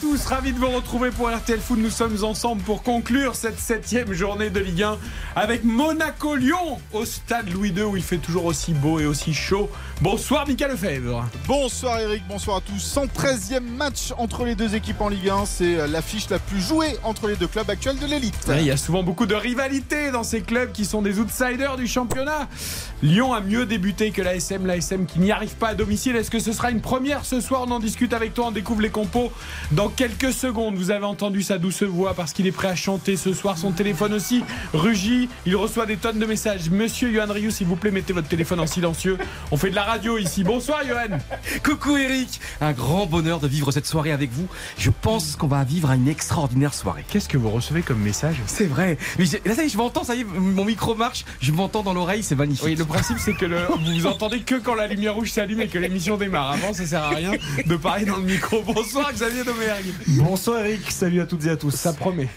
Tous, ravi de vous retrouver pour RTL Foot. Nous sommes ensemble pour conclure cette septième journée de Ligue 1 avec Monaco-Lyon au stade Louis II où il fait toujours aussi beau et aussi chaud. Bonsoir Mika Lefebvre. Bonsoir Eric, bonsoir à tous. 113e match entre les deux équipes en Ligue 1. C'est l'affiche la plus jouée entre les deux clubs actuels de l'élite. Ouais, Il y a souvent beaucoup de rivalité dans ces clubs qui sont des outsiders du championnat. Lyon a mieux débuté que l'ASM, l'ASM qui n'y arrive pas à domicile. Est-ce que ce sera une première ce soir? On en discute avec toi, on découvre les compos dans quelques secondes. Vous avez entendu sa douce voix parce qu'il est prêt à chanter ce soir. Son téléphone aussi rugit, il reçoit des tonnes de messages. Monsieur Johan Rioux, s'il vous plaît, mettez votre téléphone en silencieux. On fait de la radio ici. Bonsoir Johan. Coucou Eric, un grand bonheur de vivre cette soirée avec vous. Je pense qu'on va vivre une extraordinaire soirée. Qu'est-ce que vous recevez comme message? C'est vrai. Mais là, ça y est, je m'entends, ça y est, mon micro marche, je m'entends dans l'oreille, c'est magnifique. Oui, le principe c'est que le- vous vous entendez que quand la lumière rouge s'allume et que l'émission démarre. Avant, ça sert à rien de parler dans le micro. Bonsoir Xavier Bonsoir Eric, salut à toutes et à tous. Ça promet.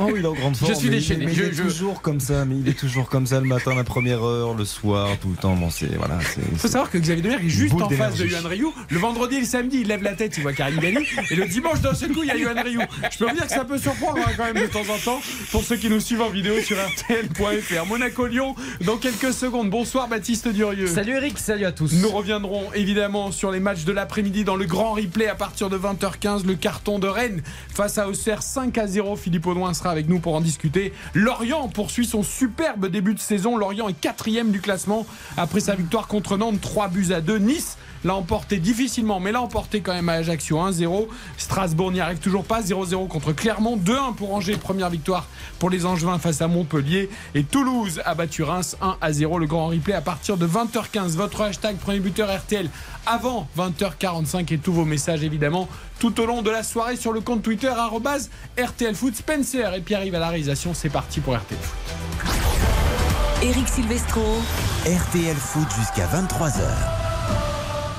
Oh oui, il est en grande forme. suis mais il- déchaîné. mais il Je- est je- toujours comme ça, mais il est toujours comme ça le matin, la première heure, le soir, tout le temps. Bon, c'est voilà. Il faut savoir que Xavier Domergue est juste en face de. Yohan Ryu. Le vendredi et le samedi, il lève la tête, il voit Karim Dali. Et le dimanche, d'un seul coup, il y a Yohan Ryu. Je peux vous dire que ça peut surprendre hein, quand même de temps en temps pour ceux qui nous suivent en vidéo sur RTL.fr. Monaco-Lyon, dans quelques secondes. Bonsoir Baptiste Durieux. Salut Eric, salut à tous. Nous reviendrons évidemment sur les matchs de l'après-midi dans le grand replay à partir de 20h15. Le carton de Rennes face à Auxerre 5 à 0. Philippe Audouin sera avec nous pour en discuter. Lorient poursuit son superbe début de saison. Lorient est quatrième du classement après sa victoire contre Nantes 3 buts à 2. Nice l'a emporté difficilement, mais l'a emporté quand même à Ajaccio 1-0. Strasbourg n'y arrive toujours pas 0-0 contre Clermont. 2-1 pour Angers, première victoire pour les Angevins face à Montpellier. Et Toulouse a battu Reims 1-0. Le grand replay à partir de 20h15. Votre hashtag premier buteur RTL avant 20h45 et tous vos messages évidemment tout au long de la soirée sur le compte Twitter arrobase RTL Foot. Spencer et Pierre-Yves à la réalisation. C'est parti pour RTL Foot. Eric Silvestro, RTL Foot jusqu'à 23h.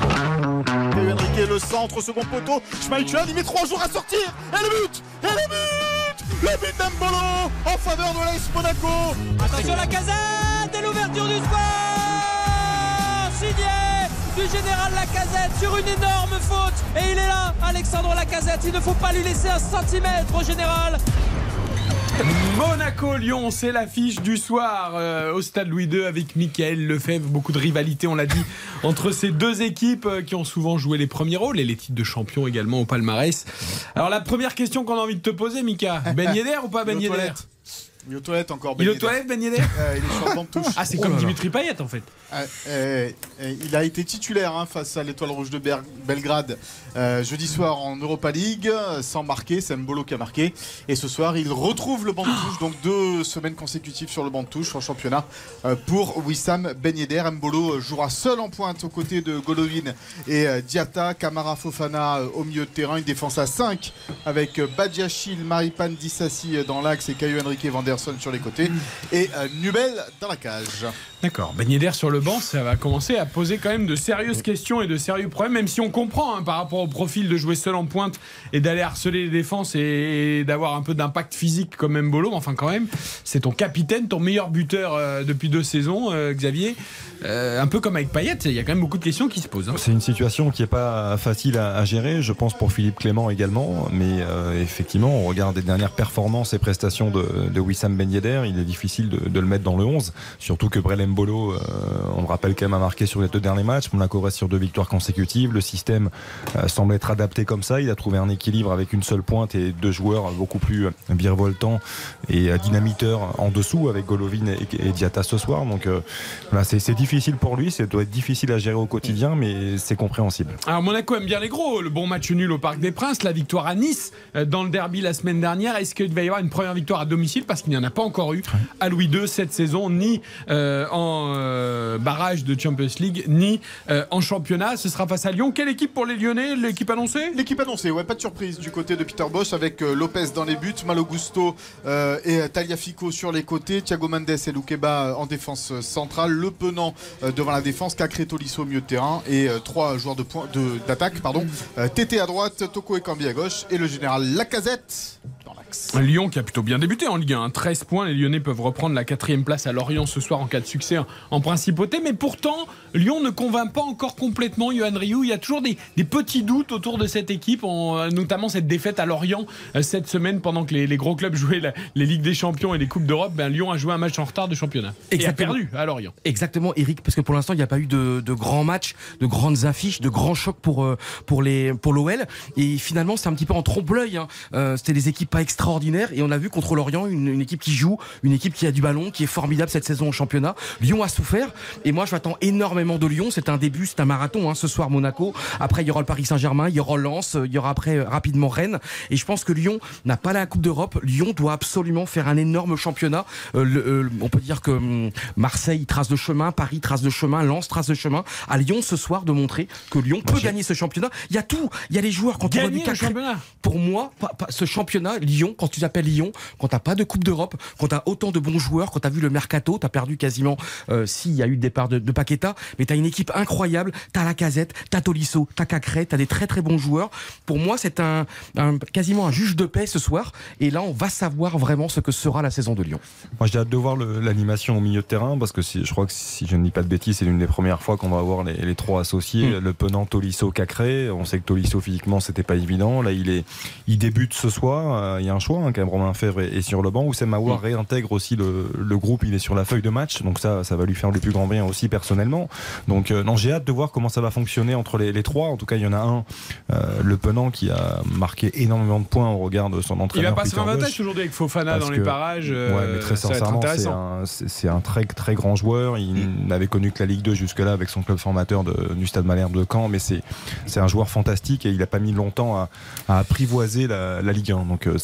Et Enrique, le centre, second poteau. Schmeichel, il met trois jours à sortir. Et le but Et le but Le but d'Embolo en faveur de l'AS Monaco. Attention la casette et l'ouverture du score Signé du général Lacazette sur une énorme faute et il est là Alexandre Lacazette il ne faut pas lui laisser un centimètre au général Monaco-Lyon, c'est l'affiche du soir euh, au stade Louis II avec Michael Lefebvre. Beaucoup de rivalité, on l'a dit, entre ces deux équipes euh, qui ont souvent joué les premiers rôles et les titres de champion également au palmarès. Alors la première question qu'on a envie de te poser, Mika, Ben Yedder ou pas Ben Il Yedder. Il est aux toilettes encore. Il est Ben aux toilettes Ben Yedder Euh, il est sur le banc de touche. Ah c'est comme Dimitri Payet en fait. Euh, euh, euh, il a été titulaire hein, face à l'Étoile Rouge de Ber- Belgrade euh, jeudi soir en Europa League, sans marquer. C'est Mbolo qui a marqué. Et ce soir, il retrouve le banc de touche, donc deux semaines consécutives sur le banc de touche en championnat euh, pour Wissam Ben Yedder. Mbolo jouera seul en pointe aux côtés de Golovin et euh, Diata. Kamara Fofana euh, au milieu de terrain. Une défense à 5 avec euh, Badiachil, Maripan Dissassi dans l'axe et Caio Henrique Vanderson sur les côtés. Et euh, Nubel dans la cage. D'accord. Ben Yedder sur le banc, ça va commencer à poser quand même de sérieuses questions et de sérieux problèmes, même si on comprend hein, par rapport au profil de jouer seul en pointe et d'aller harceler les défenses et, d'avoir un peu d'impact physique comme Mbolo. Mais enfin, quand même, c'est ton capitaine, ton meilleur buteur euh, depuis deux saisons, euh, Xavier. Euh, un peu comme avec Payet, il y a quand même beaucoup de questions qui se posent. hein. C'est une situation qui n'est pas facile à, gérer, je pense pour Philippe Clément également, mais effectivement, on regarde les dernières performances et prestations de, de Wissam Ben Yedder, il est difficile de, le mettre dans le 11, surtout que Brelem Bolo, euh, on le rappelle quand même, a marqué sur les deux derniers matchs, Monaco reste sur deux victoires consécutives, le système semble être adapté comme ça, il a trouvé un équilibre avec une seule pointe et deux joueurs beaucoup plus virevoltants et euh, dynamiteurs en dessous avec Golovin et, et Diata ce soir, donc euh, c'est difficile pour lui, ça doit être difficile à gérer au quotidien, mais c'est compréhensible. Alors Monaco aime bien les gros, le bon match nul au Parc des Princes, la victoire à Nice euh, dans le derby la semaine dernière. Est-ce qu'il va y avoir une première victoire à domicile? Parce qu'il n'y en a pas encore eu à Louis II cette saison, ni euh, en euh, barrage de Champions League, ni euh, en championnat. Ce sera face à Lyon. Quelle équipe pour les Lyonnais L'équipe annoncée L'équipe annoncée, ouais, pas de surprise du côté de Peter Bosch avec euh, Lopez dans les buts, Malogusto euh, et euh, Taliafico sur les côtés, Thiago Mendes et Loukeba euh, en défense centrale, Le Penant devant la défense, Cacré Tolisso au milieu de terrain et trois joueurs de point- de- d'attaque, pardon, Tété à droite, Toko et Cambi à gauche et le général Lacazette dans Lyon qui a plutôt bien débuté en Ligue 1. 13 points, les Lyonnais peuvent reprendre la quatrième place à Lorient ce soir en cas de succès en, principauté. Mais pourtant, Lyon ne convainc pas encore complètement Johan Rioux. Il y a toujours des, des petits doutes autour de cette équipe, en- euh, notamment cette défaite à Lorient euh, cette semaine pendant que les, les gros clubs jouaient la- les Ligues des Champions et les Coupes d'Europe. Ben, Lyon a joué un match en retard de championnat. Et a Exactement. perdu à Lorient. Exactement, Eric, parce que pour l'instant, il n'y a pas eu de, de grands matchs, de grandes affiches, de grands chocs pour euh, pour les pour l'OL. Et finalement, c'est un petit peu en trompe-l'œil. hein. Euh, C'était des équipes pas extraordinaires, et on a vu contre Lorient une, une équipe qui joue, une équipe qui a du ballon, qui est formidable cette saison au championnat. Lyon a souffert, et moi, je m'attends énormément de Lyon. C'est un début, c'est un marathon. Hein. Ce soir, Monaco. Après, il y aura le Paris Saint-Germain, il y aura Lens, il y aura après euh, rapidement Rennes. Et je pense que Lyon n'a pas la Coupe d'Europe. Lyon doit absolument faire un énorme championnat. Euh, le- euh, on peut dire que hum, Marseille trace de chemin, Paris trace de chemin, Lens trace de chemin. À Lyon ce soir de montrer que Lyon peut gagner ce championnat. Il y a tout. Il y a les joueurs quand on voit Gagner du. Pour moi, pas- pas- ce championnat, Lyon, quand tu t'appelles Lyon, quand t'as pas de Coupe d'Europe, quand t'as autant de bons joueurs, quand t'as vu le mercato, t'as perdu quasiment, euh, s'il y a eu le départ de, de Paqueta, mais t'as une équipe incroyable, t'as la casette, t'as Tolisso, t'as Cacré, t'as des très très bons joueurs. Pour moi, c'est un, un- quasiment un juge de paix ce soir, et là, on va savoir vraiment ce que sera la saison de Lyon. Moi, j'ai hâte de voir l'animation au milieu de terrain parce que si- je crois que si je ne dis pas de bêtises, c'est l'une des premières fois qu'on va avoir les, les trois associés, le Penant, Tolisso, Cacré. On sait que Tolisso physiquement c'était pas évident. Là, il est, il débute ce soir. Euh, Il y a un choix hein, quand même. Romain Fèvre est, est sur le banc. Oussem Aouar réintègre aussi le, le groupe. Il est sur la feuille de match, donc ça, ça va lui faire le plus grand bien aussi personnellement. Donc euh, non, j'ai hâte de voir comment ça va fonctionner entre les, les trois. En tout cas, il y en a un, euh, le Penant, qui a marqué énormément de points au regard de son Il entraîneur. va passer un avantage aujourd'hui avec Fofana dans les parages. Ouais, euh, mais très sincèrement, c'est un, c'est- c'est un très très grand joueur. Il Mm. n'avait connu que la Ligue 2 jusque-là avec son club formateur de- du Stade Malherbe de Caen, mais c'est c'est un joueur fantastique et il n'a pas mis longtemps à, à apprivoiser la, la Ligue 1. Donc euh,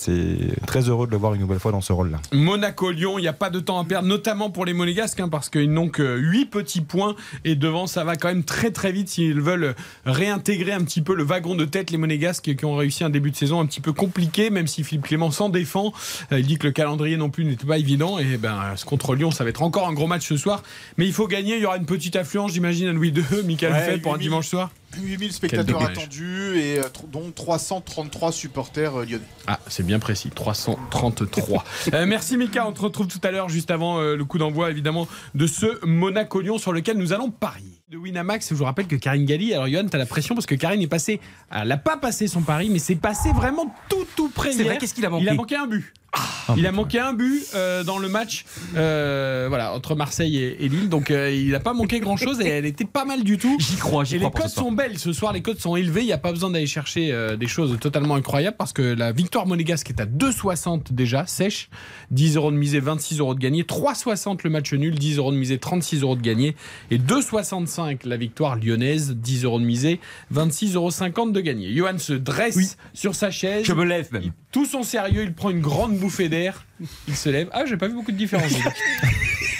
très heureux de le voir une nouvelle fois dans ce rôle-là. Monaco-Lyon, il n'y a pas de temps à perdre, notamment pour les Monégasques, hein, parce qu'ils n'ont que 8 petits points et devant, ça va quand même très très vite s'ils veulent réintégrer un petit peu le wagon de tête, les Monégasques qui ont réussi un début de saison un petit peu compliqué, même si Philippe Clément s'en défend. Euh, il dit que le calendrier non plus n'était pas évident et ben contre Lyon, ça va être encore un gros match ce soir, mais il faut gagner. Il y aura une petite affluence, j'imagine, à Louis II, Michael Ouais, Fett pour un 8000. dimanche soir. 8000 spectateurs attendus et euh, dont 333 supporters euh, lyonnais. Ah, c'est bien précis, 333. Euh, merci Mika, on te retrouve tout à l'heure, juste avant euh, le coup d'envoi évidemment de ce Monaco-Lyon sur lequel nous allons parier. De Winamax, je vous rappelle que Karine Galli, alors Johan, t'as la pression parce que Karine est passée, elle n'a pas passé son pari, mais c'est passé vraiment tout tout près. C'est vrai, qu'est-ce qu'il a manqué Il a manqué un but. il a manqué un but euh, dans le match euh, voilà, entre Marseille et, et Lille, donc euh, il n'a pas manqué grand chose et elle était pas mal du tout. J'y crois, j'y Et les soir. sont belles ce soir, les cotes sont élevées, il n'y a pas besoin d'aller chercher des choses totalement incroyables parce que la victoire monégasque est à 2,60 déjà, sèche, 10 euros de misée, 26 euros de gagné, 3,60 le match nul, 10 euros de misée, 36 euros de gagné, et 2,65 la victoire lyonnaise, 10 euros de misée, 26,50 euros de gagné. Johan se dresse sur sa chaise, Je me lève même. tout son sérieux, il prend une grande bouffée d'air, il se lève. Ah, j'ai pas vu beaucoup de différence. dis donc.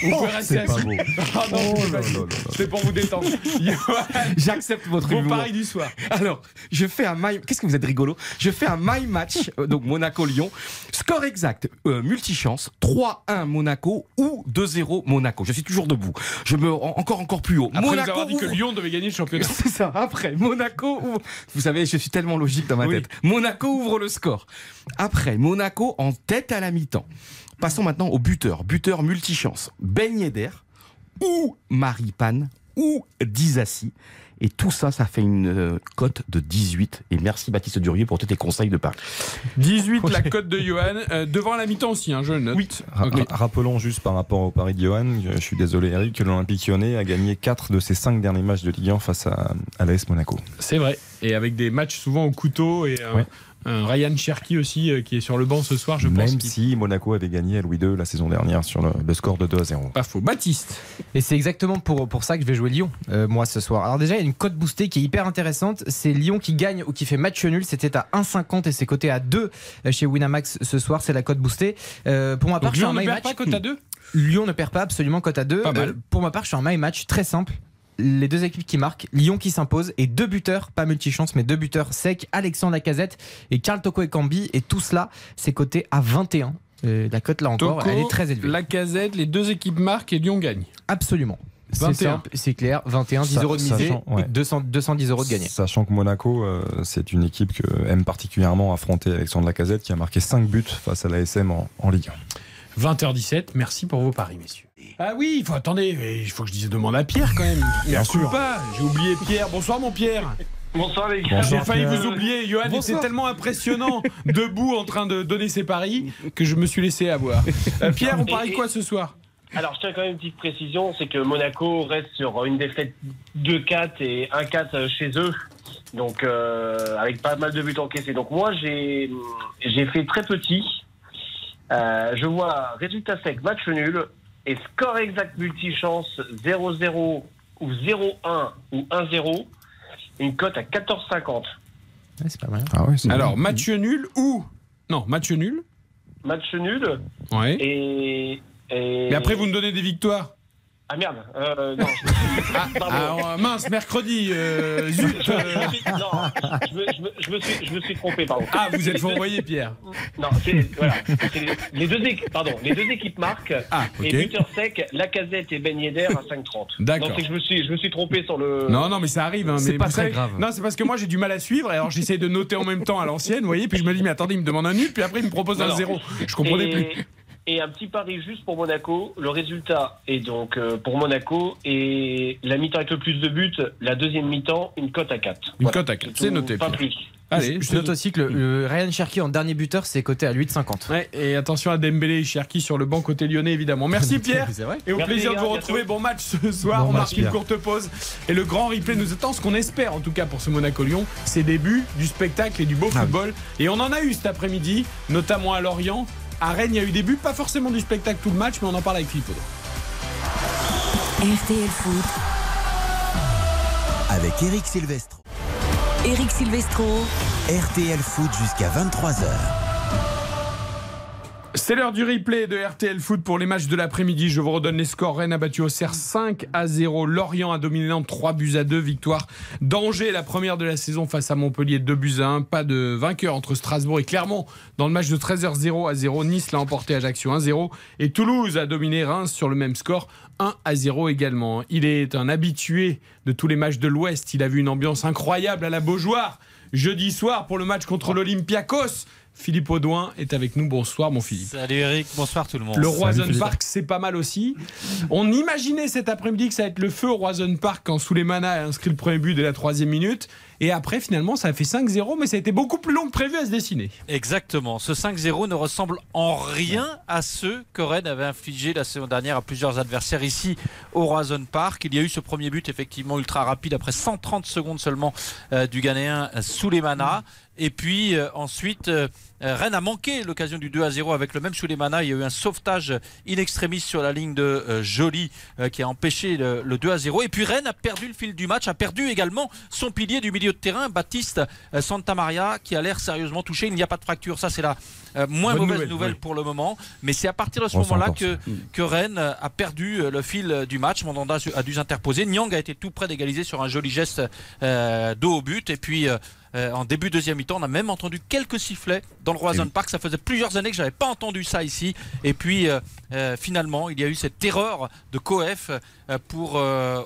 Vous pouvez rester c'est pas assis. beau. Ah non, c'est pas- c'est pour vous détendre. J'accepte votre vos humour. paris du soir. Alors, je fais un my. Qu'est-ce que vous êtes rigolo Je fais un my match, euh, donc Monaco-Lyon. Score exact, euh, multichance, 3-1 Monaco ou 2-0 Monaco. Je suis toujours debout. Je me en- encore encore plus haut. Après nous Monaco avoir dit que ouvre- Lyon devait gagner le championnat. C'est ça. Après, Monaco ouvre. Vous savez, je suis tellement logique dans ma Oui. tête. Monaco ouvre le score. Après, Monaco en tête à la mi-temps. Passons maintenant au buteur. Buteur multichance. Ben Yedder ou Maripane ou Dizassi. Et tout ça, ça fait une euh, cote de 18. Et merci Baptiste Durier pour tous tes conseils de Paris. 18 la cote de Johan. Euh, devant la mi-temps aussi, hein, je note. Oui. Rappelons juste par rapport au pari de Johan, je suis désolé Eric, que l'Olympique lyonnais a gagné 4 de ses 5 derniers matchs de Ligue 1 face à, à l'AS Monaco. C'est vrai. Et avec des matchs souvent au couteau et euh, Ouais. Un Ryan Cherky aussi euh, qui est sur le banc ce soir, je pense. Même si Monaco avait gagné à Louis II la saison dernière sur le, le score de 2 à 0. Pas faux. Baptiste. Et c'est exactement pour, pour ça que je vais jouer Lyon, euh, moi, ce soir. Alors déjà, il y a une cote boostée qui est hyper intéressante. C'est Lyon qui gagne ou qui fait match nul. C'était à 1,50 et c'est coté à 2 chez Winamax ce soir. C'est la cote boostée. Euh, pour ma part, Donc je suis Lyon en ne perd match. pas cote à deux? Lyon ne perd pas absolument cote à 2. Pas mal. pour ma part, je suis en my match très simple. Les deux équipes qui marquent, Lyon qui s'impose et deux buteurs, pas multichance, mais deux buteurs secs, Alexandre Lacazette et Karl Toko et Cambi. Et tout cela, c'est coté à 21. Euh, la cote là encore, Toko, elle est très élevée. La casette, les deux équipes marquent et Lyon gagne. Absolument. C'est 21. simple, c'est clair. 21, 10 Sa- euros de misée, sachant- ouais. 200, 210 euros de gagné. Sachant que Monaco, euh, c'est une équipe que aime particulièrement affronter Alexandre Lacazette qui a marqué 5 buts face à l'ASM en, en Ligue 20h17, merci pour vos paris, messieurs. Ah oui, il faut attendez, il faut que je dise demande à Pierre quand même. Bien sûr. pas, j'ai oublié Pierre. Bonsoir mon Pierre. Bonsoir les gars. J'ai Bonsoir, failli vous oublier. Johan était tellement impressionnant debout en train de donner ses paris que je me suis laissé avoir. Euh, Pierre, on parie de quoi ce soir? Alors, je tiens quand même une petite précision, c'est que Monaco reste sur une défaite 2-4 et 1-4 chez eux. Donc, euh, avec pas mal de buts encaissés. Donc, moi, j'ai j'ai fait très petit. Euh, je vois résultat sec, match nul et score exact multichance 0-0 ou 0-1 ou 1-0. Une cote à 14,50. Ouais, c'est pas mal. Ah ouais, c'est Alors, bien. match nul ou non, match nul. Match nul Ouais. et. et... Mais après, vous me donnez des victoires. Ah merde, euh, non. je- Pardon. Ah, mince, mercredi. euh, zut. euh. non, je me, je me- je me suis, je me suis trompé, pardon. Ah, vous êtes envoyé, Pierre. Non, c'est voilà, les deux équipes, pardon, les deux équipes marquent Ah, ok. et buteur sec, Lacazette et Ben Yedder à 5,30. D'accord. Non, c'est que je me suis, je me suis trompé sur le. Non, non, mais ça arrive. hein, C'est pas très savez- grave. Non, c'est parce que moi j'ai du mal à suivre. Alors j'essaie de noter en même temps à l'ancienne, vous voyez. Puis je me dis, mais attendez, il me demande un nul, puis après il me propose Non, un non. zéro. Je comprenais et, plus. Et un petit pari juste pour Monaco. Le résultat est donc euh, pour Monaco et la mi-temps avec le plus de buts, la deuxième mi-temps, une cote à 4. Une cote à quatre, c'est tout, noté, Pas Pierre. plus. Allez, je note aussi que le, le Ryan Cherky en dernier buteur, c'est coté à 8,50. Ouais, et attention à Dembélé et Cherki sur le banc côté lyonnais, évidemment. Merci Pierre. C'est vrai. Et au Merci, plaisir de vous retrouver. Bon match ce soir. Bon on match, marque une courte pause. Et le grand replay nous attend. Ce qu'on espère, en tout cas pour ce Monaco-Lyon, c'est début du spectacle et du beau Ah oui. football. Et on en a eu cet après-midi, notamment à Lorient. À Rennes, il y a eu des buts, pas forcément du spectacle tout le match, mais on en parle avec Philippe. RTL Foot, Avec Eric Silvestro. Eric Silvestro, RTL Foot jusqu'à 23h. C'est l'heure du replay de RTL Foot pour les matchs de l'après-midi. Je vous redonne les scores. Rennes a battu Auxerre 5 à 0. Lorient a dominé Nantes 3 buts à 2. Victoire d'Angers, la première de la saison face à Montpellier 2 buts à 1. Pas de vainqueur entre Strasbourg et Clermont dans le match de 13h 0 à 0. Nice l'a emporté Ajaccio 1-0. Et Toulouse a dominé Reims sur le même score 1 à 0 également. Il est un habitué de tous les matchs de l'Ouest. Il a vu une ambiance incroyable à la Beaujoire jeudi soir pour le match contre l'Olympiakos. Philippe Audouin est avec nous. Bonsoir, mon Philippe. Salut Eric, bonsoir tout le monde. Le Roison. Park, c'est pas mal aussi. On imaginait cet après-midi que ça allait être le feu au Roison Park quand Souleymana a inscrit le premier but dès la troisième minute. Et après, finalement, ça a fait 5-0, mais ça a été beaucoup plus long que prévu à se dessiner. Exactement. Ce 5-0 ne ressemble en rien à ceux que Rennes avait infligé la saison dernière à plusieurs adversaires ici au Roison Park. Il y a eu ce premier but effectivement ultra rapide après 130 secondes seulement euh, du Ghanéen Souleymana. Et puis euh, ensuite, euh, euh, Rennes a manqué l'occasion du 2 à 0 avec le même Souleymana. Il y a eu un sauvetage in extremis sur la ligne de euh, Joly qui a empêché le, le 2 à 0. Et puis Rennes a perdu le fil du match, a perdu également son pilier du milieu de terrain, Baptiste Santamaria, qui a l'air sérieusement touché. Il n'y a pas de fracture, ça c'est la moins Bonne mauvaise nouvelle, nouvelle, oui. pour le moment. Mais c'est à partir de ce moment-là que, que Rennes a perdu le fil du match. Mandanda a dû s'interposer. Nyang a été tout près d'égaliser sur un joli geste dos au but. Et puis. Euh, en début de deuxième mi-temps, on a même entendu quelques sifflets dans le Roison Park. Ça faisait plusieurs années que j'avais pas entendu ça ici. Et puis euh, euh, finalement, il y a eu cette terreur de Coef pour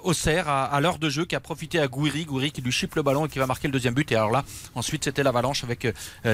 Auxerre à, à l'heure de jeu qui a profité à Gouiri, Gouiri qui lui chipe le ballon et qui va marquer le deuxième but. Et alors là, ensuite c'était l'avalanche avec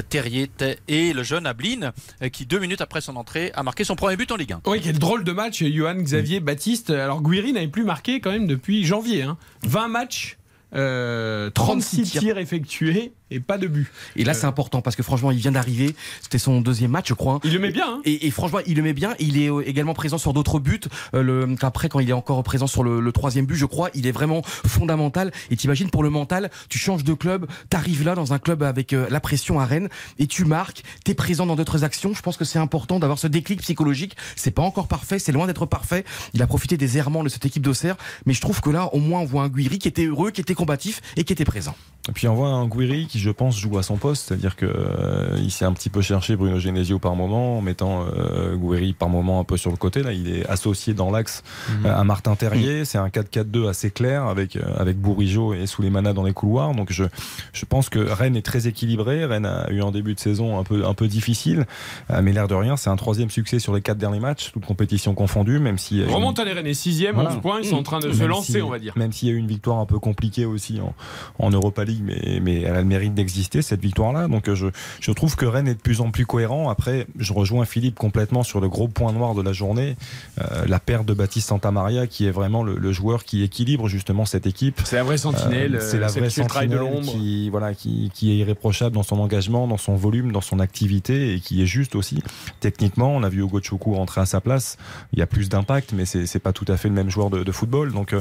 Terrier et le jeune Ablin euh, qui deux minutes après son entrée a marqué son premier but en Ligue 1. Oui, quel drôle de match, Johan Xavier Baptiste. Alors, Guiri n'avait plus marqué quand même depuis janvier. hein. 20 matchs, euh, 36 36 tirs. effectués et pas de but. Et là, c'est important parce que franchement, il vient d'arriver. C'était son deuxième match, je crois. Il le met bien. Hein. Et, et, franchement, il le met bien. Il est euh, également présent sur d'autres buts. Euh, le, après, quand il est encore présent sur le, le, troisième but, je crois, il est vraiment fondamental. Et t'imagines pour le mental, tu changes de club, t'arrives là dans un club avec euh, la pression à Rennes et tu marques. T'es présent dans d'autres actions. Je pense que c'est important d'avoir ce déclic psychologique. C'est pas encore parfait, c'est loin d'être parfait. Il a profité des errements de cette équipe d'Auxerre, mais je trouve que là, au moins, on voit un Guiri qui était heureux, qui était combatif et qui était présent. Et puis on voit un Guiri qui, je pense, joue à son poste, c'est-à-dire que euh, il s'est un petit peu cherché Bruno Genesio par moment, en mettant euh, par moment un peu sur le côté. Là, il est associé dans l'axe Mhm. euh, à Martin Terrier. C'est un 4-4-2 assez clair avec euh, avec Bourigeau et Souleymana dans les couloirs. Donc je je pense que Rennes est très équilibré. Rennes a eu un début de saison un peu un peu difficile, euh, mais l'air de rien, c'est un troisième succès sur les quatre derniers matchs, toutes compétitions confondues, même si euh, Remonte à les Rennes, 6 Voilà. 11 points, ils sont en train de se Même lancer, si- on va dire. Même s'il y a eu une victoire un peu compliquée aussi en, en Europa League, mais, mais elle a le mérite d'exister, cette victoire-là. Donc euh, je, je trouve que Rennes est de plus en plus cohérent. Après, je rejoins Philippe complètement sur le gros point noir de la journée, euh, la perte de Baptiste Santamaria, qui est vraiment le, le joueur qui équilibre justement cette équipe. C'est la vraie sentinelle, Euh, c'est la vraie qui fait le travail de sentinelle l'ombre. qui, voilà, qui, qui est irréprochable dans son engagement, dans son volume, dans son activité et qui est juste aussi techniquement. On a vu Hugo Choukou rentrer à sa place. Il y a plus d'impact, mais c'est pas tout à fait le même joueur de, de football. Donc, euh,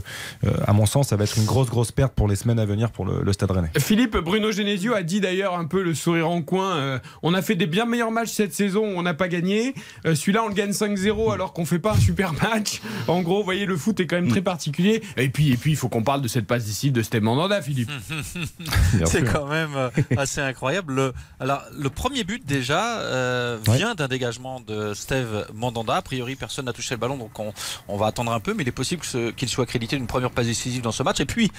à mon sens, ça va être une grosse, grosse perte pour les semaines à venir pour le, le Stade Rennais. Philippe, Bruno Genesio a dit d'ailleurs un peu le sourire en coin. euh, on a fait des bien meilleurs matchs cette saison, on n'a pas gagné. Euh, Celui-là, on le gagne 5-0 alors qu'on fait pas un super match. En gros, vous voyez, le foot est quand même très particulier. Et puis, et puis, il faut qu'on parle de cette passe décisive de Steve Mandanda, Philippe. C'est quand même euh, assez incroyable. Le, alors, le premier but déjà euh, Ouais. vient d'un dégagement de Steve Mandanda. A priori, personne n'a touché le ballon, donc on, on va attendre un peu. Mais il est possible qu'il soit crédité d'une première passe décisive dans ce match. Et puis,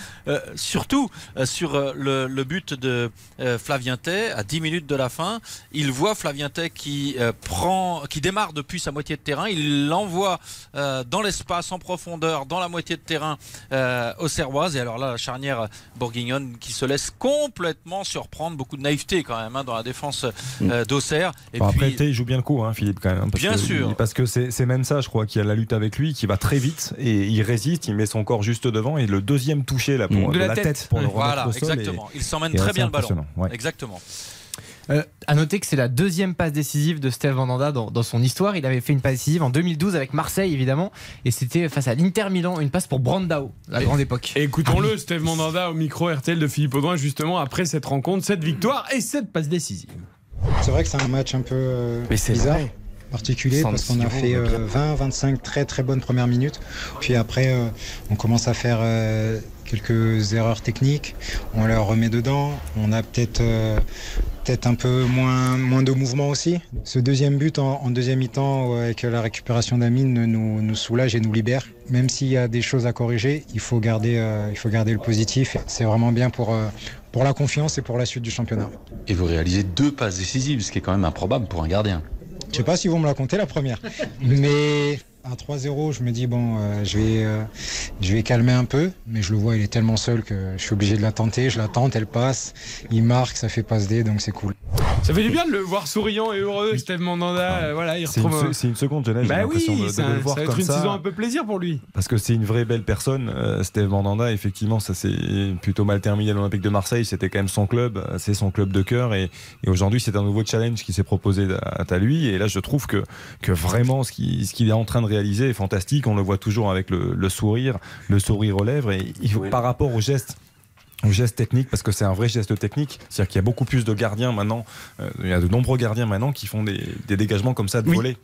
surtout, sur le, le but de euh, Flavien Tay, à 10 minutes de la fin, il voit Flavien Tay qui euh, prend, qui démarre depuis sa moitié de terrain. Il l'envoie euh, dans l'espace, en profondeur, dans la moitié de terrain euh, aux Serroises. Et alors là, la charnière bourguignonne qui se laisse complètement surprendre. Beaucoup de naïveté quand même hein, dans la défense euh, d'Auxerre. Et après, puis, Tay, il joue bien le coup, hein, Philippe, quand même. hein, parce Bien que- sûr. Parce que c'est même ça, je crois, qui a la lutte avec lui, qui va très vite et il résiste, il met son corps juste devant. Et le deuxième touché là, pour, De la tête. pour le remettre voilà, exactement. Il s'emmène très bien ballon. impressionnant, ouais. Exactement. Euh, à noter que c'est la deuxième passe décisive de Steve Mandanda dans, dans son histoire. Il avait fait une passe décisive en 2012 avec Marseille, évidemment, et c'était face à l'Inter Milan, une passe pour Brandao, la grande époque. Écoutons-le, Steve Mandanda au micro RTL de Philippe Audouin, justement, après cette rencontre, cette victoire et cette passe décisive. C'est vrai que c'est un match un peu euh, Mais c'est bizarre, vrai. Particulier, parce qu'on a fait on va euh, 20, 25 très très bonnes premières minutes. Puis après, euh, on commence à faire euh, quelques erreurs techniques. On leur remet dedans. On a peut-être euh, peut-être un peu moins, moins de mouvement aussi. Ce deuxième but en, en deuxième mi-temps, avec la récupération d'Amine, nous, nous soulage et nous libère. Même s'il y a des choses à corriger, il faut garder, euh, il faut garder le positif. C'est vraiment bien pour, euh, pour la confiance et pour la suite du championnat. Et vous réalisez deux passes décisives, ce qui est quand même improbable pour un gardien. Je sais pas si vous me la comptez la première, mais à 3-0, je me dis bon, euh, je vais, euh, je vais calmer un peu, mais je le vois, il est tellement seul que je suis obligé de la tenter. Je la tente, elle passe, il marque, ça fait passe D, donc c'est cool. Ça fait du bien de le voir souriant et heureux, Steve Mandanda. euh, voilà, il C'est une, retrouve. c'est une seconde jeunesse, j'ai Bah oui, de, de ça, le voir ça va comme être une ça. saison un peu plaisir pour lui. Parce que c'est une vraie belle personne, euh, Steve Mandanda. Effectivement, ça s'est plutôt mal terminé à l'Olympique de Marseille. C'était quand même son club, c'est son club de cœur. Et, et aujourd'hui, c'est un nouveau challenge qui s'est proposé à, à lui. Et là, je trouve que, que vraiment, ce qu'il ce qu'il est en train de réaliser est fantastique. On le voit toujours avec le, le sourire, le sourire aux lèvres. Et il par rapport au geste au geste technique parce que c'est un vrai geste technique c'est-à-dire qu'il y a beaucoup plus de gardiens maintenant euh, il y a de nombreux gardiens maintenant qui font des, des dégagements comme ça de Oui. volée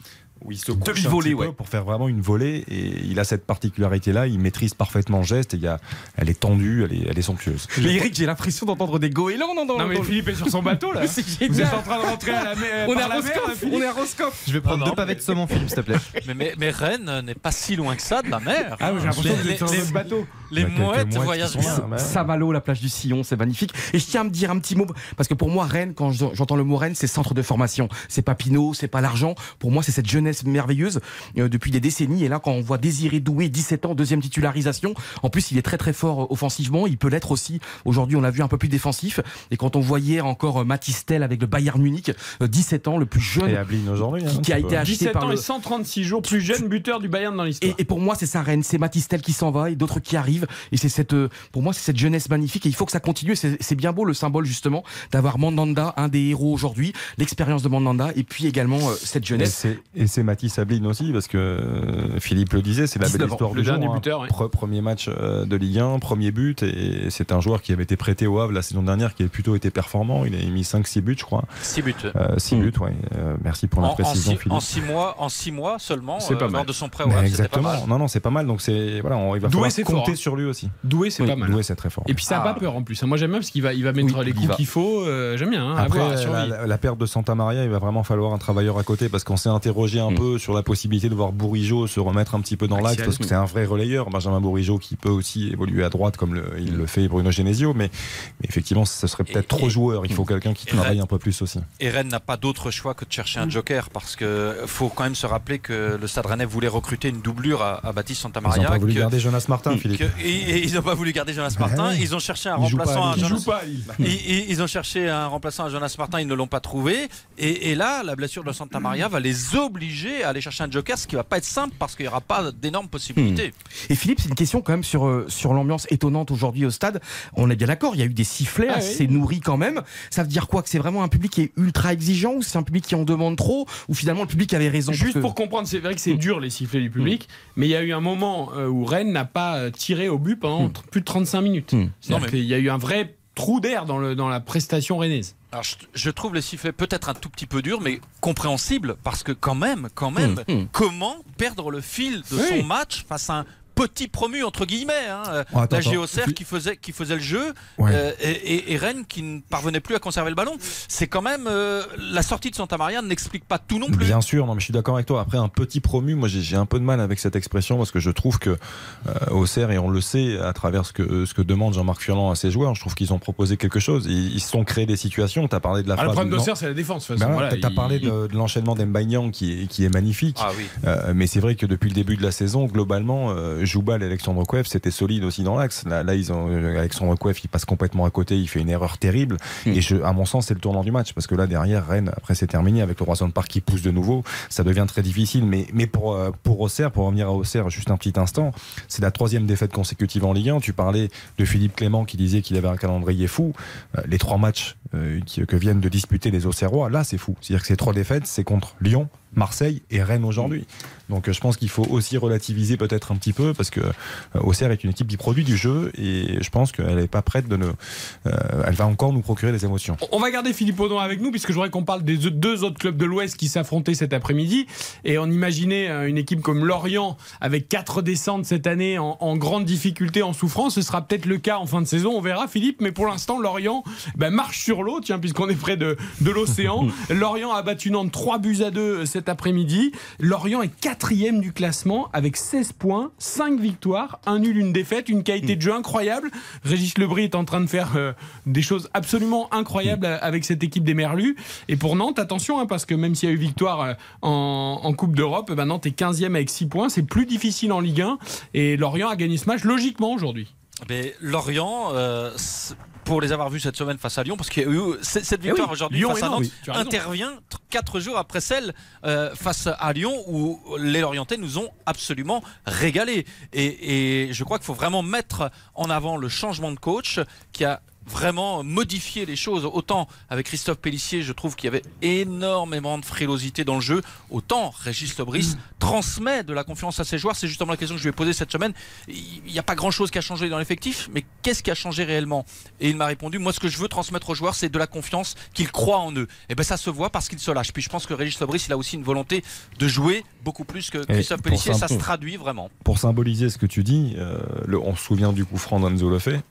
où il se couche un peu pour faire vraiment une volée et il a cette particularité là il maîtrise parfaitement le geste et il y a, elle est tendue elle est, elle est somptueuse Mais Eric, j'ai l'impression d'entendre des goélands non, non, Non, mais non. Philippe est sur son bateau là. C'est Vous êtes en train de rentrer à la mer. On est par à la mer, là, Roscoff, Philippe on est à Roscoff. Je vais prendre Non, deux non, pavés de saumon, Philippe, s'il te plaît. Mais, mais, mais Rennes n'est pas si loin que ça de la mer. Ah oui, j'ai l'impression que vous sur les- votre bateau. Les mouettes voyagent bien. Saint-Malo, la plage du Sillon, c'est magnifique. Et je tiens à me dire un petit mot, parce que pour moi, Rennes, quand je- j'entends le mot Rennes, c'est centre de formation. C'est pas Pinot, c'est pas l'argent. Pour moi, c'est cette jeunesse merveilleuse euh, depuis des décennies. Et là, quand on voit Désiré Doué, 17 ans, deuxième titularisation, en plus, il est très très fort euh, offensivement. Il peut l'être aussi. Aujourd'hui, on l'a vu un peu plus défensif. Et quand on voyait encore euh, Matistel avec le Bayern Munich, euh, 17 ans, le plus jeune. et Ablin aujourd'hui hein, Qui- qui a été acheté 17 par ans le- et 136 jours, plus jeune buteur du Bayern dans l'histoire. Et, et pour moi, c'est ça Rennes, c'est Matistel qui s'en va et d'autres qui arrivent. arrive. Et c'est cette, pour moi, c'est cette jeunesse magnifique et il faut que ça continue. Et C'est bien beau le symbole justement d'avoir Mandanda, un des héros aujourd'hui, l'expérience de Mandanda et puis également euh, cette Et jeunesse. c'est- Et c'est Mathis Ablin aussi, parce que euh, Philippe le disait, c'est la belle 19 ans, histoire du dernier jour, hein. buteur, Premier match euh, de Ligue 1, premier but, et c'est un joueur qui avait été prêté au Havre la saison dernière, qui avait plutôt été performant. Il a mis 5-6 buts, je crois. 6 buts. 6 buts, ouais. Euh, merci pour la En, en précision, six, Philippe. en six mois, en six mois seulement, C'est pas euh, mal. lors de son prêt au Havre, pas exactement. mal. Non, non, c'est pas mal. Donc c'est voilà, on, il va Doué, falloir compter fort, hein. sur lui aussi. Doué, c'est Oui, pas mal. Doué, c'est très fort. Et puis ça a Ah. pas peur en plus. Moi j'aime bien parce qu'il va, il va mettre Oui, les coups qu'il faut. euh, J'aime bien. hein, Après, la- la perte de Santa Maria, il va vraiment falloir un travailleur à côté parce qu'on s'est interrogé un Mm. peu sur la possibilité de voir Bourigeau se remettre un petit peu dans l'axe parce que c'est un vrai relayeur. Benjamin Bourigeau qui peut aussi évoluer à droite comme le- il le fait Bruno Genesio, mais, mais effectivement, ce serait peut-être trop et- joueur. Il faut quelqu'un qui et travaille Rennes- un peu plus aussi. Et Rennes n'a pas d'autre choix que de chercher un joker parce que faut quand même se rappeler que le Stade Rennais voulait recruter une doublure à, à Baptiste Ils n'ont Santamaria. pas voulu que- garder Jonas Martin, que- Philippe. et, et ils n'ont pas voulu garder Jonas Martin. Ils ont cherché un Il remplaçant à Jonas ils ont cherché un remplaçant à Jonas Martin, ils ne l'ont pas trouvé. Et, et là, la blessure de Santa Maria va les obliger à aller chercher un joker, ce qui va pas être simple parce qu'il n'y aura pas d'énormes possibilités. Et Philippe, c'est une question quand même sur, euh, sur l'ambiance étonnante aujourd'hui au stade. On est bien d'accord, il y a eu des sifflets Ah assez oui. nourris quand même. Ça veut dire quoi Que c'est vraiment un public qui est ultra exigeant ou c'est un public qui en demande trop Ou finalement le public avait raison Juste que- pour comprendre, c'est vrai que c'est dur les sifflets du public, mais il y a eu un moment euh, où Rennes n'a pas euh, tiré au but pendant plus de 35 minutes. Hmm. Non, C'est-à-dire mais- qu'il y a eu un vrai trou d'air dans, le, dans la prestation rennaise. Alors, je, je trouve les sifflets peut-être un tout petit peu durs, mais compréhensible parce que quand même, quand même, Mmh, mmh. comment perdre le fil de Oui. son match face à un petit promu entre guillemets, hein, euh, Oh, attends, la qui faisait qui faisait le jeu Ouais. euh, et, et- et Rennes qui ne parvenait plus à conserver le ballon. C'est quand même euh, la sortie de Santa Maria n'explique pas tout non plus. Bien sûr, non, mais je suis d'accord avec toi. Après, un petit promu, moi j'ai un peu de mal avec cette expression parce que je trouve que euh, Auxerre, et on le sait à travers ce que, ce que demande Jean-Marc Furlan à ses joueurs, je trouve qu'ils ont proposé quelque chose. Ils, se sont créés des situations. Tu as parlé de la Ah, le problème d'Auxerre, c'est la défense. Ben voilà, t'as il- parlé de, de l'enchaînement d'Embaignan qui est, qui est magnifique. Ah oui. Euh, mais c'est vrai que depuis le début de la saison, globalement, euh, Joubal et Alexandre Kouef, c'était solide aussi dans l'axe. Là, là, ils ont, euh, Alexandre Kouef, il passe complètement à côté, il fait une erreur terrible. Mm. Et je, à mon sens, c'est le tournant du match. Parce que là, derrière, Rennes, après, c'est terminé avec le Roison Park qui pousse de nouveau. Ça devient très difficile. Mais, mais pour, euh, pour Auxerre, pour revenir à Auxerre juste un petit instant, c'est la troisième défaite consécutive en Ligue 1. Tu parlais de Philippe Clément qui disait qu'il avait un calendrier fou. Euh, les trois matchs que viennent de disputer les Auxerrois, là, c'est fou. C'est-à-dire que ces trois défaites, c'est contre Lyon, Marseille et Rennes aujourd'hui. Donc euh, je pense qu'il faut aussi relativiser peut-être un petit peu parce que euh, Auxerre est une équipe qui produit du jeu et je pense qu'elle n'est pas prête de ne. euh, elle va encore nous procurer des émotions. On va garder Philippe Audon avec nous puisque je voudrais qu'on parle des deux autres clubs de l'Ouest qui s'affrontaient cet après-midi. Et on imaginait euh, une équipe comme Lorient avec quatre descentes cette année en, en grande difficulté, en souffrance. Ce sera peut-être le cas en fin de saison, on verra Philippe. Mais pour l'instant, Lorient ben, marche sur l'eau, tiens, puisqu'on est près de, de l'océan. Lorient a battu Nantes 3 buts à 2 cet après-midi. Lorient est quatrième du classement avec 16 points, 5 victoires, un nul, une défaite, une qualité de jeu incroyable. Régis Lebris est en train de faire euh, des choses absolument incroyables euh, avec cette équipe des Merlus. Et pour Nantes, attention, hein, parce que même s'il y a eu victoire euh, en, en Coupe d'Europe, ben Nantes est 15e avec 6 points. C'est plus difficile en Ligue 1. Et Lorient a gagné ce match logiquement aujourd'hui. Mais Lorient, euh, pour les avoir vus cette semaine face à Lyon, parce qu'il y a eu c- cette victoire Eh oui, aujourd'hui face à Nantes, oui, intervient quatre jours après celle euh, face à Lyon où les Lorientais nous ont absolument régalé. Et, et je crois qu'il faut vraiment mettre en avant le changement de coach qui a vraiment modifié les choses. Autant avec Christophe Pellissier, je trouve qu'il y avait énormément de frilosité dans le jeu. Autant Régis Lebris transmet de la confiance à ses joueurs. C'est justement la question que je lui ai posée cette semaine. Il n'y a pas grand-chose qui a changé dans l'effectif, mais qu'est-ce qui a changé réellement? Et il m'a répondu, moi ce que je veux transmettre aux joueurs, c'est de la confiance, qu'ils croient en eux. Et ben ça se voit parce qu'ils se lâchent. Puis je pense que Régis Lebris, il a aussi une volonté de jouer beaucoup plus que Christophe Pellissier. ça- se traduit vraiment. Pour symboliser ce que tu dis, euh, le- on se souvient du coup franc d'Anzo Lefebvre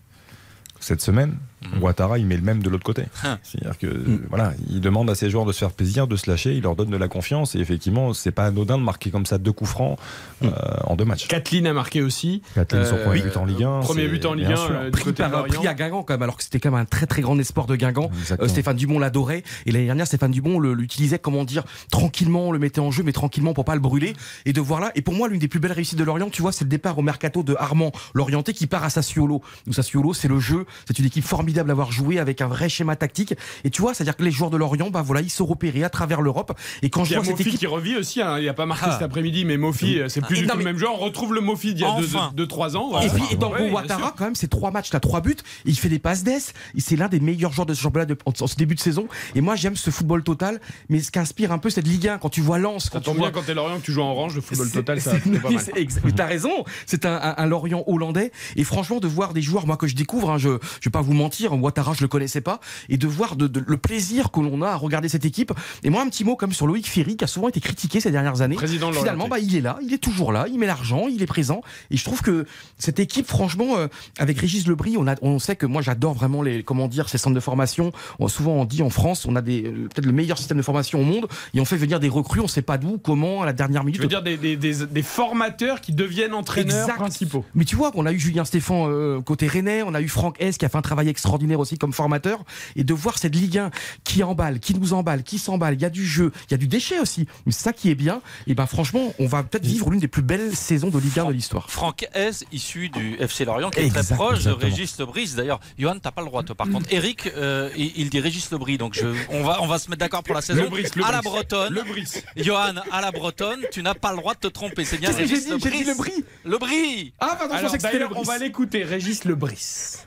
cette semaine. Ouattara, il met le même de l'autre côté. Hein. C'est-à-dire que euh, voilà, il demande à ses joueurs de se faire plaisir, de se lâcher, il leur donne de la confiance et effectivement, c'est pas anodin de marquer comme ça deux coups francs euh, en deux matchs. Kathleen a marqué aussi. Kathleen, son Euh, premier but en Ligue 1. Premier but en Ligue bien 1 sûr. euh, pris, côté par, pris à Guingamp quand même, alors que c'était quand même un très très grand espoir de Guingamp. Euh, Stéphane Dumont l'adorait et l'année dernière Stéphane Dumont l'utilisait comment dire tranquillement, on le mettait en jeu mais tranquillement pour pas le brûler et de voir là et pour moi l'une des plus belles réussites de Lorient, tu vois, c'est le départ au mercato de Armand Lorienté qui part à Sassuolo. Où Sassuolo, c'est le jeu, c'est une équipe formidable formidable à avoir joué avec un vrai schéma tactique. Et tu vois, c'est-à-dire que les joueurs de Lorient, bah voilà, ils se repéraient à travers l'Europe. Et quand je vois cette équipe. qui revit aussi, hein. il n'y a pas marqué Ah. cet après-midi, mais Mofi, euh, c'est plus Et du tout le même genre. On retrouve le Mofi d'il y a Enfin. 2-3 ans. Et puis, et dans Ouais, Ouattara, quand même, c'est trois matchs, t'as trois buts. Il fait des passes d'ess. C'est l'un des meilleurs joueurs de ce championnat de- en, en ce début de saison. Et moi, j'aime ce football total. Mais ce qu'inspire un peu cette Ligue 1, quand tu vois Lens, Ça quand tu tombe vois. bien quand t'es Lorient que tu joues en orange, le football total, ça pas mal. T'as raison, c'est un, un- un Lorient hollandais. Et franchement, de voir des joueurs, moi que je découvre, hein, je, je vais pas vous mentir, Ouattara, je le connaissais pas, et de voir de, de- le plaisir que l'on a à regarder cette équipe. Et moi, un petit mot comme sur Loïc Ferry, qui a souvent été critiqué ces dernières années. Président de Finalement, bah, il est là, il est toujours là, il met l'argent, il est présent. Et je trouve que cette équipe, franchement, euh, avec Régis Lebris, on, a, on sait que moi, j'adore vraiment les, comment dire, ces centres de formation. On- souvent, on dit en France, on a des, euh, peut-être le meilleur système de formation au monde, et on fait venir des recrues, on sait pas d'où, comment, à la dernière minute. Je veux dire des, des- des- des formateurs qui deviennent entraîneurs Exact. principaux. Mais tu vois, on a eu Julien Stéphan euh, côté Rennais, on a eu Franck S qui a fait un travail extraordinaire aussi comme formateur, et de voir cette Ligue 1 qui emballe, qui nous emballe, qui s'emballe, il y a du jeu, il y a du déchet aussi. Mais c'est ça qui est bien. Et ben franchement, on va peut-être vivre l'une des plus belles saisons de Ligue 1 de l'histoire. Franck Hez, issu du FC Lorient, qui est Exact, très proche exactement. de Régis Lebris. D'ailleurs, Johan, t'as pas le droit, toi. Par contre, Eric, euh, il, il dit Régis Lebris. Donc, je, on, va, on va se mettre d'accord pour la saison. Lebris, Lebris. À la bretonne. Lebris. Johan, à la bretonne, tu n'as pas le droit de te tromper. C'est bien Régis dit J'ai Lebris. dit Lebris Lebris Ah pardon, je pensais que c'était on Lebris. va l'écouter, Régis Lebris.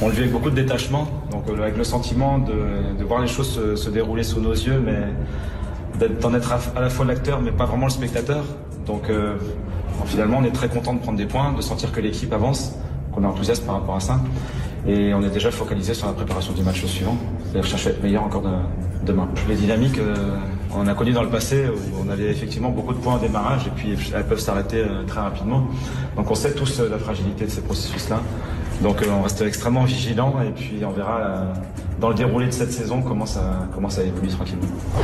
On le vit avec beaucoup de détachement, donc euh, avec le sentiment de, voir les choses se, dérouler sous nos yeux, mais d'en être à, la fois l'acteur, mais pas vraiment le spectateur. Donc euh, finalement, on est très content de prendre des points, de sentir que l'équipe avance, qu'on est enthousiaste par rapport à ça. Et on est déjà focalisé sur la préparation du match suivant, c'est-à-dire chercher à être meilleur encore de- demain. Les dynamiques, euh, on a connu dans le passé où on avait effectivement beaucoup de points au démarrage et puis elles peuvent s'arrêter euh, très rapidement. Donc on sait tous la fragilité de ces processus-là. Donc euh, on reste extrêmement vigilant et puis on verra euh, dans le déroulé de cette saison comment ça, comment ça évolue tranquillement.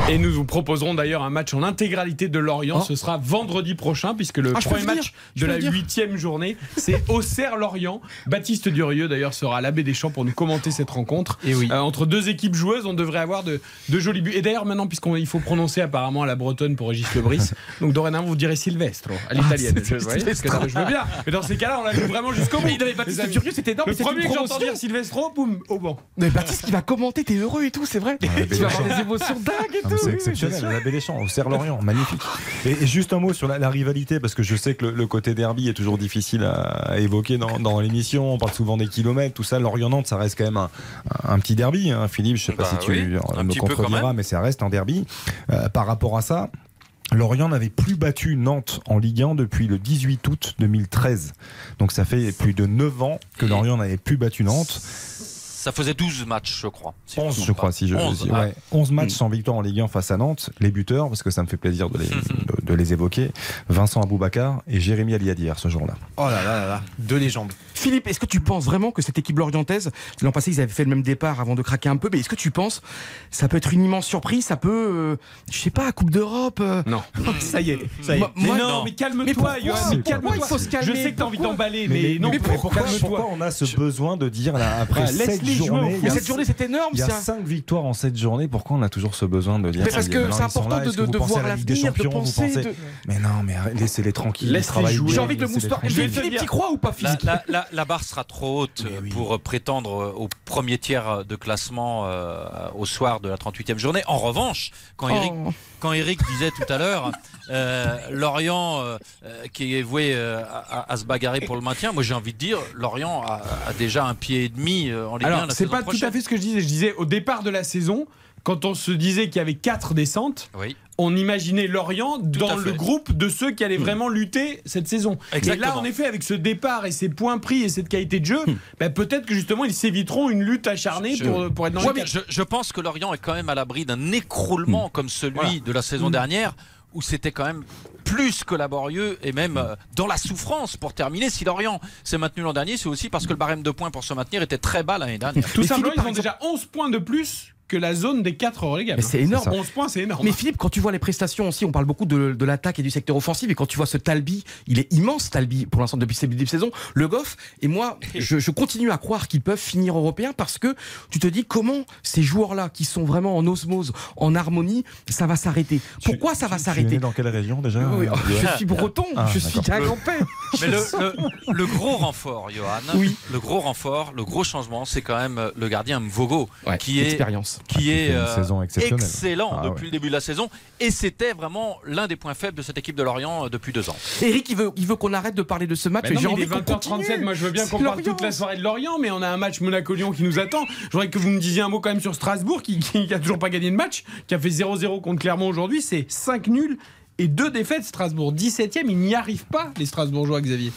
Et nous vous proposerons d'ailleurs un match en intégralité de Lorient. Oh. Ce sera vendredi prochain, puisque le Ah, premier match de la huitième journée, c'est Auxerre-Lorient. Baptiste Durieux d'ailleurs sera à l'abbé des Champs pour nous commenter cette rencontre. Et oui. Euh, entre deux équipes joueuses, on devrait avoir de, de jolis buts. Et d'ailleurs, maintenant, puisqu'il faut prononcer apparemment à la bretonne pour Régis Lebris, donc dorénavant, vous direz Silvestro à l'italienne. Ah, c'est je, je veux bien. Mais dans ces cas-là, on la joue vraiment jusqu'au bout. Mais Baptiste. Durieux, c'était énorme. Le premier que j'entends dire Silvestro, boum, au banc. Mais Baptiste qui va commenter, t'es heureux et tout, c'est vrai. tu vas avoir des émotions dingues et Ah, tout. C'est oui, oui, exceptionnel, sûr. la Champs, au Serre-Lorient, magnifique. Et, et juste un mot sur la, la rivalité, parce que je sais que le, le côté derby est toujours difficile à, à évoquer dans, dans l'émission. On parle souvent des kilomètres, tout ça. Lorient-Nantes, ça reste quand même un, un petit derby. hein. Philippe, je sais pas Bah si tu oui, un me contrediras, mais ça reste un derby. Euh, par rapport à ça, Lorient n'avait plus battu Nantes en Ligue 1 depuis le 18 août 2013. Donc ça fait plus de 9 ans que Lorient n'avait plus battu Nantes. Ça faisait 12 matchs, je crois. si 11, me je crois, si je 11, si- ah. ouais. 11 matchs Mm. sans victoire en Ligue 1 face à Nantes. Les buteurs, parce que ça me fait plaisir de les, de, de les évoquer, Vincent Aboubacar et Jérémy Aliadière ce jour-là. Oh là là là là, deux légendes. Philippe, est-ce que tu penses vraiment que cette équipe lorientaise, l'an passé ils avaient fait le même départ avant de craquer un peu, mais est-ce que tu penses ça peut être une immense surprise, ça peut, euh, je sais pas, Coupe d'Europe euh, Non. Ça y est, ça y est. Moi- Mais moi- non, mais Mais calme-toi, Johan. Pourquoi Mais calme-toi. il faut se calmer Je sais que t'as envie d'emballer, mais, non, mais pourquoi, pourquoi on a ce besoin de dire là, après 7 y a- cette journée c'est énorme, il y a 5 victoires en 7 journées, pourquoi on a toujours ce besoin de dire Mais parce que c'est important de- voir à la Ligue des l'avenir, de penser, pensez- de- Mais non, mais laissez-les tranquilles, travaillent jouer. J'ai envie que le laissez-les moustoir. Philippe, t'y crois ou pas Philippe? La- la- la barre sera trop haute pour euh, prétendre euh, au premier tiers de classement euh, au soir de la 38e journée. En revanche, quand Eric, Oh. quand Eric disait tout à l'heure, euh, Lorient euh, euh, qui est voué euh, à, à se bagarrer pour le maintien, moi j'ai envie de dire, Lorient a, a déjà un pied et demi euh, en Ligue 1 Alors, la c'est saison pas tout à fait ce que je disais. Je disais au départ de la saison, quand on se disait qu'il y avait quatre descentes, Oui. on imaginait Lorient dans le groupe de ceux qui allaient vraiment lutter cette saison. Et là, Exactement. en effet, avec ce départ et ces points pris et cette qualité de jeu, bah, peut-être que justement ils s'éviteront une lutte acharnée Je- pour, pour être dans Ouais, les mais je, je pense que Lorient est quand même à l'abri d'un écroulement comme celui Voilà. de la saison dernière où c'était quand même plus que laborieux et même euh, dans la souffrance pour terminer. Si Lorient s'est maintenu l'an dernier, c'est aussi parce que le barème de points pour se maintenir était très bas l'année dernière. Tout simplement, ils ont exemple- déjà 11 points de plus que la zone des 4 relégables. C'est énorme. 11 points, c'est énorme. Mais Philippe, quand tu vois les prestations aussi, on parle beaucoup de, de l'attaque et du secteur offensif, et quand tu vois ce Talbi, il est immense Talbi pour l'instant depuis ce début de saison, le Goff, et moi, je, je continue à croire qu'ils peuvent finir européens parce que tu te dis comment ces joueurs-là qui sont vraiment en osmose, en harmonie, ça va s'arrêter? Pourquoi ça va Tu es né s'arrêter dans quelle région déjà? Oui, euh, oh, Je suis breton, Ah, je suis grand-père. Mais le, le- le gros renfort, Johan, Oui. le gros renfort, le gros changement, c'est quand même le gardien Mvogo, Ouais, qui est, expérience. Qui est euh, saison excellent Ah depuis ouais. le début de la saison. Et c'était vraiment l'un des points faibles de cette équipe de Lorient euh, depuis deux ans. Eric, il veut, il veut qu'on arrête de parler de ce match. Mais non, J'ai mais envie il est qu'on 20h37, continue. moi je veux bien qu'on parle toute la soirée de Lorient, mais on a un match Monaco-Lyon qui nous attend. Je voudrais que vous me disiez un mot quand même sur Strasbourg, qui, qui, qui a toujours pas gagné de match, qui a fait 0-0 contre Clermont aujourd'hui. C'est 5 nuls et 2 défaites. Strasbourg 17ème, ils n'y arrivent pas, les Strasbourgeois, Xavier.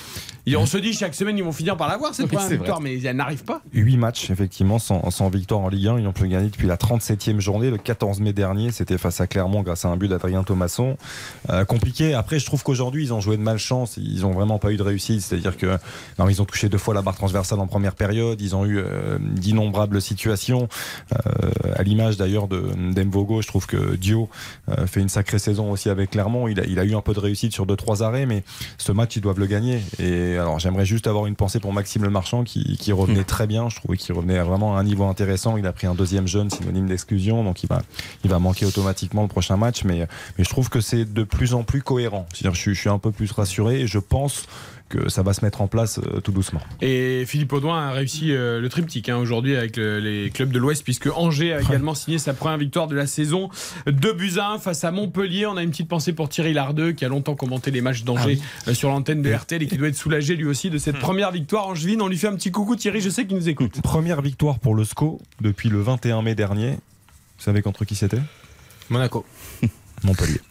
Et on se dit chaque semaine, ils vont finir par l'avoir, cette Oui, première victoire, mais ils n'arrivent pas. 8 matchs, effectivement, sans, sans victoire en Ligue 1. Ils n'ont plus gagné depuis la 37e journée, le 14 mai dernier. C'était face à Clermont grâce à un but d'Adrien Thomasson. Euh, compliqué. Après, je trouve qu'aujourd'hui, ils ont joué de malchance. Ils n'ont vraiment pas eu de réussite. C'est-à-dire que non, ils ont touché deux fois la barre transversale en première période. Ils ont eu euh, d'innombrables situations. Euh, à l'image d'ailleurs de d'Emvogo, je trouve que Dio fait une sacrée saison aussi avec Clermont. Il a, il a eu un peu de réussite sur deux trois arrêts, mais ce match, ils doivent le gagner. Et alors, j'aimerais juste avoir une pensée pour Maxime Le Marchand qui, qui revenait très bien. Je trouvais qu'il revenait vraiment à un niveau intéressant. Il a pris un deuxième jeune, synonyme d'exclusion, donc il va, il va manquer automatiquement le prochain match. Mais, mais je trouve que c'est de plus en plus cohérent. C'est-à-dire, je, je suis un peu plus rassuré et je pense que ça va se mettre en place euh, tout doucement. Et Philippe Audouin a réussi euh, le triptyque hein, aujourd'hui avec le- les clubs de l'Ouest, puisque Angers a également signé sa première victoire de la saison. 2 buts à 1 face à Montpellier. On a une petite pensée pour Thierry Lardeux, qui a longtemps commenté les matchs d'Angers euh, sur l'antenne de RTL et qui doit être soulagé lui aussi de cette première victoire angevine. On lui fait un petit coucou, Thierry, je sais qu'il nous écoute. Première victoire pour le SCO depuis le 21 mai dernier. Vous savez contre qui c'était? Monaco. Montpellier.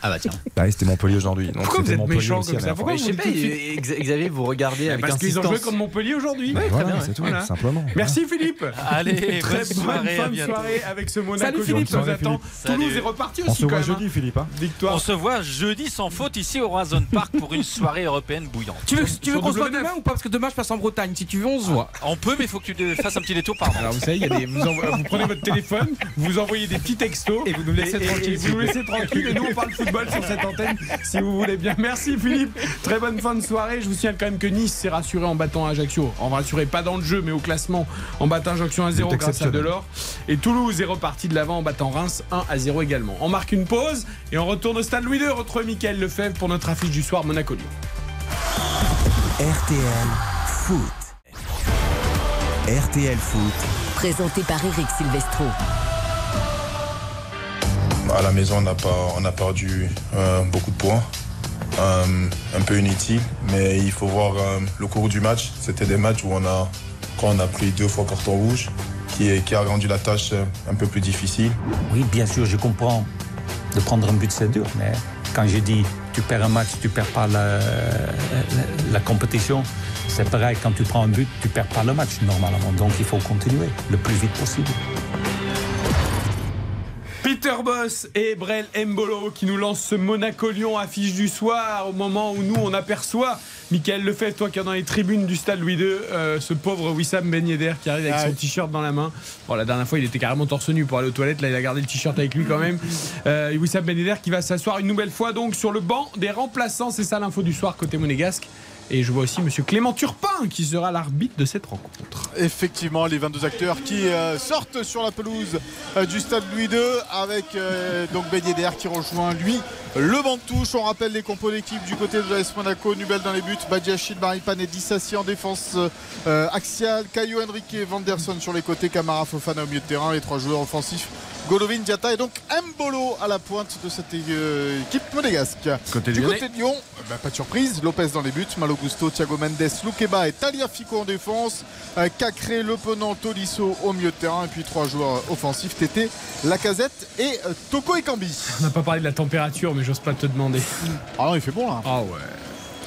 Ah bah tiens. Bah, c'était Montpellier aujourd'hui. Donc Pourquoi vous êtes Montpellier méchant aussi comme ça Pourquoi je sais pas, Xavier, vous regardez avec Parce qu'ils ont joué contre Montpellier aujourd'hui. Ouais, Voilà, bien, c'est tout, Voilà. simplement. Merci Philippe. Allez, Très bonne bonne soirée, fin de soirée avec ce Monaco Salut, Philippe. Salut, attend. Toulouse est reparti On aussi se quand voit même. jeudi, hein. Philippe. hein Victoire. On se voit jeudi sans faute ici au Horizon Park pour une soirée européenne bouillante. Tu veux, tu veux Sur qu'on se voit W9. demain ou pas Parce que demain je passe en Bretagne. Si tu veux, on se voit. On peut, mais il faut que tu fasses un petit détour par Alors vous savez, vous, prenez votre téléphone, vous envoyez des petits textos Et vous nous laissez tranquille, tranquille et nous on parle football sur cette antenne si vous voulez bien. Merci Philippe. Très bonne fin de soirée. Je vous signale quand même que Nice s'est rassuré en battant Ajaccio. En rassuré pas dans le jeu mais au classement en battant Ajaccio 1-0 grâce à. Delors. Et Toulouse est reparti de l'avant en battant Reims 1-0 également. On marque une pause et on retourne au stade Louis II retrouver Mickaël Lefebvre pour notre affiche du soir Monaco-Lyon. RTL Foot. RTL Foot. Présenté par Eric Silvestro. À la maison, on a perdu euh, beaucoup de points, Euh, un peu inutile, mais il faut voir euh, le cours du match. C'était des matchs où on a, quand on a pris deux fois carton rouge, qui, qui a rendu la tâche un peu plus difficile. Oui, bien sûr, je comprends de prendre un but, c'est dur, mais quand je dis tu perds un match, tu perds pas la, la, la compétition, c'est pareil, quand tu prends un but, tu perds pas le match normalement. Donc il faut continuer le plus vite possible. Peter Boss et Brel Mbolo qui nous lancent ce Monaco-Lyon affiche du soir au moment où nous on aperçoit Michael Lefebvre, toi qui es dans les tribunes du stade Louis II, euh, ce pauvre Wissam Ben Yedder qui arrive avec Ah son t-shirt dans la main. Bon, la dernière fois il était carrément torse nu pour aller aux toilettes, là il a gardé le t-shirt avec lui quand même. Euh, Wissam Ben Yedder qui va s'asseoir une nouvelle fois donc sur le banc des remplaçants, c'est ça l'info du soir côté monégasque. Et je vois aussi Monsieur Clément Turpin qui sera l'arbitre de cette rencontre. Effectivement, les 22 acteurs qui euh, sortent sur la pelouse euh, du stade Louis II avec euh, donc Ben qui rejoint lui le banc de touche. On rappelle les compos d'équipe du côté de l'AS Monaco. Nubel dans les buts, Badiachil, Maripane et Dissassi en défense axiale. Caillou Henrique et Vanderson sur les côtés. Camara Fofana au milieu de terrain. Les trois joueurs offensifs. Golovin, Diata et donc Mbolo à la pointe de cette euh, équipe monégasque. Côté du lyonnais. côté de Lyon, euh, bah, pas de surprise. Lopez dans les buts, Malo Gusto, Thiago Mendes, Loukeba et Taliafico en défense. Euh, Cacré, Le Penant, Tolisso au milieu de terrain. Et puis trois joueurs euh, offensifs, Tété, Lacazette et euh, Toko Ekambi. On n'a pas parlé de la température mais j'ose pas te demander. Ah non, il fait bon là. Ah ouais.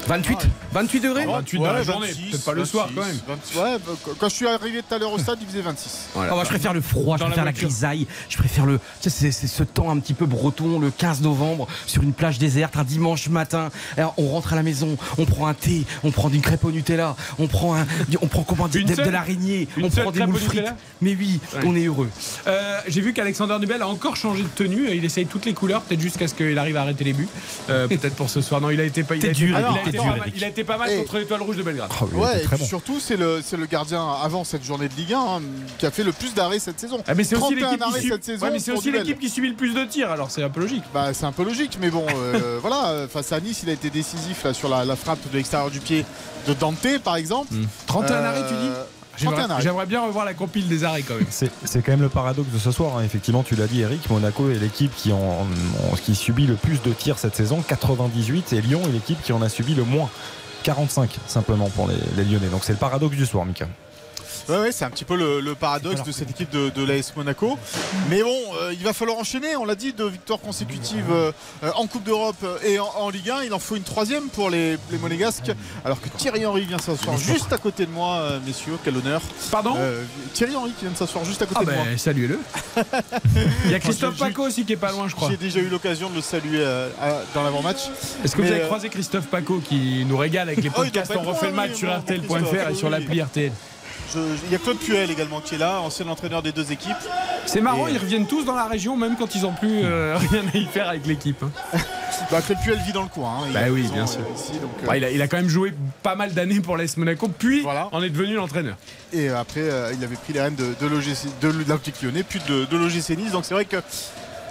28 28 degrés 28 dans la journée, peut-être pas le soir quand même. 26, ouais, bah, quand je suis arrivé tout à l'heure au stade, il faisait 26. Ah, moi, je préfère le froid, je Dans la préfère la, voiture. grisaille, je préfère le. tu sais, C'est ce temps un petit peu breton, le 15 novembre, sur une plage déserte, un dimanche matin. Alors, on rentre à la maison, on prend un thé, on prend une crêpe au Nutella, on prend, un, on prend comment dire, Une de, de l'araignée, on prend des moules frites. Mais oui, Ouais. on est heureux. Euh, J'ai vu qu'Alexander Nubel a encore changé de tenue. Il essaye toutes les couleurs, peut-être jusqu'à ce qu'il arrive à arrêter les buts. Euh, peut-être pour ce soir. Non, il a été pas. Il a été, dur, il a Eric, été été pas mal- il a été pas mal Et- contre l'étoile rouge de Belgrade. Ouais, et puis surtout, c'est le, c'est le gardien avant cette journée de Ligue 1 hein, qui a fait le plus d'arrêts cette saison. Ah, mais c'est aussi 31 l'équipe arrêts qui, suit- cette saison. Ouais, mais c'est pour aussi duel. l'équipe qui subit le plus de tirs, alors c'est un peu logique. Bah, c'est un peu logique, mais bon, euh, voilà, face à Nice, il a été décisif là, sur la, la frappe de l'extérieur du pied de Dante, par exemple. 31 Euh, arrêts, tu dis? 31 J'aimerais bien revoir la compile des arrêts quand même. C'est c'est quand même le paradoxe de ce soir. hein. Effectivement, tu l'as dit, Eric. Monaco est l'équipe qui, en, en- qui subit le plus de tirs cette saison, 98, et Lyon est l'équipe qui en a subi le moins, 45 simplement pour les, les Lyonnais. Donc c'est le paradoxe du soir, Mika. Ouais, ouais, c'est un petit peu le, le paradoxe de cette équipe de, de l'AS Monaco. Mais bon, euh, il va falloir enchaîner. On l'a dit, deux victoires consécutives euh, euh, en Coupe d'Europe et en, en Ligue 1. Il en faut une troisième pour les, les Monégasques. Alors que Thierry Henry vient s'asseoir juste à côté de moi, euh, messieurs. Quel honneur. Pardon Euh, Thierry Henry qui vient de s'asseoir juste à côté Ah de moi. ben saluez-le. Il y a Christophe Paco aussi qui est pas loin, je crois. J'ai déjà eu l'occasion de le saluer euh, à- dans l'avant-match. Est-ce que Mais, vous avez euh, croisé Christophe Paco qui nous régale avec les Oh, podcasts On refait loin, le match sur RTL.fr et sur l'appli RTL je- Il y a Claude Puel également qui est là, ancien entraîneur des deux équipes. C'est marrant, Et- ils reviennent tous dans la région, même quand ils n'ont plus euh, rien à y faire avec l'équipe. hein. Bah, Claude Puel vit dans le coin. hein. Il Bah a oui, raison, bien euh, sûr. ici, donc, euh, Bah, il, a, il a quand même joué pas mal d'années pour l'AS Monaco, puis en est devenu l'entraîneur. Et après, euh, il avait pris les rênes de, de l'OGC de l'Olympique Lyonnais, puis de, de l'OGC Nice. Donc c'est vrai que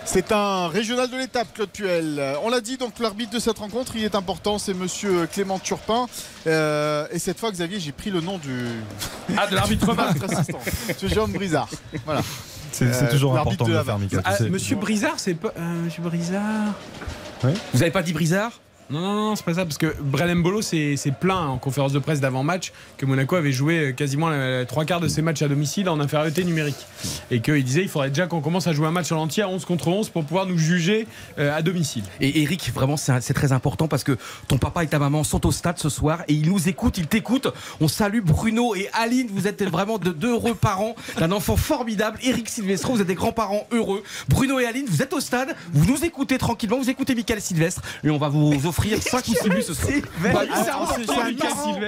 c'est un régional de l'étape, Claude Puel. On l'a dit, donc l'arbitre de cette rencontre, il est important, c'est monsieur Clément Turpin. Euh, et cette fois, Xavier, j'ai pris le nom du. Ah, de l'arbitre assistant, monsieur Jérôme Brizard. Voilà. C'est Euh, toujours important de de le faire, tu Ah, sais. monsieur Brizard, c'est pas. euh, monsieur Brizard. Vous avez pas dit Brizard? Non, non, non, c'est pas ça, parce que Brennan Bolo s'est plaint en conférence de presse d'avant-match que Monaco avait joué euh, quasiment trois quarts de ses matchs à domicile en infériorité numérique. Et qu'il disait il faudrait déjà qu'on commence à jouer un match en entier à 11 contre 11 pour pouvoir nous juger euh, à domicile. Et Eric, vraiment, c'est très important parce que ton papa et ta maman sont au stade ce soir et ils nous écoutent, ils t'écoutent. On salue Bruno et Aline. Vous êtes vraiment de deux heureux parents d'un enfant formidable. Eric Silvestro, vous êtes des grands-parents heureux. Bruno et Aline, vous êtes au stade, vous nous écoutez tranquillement, vous écoutez Michael Sylvestre et on va vous offrir 5 ou 6 buts ce soir. Bah, Ah, c'est c'est un- un Michael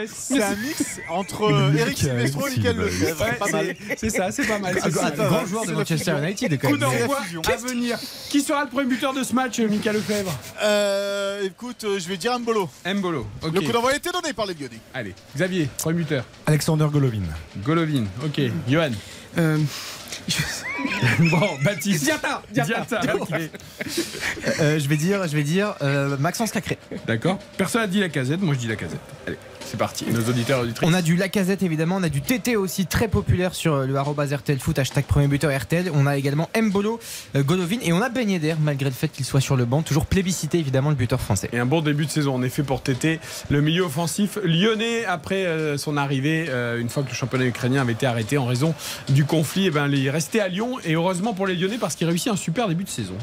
mix- un entre euh, Eric Silvestro et Michael Lefebvre. Ouais, Pas mal. c'est- ça, c'est pas mal. c'est ça. grand joueur de Manchester. United quand Coup même. d'envoi à venir. Qui sera le premier buteur de ce match, Mika Lefebvre Euh, écoute, euh, je vais dire Mbolo. Mbolo. Le coup d'envoi a été donné par les Lyonnais. Allez, Xavier, premier buteur. Alexander Golovin. Golovin, ok. Johan. Euh, bon, Baptiste. Diata, Diata. Diata. Euh, je vais dire, je vais dire euh, Maxence Cacré. D'accord. Personne n'a dit la casette, moi je dis la casette. Allez, c'est parti. Nos auditeurs auditrices. On a du Lacazette évidemment, on a du TT aussi très populaire sur le arrobas RTL Foot, hashtag premier buteur RTL. On a également Mbolo, euh, Golovin et on a Ben Yedder malgré le fait qu'il soit sur le banc, toujours plébiscité évidemment le buteur français. Et un bon début de saison en effet pour Tété, le milieu offensif lyonnais après euh, son arrivée, euh, une fois que le championnat ukrainien avait été arrêté en raison du conflit, eh ben, il est resté à Lyon et heureusement pour les Lyonnais parce qu'il réussit un super début de saison.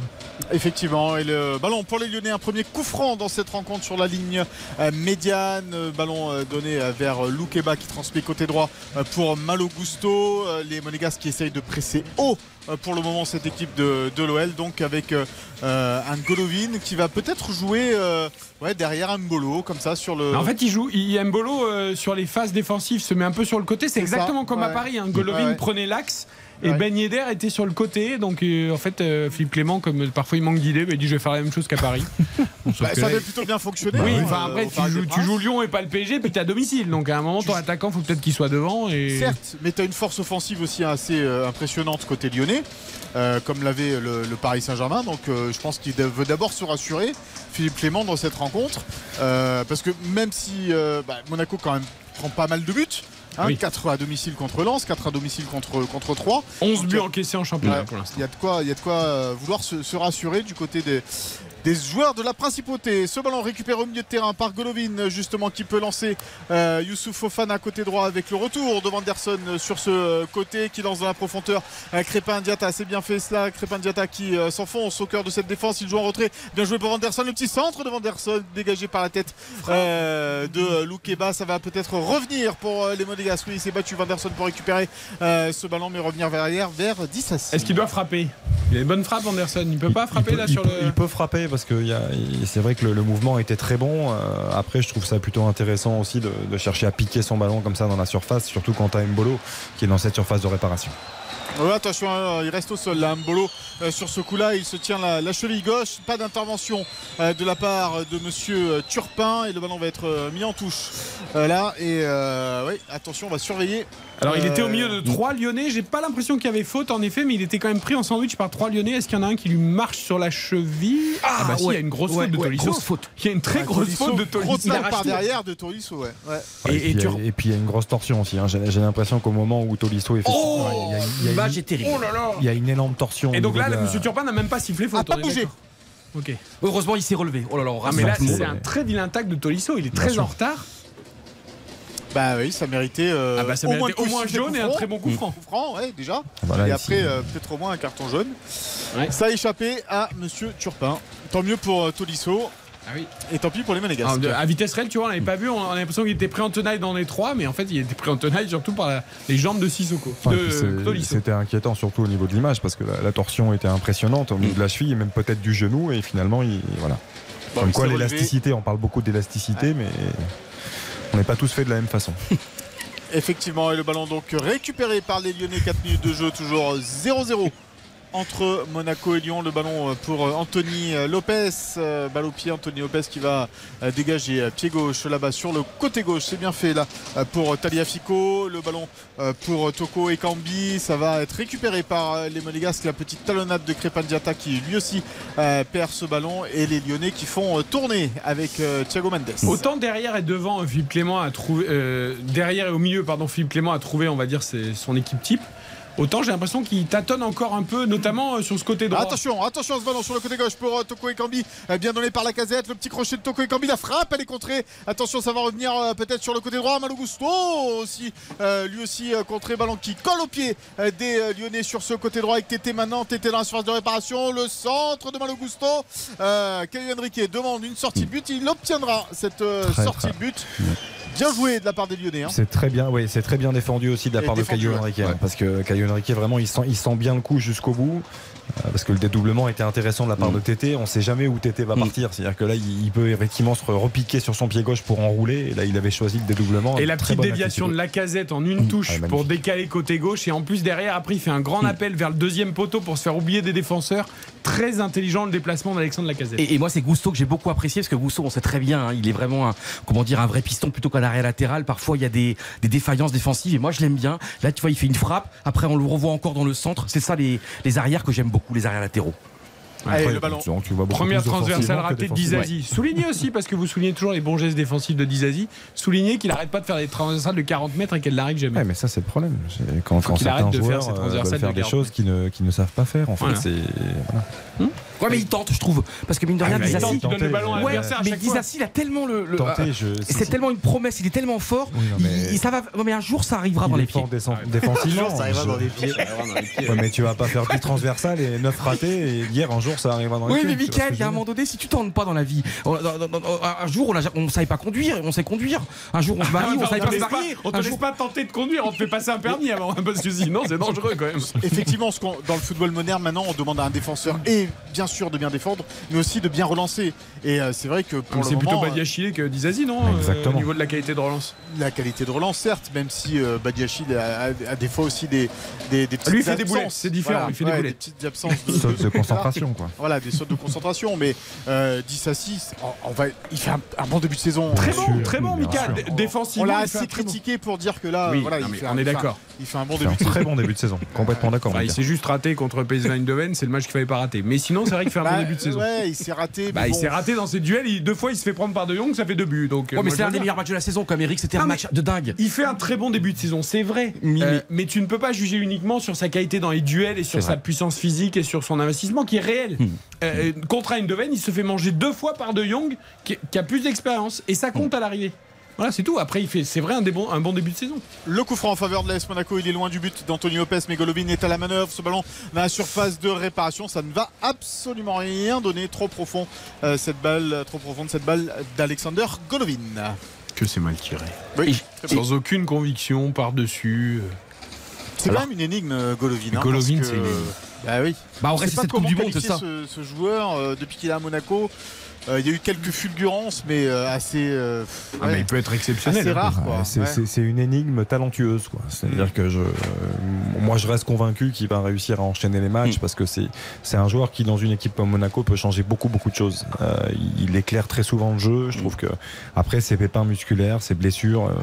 Effectivement, et le ballon pour les Lyonnais, un premier coup franc dans cette rencontre sur la ligne euh, médiane. Euh, Ballon euh, donné euh, vers euh, Loukeba qui transmet côté droit euh, pour Malo Gusto. Euh, Les Monégasques qui essayent de presser haut euh, pour le moment cette équipe de, de l'OL, donc avec euh, euh, un Golovin qui va peut-être jouer euh, ouais, derrière un Mbolo, comme ça sur le. En fait, il joue, il, Mbolo euh, sur les phases défensives se met un peu sur le côté. C'est exactement ça, comme à. Paris. Hein. Golovin ouais. prenait l'axe. Et Ouais. Ben Yedder était sur le côté, donc euh, en fait euh, Philippe Clément, comme parfois il manque d'idées, bah, il dit je vais faire la même chose qu'à Paris. Bah, ça avait plutôt bien fonctionné. Oui, hein, enfin euh, après tu joues, tu Princes. joues Lyon et pas le PSG, puis t'es à domicile, donc à un moment ton attaquant faut peut-être qu'il soit devant. Et... Certes, mais tu as une force offensive aussi assez euh, impressionnante côté lyonnais, euh, comme l'avait le, le Paris Saint-Germain. Donc euh, je pense qu'il veut d'abord se rassurer, Philippe Clément, dans cette rencontre. Euh, parce que même si euh, bah, Monaco quand même prend pas mal de buts, hein, Oui. 4 à domicile contre Lens, 4 à domicile contre, contre 3. 11 Donc, buts encaissés en championnat pour l'instant. Il y a de quoi, il y a de quoi euh, vouloir se, se rassurer du côté des, des joueurs de la principauté. Ce ballon récupéré au milieu de terrain par Golovin, justement, qui peut lancer euh, Youssouf Fofana côté droit avec le retour de Vanderson sur ce euh, côté qui lance dans la profondeur. Euh, Crépin Diata, c'est bien fait cela. Crépin Diata qui euh, s'enfonce au cœur de cette défense. Il joue en retrait. Bien joué pour Vanderson. Le petit centre de Vanderson dégagé par la tête euh, de Loukeba. Ça va peut-être revenir pour euh, les Monégasques. Oui, il s'est battu Vanderson pour récupérer euh, ce ballon, mais revenir vers l'arrière vers 10 à 6. Est-ce qu'il doit frapper? Il a une bonne frappe Anderson, il peut pas frapper il, là sur il le. peut- il peut frapper parce que c'est vrai que le, mouvement était très bon. Euh, après, je trouve ça plutôt intéressant aussi de, de chercher à piquer son ballon comme ça dans la surface, surtout quand tu as Mbolo qui est dans cette surface de réparation. Ouais, attention, hein, il reste au sol là, Mbolo euh, sur ce coup-là, il se tient la, la cheville gauche, pas d'intervention euh, de la part de monsieur euh, Turpin et le ballon va être euh, mis en touche euh, là et euh, oui, attention, on va surveiller. Alors il était au milieu de trois Lyonnais, j'ai pas l'impression qu'il y avait faute en effet, mais il était quand même pris en sandwich par trois Lyonnais. Est-ce qu'il y en a un qui lui marche sur la cheville? Ah, bah si, il y a une grosse ouais, faute de ouais, Tolisso. grosse faute. Il y a une très grosse Tolisso, faute de Tolisso. tacle par derrière de Tolisso, ouais. ouais. Et, Et- puis, et il y tu- a- et puis il y a une grosse torsion aussi. hein. J'ai l'impression qu'au moment où Tolisso est Oh, il y a- il y a une- l'image est terrible. Oh là là il y a une énorme torsion. Et donc là, monsieur Turpin n'a même pas sifflé faute. A pas bougé. Heureusement, il s'est relevé. Oh là là, on Ah, ramasse mais là, c'est un très vilain tacle de Tolisso. Il est très en retard. Bah oui, ça méritait euh, Ah bah, ça au méritait moins, au moins un coup jaune et un très bon coup franc. Coup franc, ouais, déjà. Voilà, et ici, après, euh, euh, peut-être au moins un carton jaune. Ouais. Ça a échappé à monsieur Turpin. Tant mieux pour euh, Tolisso. Ah oui. Et tant pis pour les Monégasques. Alors, de- à vitesse réelle, tu vois, on l'avait pas vu. On a l'impression qu'il était pris en tenaille dans les trois, mais en fait, il était pris en tenaille surtout par la- les jambes de Sissoko. C'était inquiétant surtout au niveau de l'image parce que la, la torsion était impressionnante au niveau de la cheville et même peut-être du genou et finalement il voilà. Bon, Comme il quoi l'élasticité, on parle beaucoup d'élasticité mais on n'est pas tous faits de la même façon. Effectivement, et le ballon donc récupéré par les Lyonnais. 4 minutes de jeu, toujours 0-0 entre Monaco et Lyon. Le ballon euh, pour euh, Anthony euh, Lopez. Balle au pied, Anthony Lopez qui va dégager pied gauche là-bas sur le côté gauche. C'est bien fait là pour Taliafico. Le ballon pour Toko et Kambi. Ça va être récupéré par les Monégasques. La petite talonnade de Crépin Diatta qui lui aussi perd ce ballon. Et les Lyonnais qui font tourner avec Thiago Mendes. Autant derrière et devant, Philippe Clément a trouvé. derrière et au milieu, pardon, Philippe Clément a trouvé, on va dire, son équipe type. Autant j'ai l'impression qu'il tâtonne encore un peu, notamment euh, sur ce côté droit. Attention, attention ce ballon sur le côté gauche pour euh, Toko Ekambi, euh, bien donné par la casette, le petit crochet de Toko Ekambi, la frappe, elle est contrée. Attention, ça va revenir euh, peut-être sur le côté droit. Malo Gusto aussi, euh, lui aussi euh, contré, ballon qui colle au pied euh, des euh, Lyonnais sur ce côté droit avec Tété maintenant, Tété dans la surface de réparation, le centre de Malo Gusto. Euh, Caio Henrique demande une sortie de but, il obtiendra cette euh, Très, sortie très. de but. Bien joué de la part des Lyonnais. hein. C'est très bien, oui, c'est très bien défendu aussi de la Et part de défendu, Caio ouais. Henrique, Ouais. hein, parce que Caio Henrique vraiment il sent, il sent bien le coup jusqu'au bout. Euh, Parce que le dédoublement était intéressant de la part Mm. de Tété. On ne sait jamais où Tété va partir. C'est-à-dire que là, il peut effectivement se repiquer sur son pied gauche pour enrouler. Et là, il avait choisi le dédoublement. Et la petite déviation de la casette en une touche Ah, pour décaler côté gauche. Et en plus, derrière, après, il fait un grand appel vers le deuxième poteau pour se faire oublier des défenseurs. Très intelligent le déplacement d'Alexandre Lacazette. Et, et moi, c'est Gusto que j'ai beaucoup apprécié parce que Gusto, on sait très bien, hein, il est vraiment un, comment dire, un vrai piston plutôt qu'un arrière latéral. Parfois, il y a des, des défaillances défensives et moi, je l'aime bien. Là, tu vois, il fait une frappe. Après, on le revoit encore dans le centre. C'est ça les, les arrières que j'aime beaucoup, les arrières latéraux. Allez, Après, le ballon. tu vois beaucoup Première transversale ratée de. Dizazi. Soulignez aussi, parce que vous soulignez toujours les bons gestes défensifs de Dizazi, soulignez qu'il n'arrête pas de faire des transversales de 40 mètres et qu'elle n'arrive jamais. Ouais, mais ça, c'est le problème. Quand, quand arrête certains de faire ces euh, transversales veulent faire de des 40 choses qu'ils ne, savent pas faire, en fait, Voilà. c'est. voilà. Ouais, mais il tente, je trouve. Parce que mine de Ah, rien, mais ballon à Ouais, mais. Disassi, il a tellement le. le- Tenter, euh, je- c'est tellement une promesse, il est tellement fort. Oui, non, mais- il, ça va, ouais, mais un jour, ça arrivera dans Il les est fort pieds. défense- défensivement. ça arrivera Je- dans les pieds. Ouais, mais tu vas pas faire 10 transversales et 9 ratés et hier un jour ça arrivera dans les Oui, pieds, mais vois ce Michael, il y a un moment donné, si tu tentes pas dans la vie, dans- dans- dans- un jour, on a- on ne savait pas conduire, on sait conduire. Un jour, on se marie, on savait te pas se laisse pas, marier. on te laisse pas tenter de conduire, on te fait passer un permis avant, parce que sinon c'est dangereux quand même. Effectivement, ce qu'on- dans le football moderne, maintenant, on demande à un défenseur et bien sûr de bien défendre, mais aussi de bien relancer. Et euh, c'est vrai que pour le C'est plutôt moment, Badiachile que Dizazi, non euh, Exactement. Au niveau de la qualité de relance. la qualité de relance, certes, même si euh, Badiachil a, a- a des fois aussi des, des, des petites Lui, il fait des c'est différent, il fait des boulets. petites absences de, de concentration quoi. Voilà, des sautes de concentration, mais euh, Dissassi, on, on va, il fait un, un bon début de saison. Très bon, sûr, très bon, Mika. Défensivement, On l'a assez bon- critiqué pour dire que là, Oui, voilà, non, il, mais fait on un, est d'accord. il fait un bon début un de très bon début de saison. Complètement d'accord. Enfin, il s'est juste raté contre PSV Eindhoven, c'est le match qu'il fallait pas rater. Mais sinon, c'est vrai qu'il fait un Bah, bon début de saison. Ouais, il s'est raté. Bah, il s'est raté dans ses duels. il- deux fois, il se fait prendre par De Jong, ça fait deux buts. Donc, euh, Ouais, mais c'est un des meilleurs matchs de la saison, comme Eric, c'était un match de dingue. Il fait un très bon début de saison, c'est vrai. Mais- Euh, mais tu ne peux pas juger uniquement sur sa qualité dans les duels et sur sa vrai. puissance physique et sur son investissement qui est réel. Hmm. Euh, contre Eindhoven, il se fait manger deux fois par De Jong qui, qui a plus d'expérience et ça compte à l'arrivée. Voilà, c'est tout. Après, il fait, c'est vrai, un, des bons- un bon début de saison. Le coup franc en faveur de l'AS Monaco, il est loin du but d'Antonio Lopez, mais Golovin est à la manœuvre. Ce ballon dans la surface de réparation, ça ne va absolument rien donner. Trop profond euh, cette balle, euh, trop profonde cette balle d'Alexander Golovin. Que c'est mal tiré. Oui, très bien. Sans aucune conviction par-dessus. Euh. c'est quand même une énigme euh, Golovin. hein, Golovin, c'est une énigme. Bah oui. Bah, on reste cette Coupe du Monde, c'est ça. ce, ce joueur euh, depuis qu'il est à Monaco. Euh, il y a eu quelques fulgurances, mais euh, assez. euh, Ah, mais il peut être exceptionnel. Hein. rare, c'est- Ouais. c'est une énigme talentueuse. quoi. C'est-à-dire que je, euh, moi, je reste convaincu qu'il va réussir à enchaîner les matchs parce que c'est un joueur qui, dans une équipe comme Monaco, peut changer beaucoup, beaucoup de choses. Euh, il éclaire très souvent le jeu. Je trouve que après ses pépins musculaires, ses blessures, euh,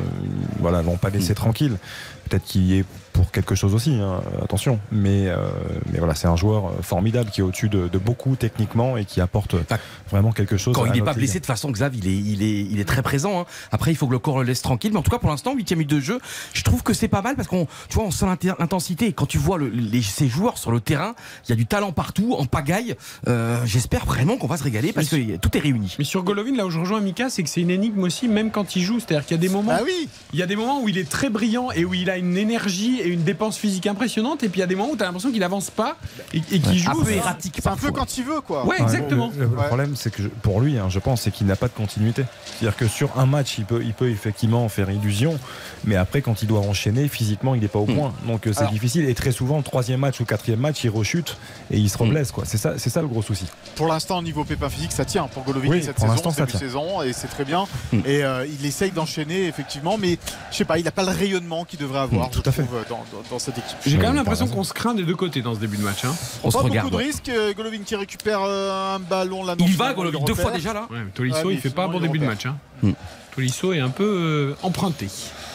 voilà, l'ont pas laissé tranquille. Peut-être qu'il y est pour quelque chose aussi, hein, attention. Mais, euh, mais voilà, c'est un joueur euh, formidable qui est au-dessus de, de beaucoup techniquement et qui apporte vraiment quelque chose. Quand à il n'est pas ligue. blessé, de toute façon, Xav, il est, il est, il est très présent. hein. Après, il faut que le corps le laisse tranquille. Mais en tout cas, pour l'instant, 8 minute de jeu, je trouve que c'est pas mal parce qu'on, tu vois, on sent l'intensité. Et quand tu vois le- les, ces joueurs sur le terrain, il y a du talent partout, en pagaille. Euh, J'espère vraiment qu'on va se régaler parce que tout est réuni. Mais sur Golovin, là où je rejoins Mika, c'est que c'est une énigme aussi, même quand il joue. C'est-à-dire qu'il y a des moments. Ah oui Il y a des moments où il est très brillant et où il a une énergie et une dépense physique impressionnante. Et puis il y a des moments où tu as l'impression qu'il avance pas et, et qu'il joue. Un peu erratique. C'est un peu quand il veut, quoi. Ouais, exactement. Le, problème, c'est que je- pour lui, hein, je pense, c'est qu'il n'a pas de continuité. C'est-à-dire que sur un match, il peut, il peut effectivement faire illusion, mais après, quand il doit enchaîner, physiquement, il n'est pas au point. Donc euh, c'est difficile. Et très souvent, le troisième match ou quatrième match, il rechute et il se reblesse. quoi. C'est ça, c'est ça le gros souci. Pour l'instant, au niveau pépin physique, ça tient pour Golovin Oui, cette pour saison, saison, et c'est très bien. Mm. Et euh, il essaye d'enchaîner, effectivement, mais je sais pas, il n'a pas le rayonnement qu'il devrait avoir, je tout à fait. trouve, dans, dans- dans cette équipe. J'ai quand même l'impression qu'on se craint des deux côtés dans ce début de match. hein. On se pas regarde. beaucoup de risques. euh, Golovin qui récupère euh, un ballon là. Il va, Golovin, deux fois déjà là. Ouais, Tolisso, Ouais, mais il fait pas un bon début de match. Hein. Hmm. Tolisso est un peu euh, emprunté.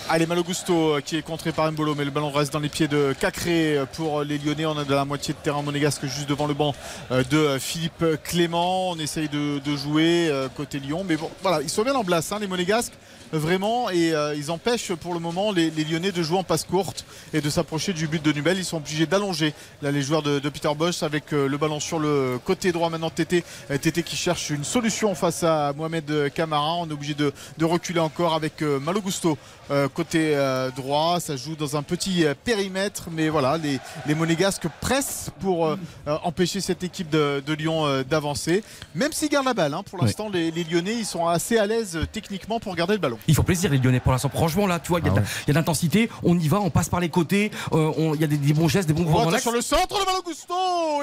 Allez, Malogusto qui est contré par Mbolo, mais le ballon reste dans les pieds de Cacré pour les Lyonnais. On a de la moitié de terrain monégasque juste devant le banc de Philippe Clément. On essaye de, de jouer côté Lyon, mais bon, voilà, ils sont bien en place, hein, les monégasques, vraiment, et euh, ils empêchent pour le moment les, Lyonnais de jouer en passe courte et de s'approcher du but de Nubel. Ils sont obligés d'allonger là les joueurs de, Peter Bosch avec euh, le ballon sur le côté droit maintenant. Tété, Euh, Tété qui cherche une solution face à Mohamed Camara. On est obligé de, reculer encore avec euh, Malogusto euh, côté euh, droit. Ça joue dans un petit euh, périmètre, mais voilà, les, les Monégasques pressent pour euh, euh, empêcher cette équipe de, de Lyon euh, d'avancer. Même s'ils gardent la balle, hein, pour l'instant, les, les Lyonnais ils sont assez à l'aise euh, techniquement pour garder le ballon. Il faut plaisir les Lyonnais pour l'instant. Franchement là, tu vois, il y a Ah de- ouais. l'intensité. On y va, on passe par les côtés. euh, on- Il y a des, des bons gestes, des bons On mouvements l'axe. le centre de Malogusto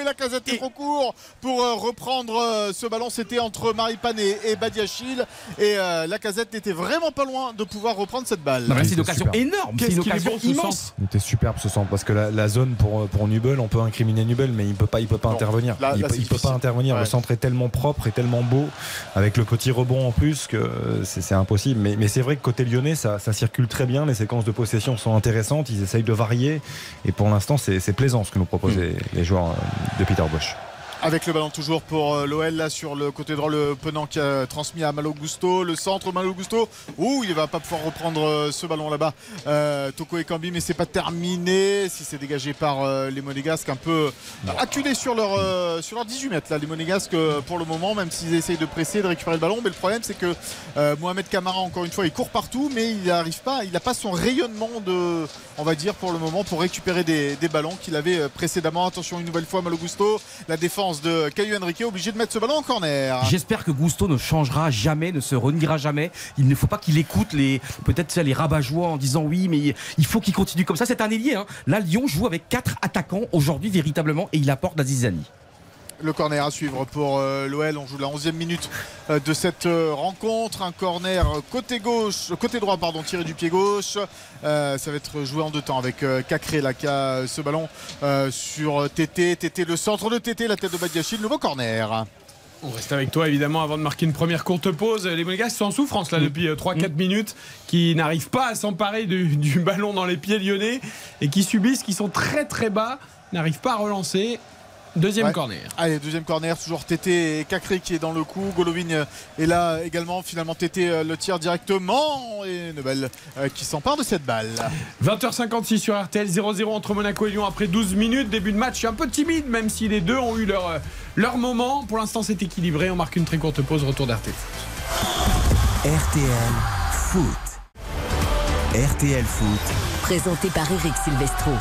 et la casette est trop court pour euh, reprendre euh, ce ballon. C'était entre Maripane et, et Badiachil et euh, la casette n'était vraiment pas loin de pouvoir reprendre cette balle. Non, mais c'est une occasion super. énorme. C'est Qu'est-ce une occasion bon, immense. centre. Il était superbe ce centre parce que la, la zone pour, pour Nubel, on peut incriminer Nubel, mais il peut pas, il peut pas Non, intervenir. là- il là, peut, il pas intervenir. Ouais. Le centre est tellement propre et tellement beau, avec le petit rebond en plus que c'est impossible. Mais, mais c'est vrai que côté lyonnais, ça, ça circule très bien. Les séquences de possession sont intéressantes. Ils essayent de varier et pour l'instant, c'est plaisant ce que nous proposent les, les joueurs euh, de Peter Bosch. Avec le ballon toujours pour euh, l'OL là sur le côté droit, le Penant qui a transmis à Malo Gusto, le centre Malo Gusto. Ouh, il va pas pouvoir reprendre euh, ce ballon là-bas. Euh, Toko et Kambi, mais c'est pas terminé. Si c'est dégagé par euh, les Monégasques, un peu acculés sur leur sur leur 18 mètres là, les Monégasques pour le moment, même s'ils essayent de presser, de récupérer le ballon. Mais le problème c'est que Mohamed Camara encore une fois, il court partout, mais il n'arrive pas, il n'a pas son rayonnement de, on va dire pour le moment, pour récupérer des, des ballons qu'il avait précédemment. Attention une nouvelle fois Malo Gusto, la défense de Caillou Henrique obligé de mettre ce ballon en corner. J'espère que Gusto ne changera jamais, ne se reniera jamais. Il ne faut pas qu'il écoute les peut-être les rabat-joie en disant oui, mais il faut qu'il continue comme ça. C'est un ailier. Hein. Là, Lyon joue avec quatre attaquants aujourd'hui véritablement et il apporte Azizani. Le corner à suivre pour euh, l'OL. On joue la 11e minute euh, de cette euh, rencontre. Un corner côté gauche, côté droit, pardon, tiré du pied gauche. Euh, ça va être joué en deux temps avec Cacré là qui a ce ballon euh, sur TT. TT, le centre de TT, la tête de Badiachil. Nouveau corner. On reste avec toi évidemment avant de marquer une première courte pause. Les Monégasques sont en souffrance là depuis euh, 3-4 minutes, qui n'arrivent pas à s'emparer du, du ballon dans les pieds lyonnais et qui subissent, qui sont très très bas, n'arrivent pas à relancer. Deuxième Ouais. corner. Allez, deuxième corner, toujours Tété et Cacré qui est dans le coup. Golovin euh, est là également. Finalement, Tété euh, le tire directement. Et Nobel euh, qui s'empare de cette balle. 20h56 sur RTL 0-0 entre Monaco et Lyon après 12 minutes. Début de match un peu timide, même si les deux ont eu leur, leur moment. Pour l'instant, c'est équilibré. On marque une très courte pause. Retour d'RTL. RTL Foot. RTL Foot. Présenté par Eric Silvestro.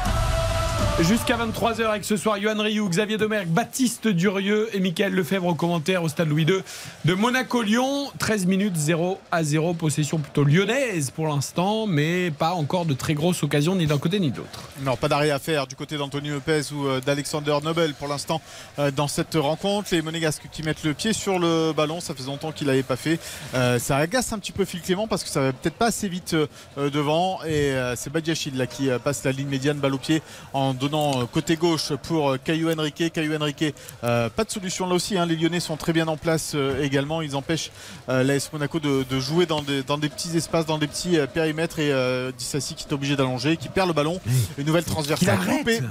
Jusqu'à 23h avec ce soir Johan Rioux, Xavier Domergue, Baptiste Durieux et Michael Lefebvre au commentaire au stade Louis II de Monaco-Lyon. 13 minutes 0 à 0, possession plutôt lyonnaise pour l'instant, mais pas encore de très grosses occasions ni d'un côté ni de l'autre. Non, pas d'arrêt à faire du côté d'Anthony Lopez ou euh, d'Alexander Nobel pour l'instant euh, dans cette rencontre. Les Monégasques qui mettent le pied sur le ballon, ça faisait longtemps qu'il l'avait pas fait. Euh, ça agace un petit peu Phil Clément parce que ça va peut-être pas assez vite devant et c'est Badiachil là qui passe la ligne médiane, balle au pied en donnant euh, côté gauche pour euh, Caillou Henrique. Caillou Henrique, euh, pas de solution là aussi. hein. Les Lyonnais sont très bien en place euh, également. Ils empêchent euh, l'AS Monaco de, de jouer dans des, dans des petits espaces, dans des petits euh, périmètres et euh, Dissassi qui est obligé d'allonger, qui perd le ballon. Une nouvelle transversale coupée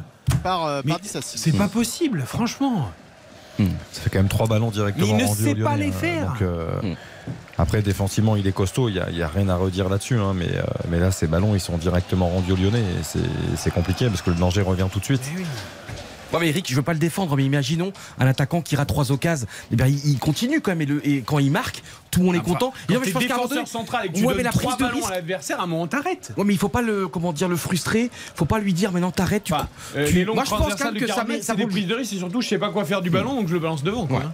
par, euh, par Dissassi. C'est pas possible, franchement. Ça fait quand même trois ballons directement Il ne sait pas Lyonnais, les hein. faire. Donc, euh, Après, défensivement, il est costaud, il n'y a, il y a rien à redire là-dessus. hein, mais, euh, mais là, ces ballons, ils sont directement rendus aux Lyonnais. Et c'est- c'est compliqué parce que le danger revient tout de suite. Ouais, mais Eric, je veux pas le défendre, mais imaginons un attaquant qui rate trois occasions. Eh bien, il, continue quand même. Et, le- et quand il marque, tout le monde est content. Quand Et non, mais t'es je pense qu'à un moment donné- défenseur central et que tu Ouais, donnes mais la trois prise de ballons risque. à l'adversaire, à un moment t'arrêtes. Ouais, mais il faut pas le comment dire le frustrer. Faut pas lui dire maintenant t'arrêtes. Tu, Euh, tu- les moi je pense quand même que ça 40 met ça des prises de risque et surtout je sais pas quoi faire du ballon donc je le balance devant. quoi, hein.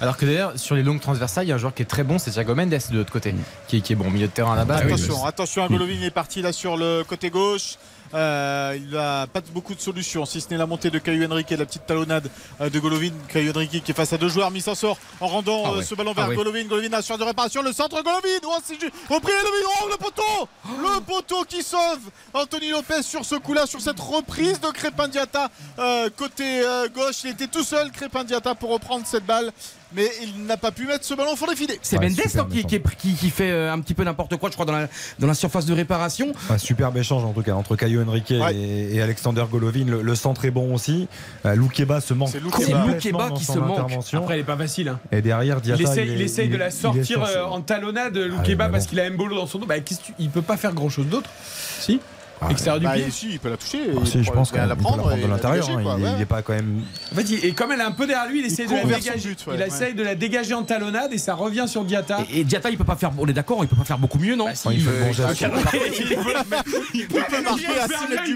Alors que d'ailleurs, sur les longues transversales, il y a un joueur qui est très bon, c'est Thiago Mendes de l'autre côté, qui, est- qui est bon au milieu de terrain là-bas. attention, attention, Golovin est parti là sur le côté gauche. Euh, il n'a pas beaucoup de solutions, si ce n'est la montée de Caillou Henrique et la petite talonnade euh, de Golovin. Caillou Henrique qui est face à deux joueurs, mis s'en sort en rendant Ah euh, ouais. ce ballon Ah vers ouais. Golovin. Golovin assure de réparation, le centre Golovin. Oh, c'est ju- repris Golovin, oh, le poteau Le poteau qui sauve Anthony Lopez sur ce coup-là, sur cette reprise de Crépin Diata euh, côté euh, gauche. Il était tout seul, Crépin Diata, pour reprendre cette balle. Mais il n'a pas pu mettre ce ballon au fond des filets. C'est Mendes non, qui, qui, est- qui- qui fait euh, un petit peu n'importe quoi, je crois, dans la, dans la surface de réparation. Un superbe échange en tout cas entre Caio Henrique et, et Alexander Golovin. Le, le centre est bon aussi. Euh, Loukeba se manque C'est Loukeba qui se manque. Après, elle est pas facile. hein. Et derrière, Diata, il essaye, est- il essaye de la il sortir euh, en talonnade, Ah, Loukeba, mais parce qu'il a un bolo dans son dos. Bah, il peut pas faire grand chose d'autre Si Extérieur du Bah, pied si, il peut la toucher. Ah, il si, je peut pense qu'il la peut la prendre de l'intérieur. dégager, hein. Il ouais. il est pas quand même. En fait, il- et comme elle est un peu derrière lui, il essaye de la dégager. but, ouais, il ouais. essaye de la dégager en talonnade et ça revient sur Diata. Et, et Diata, il peut pas faire. On est d'accord, il peut pas faire beaucoup mieux, non? Bah, si, il, peut, marquer à 6 mètres du il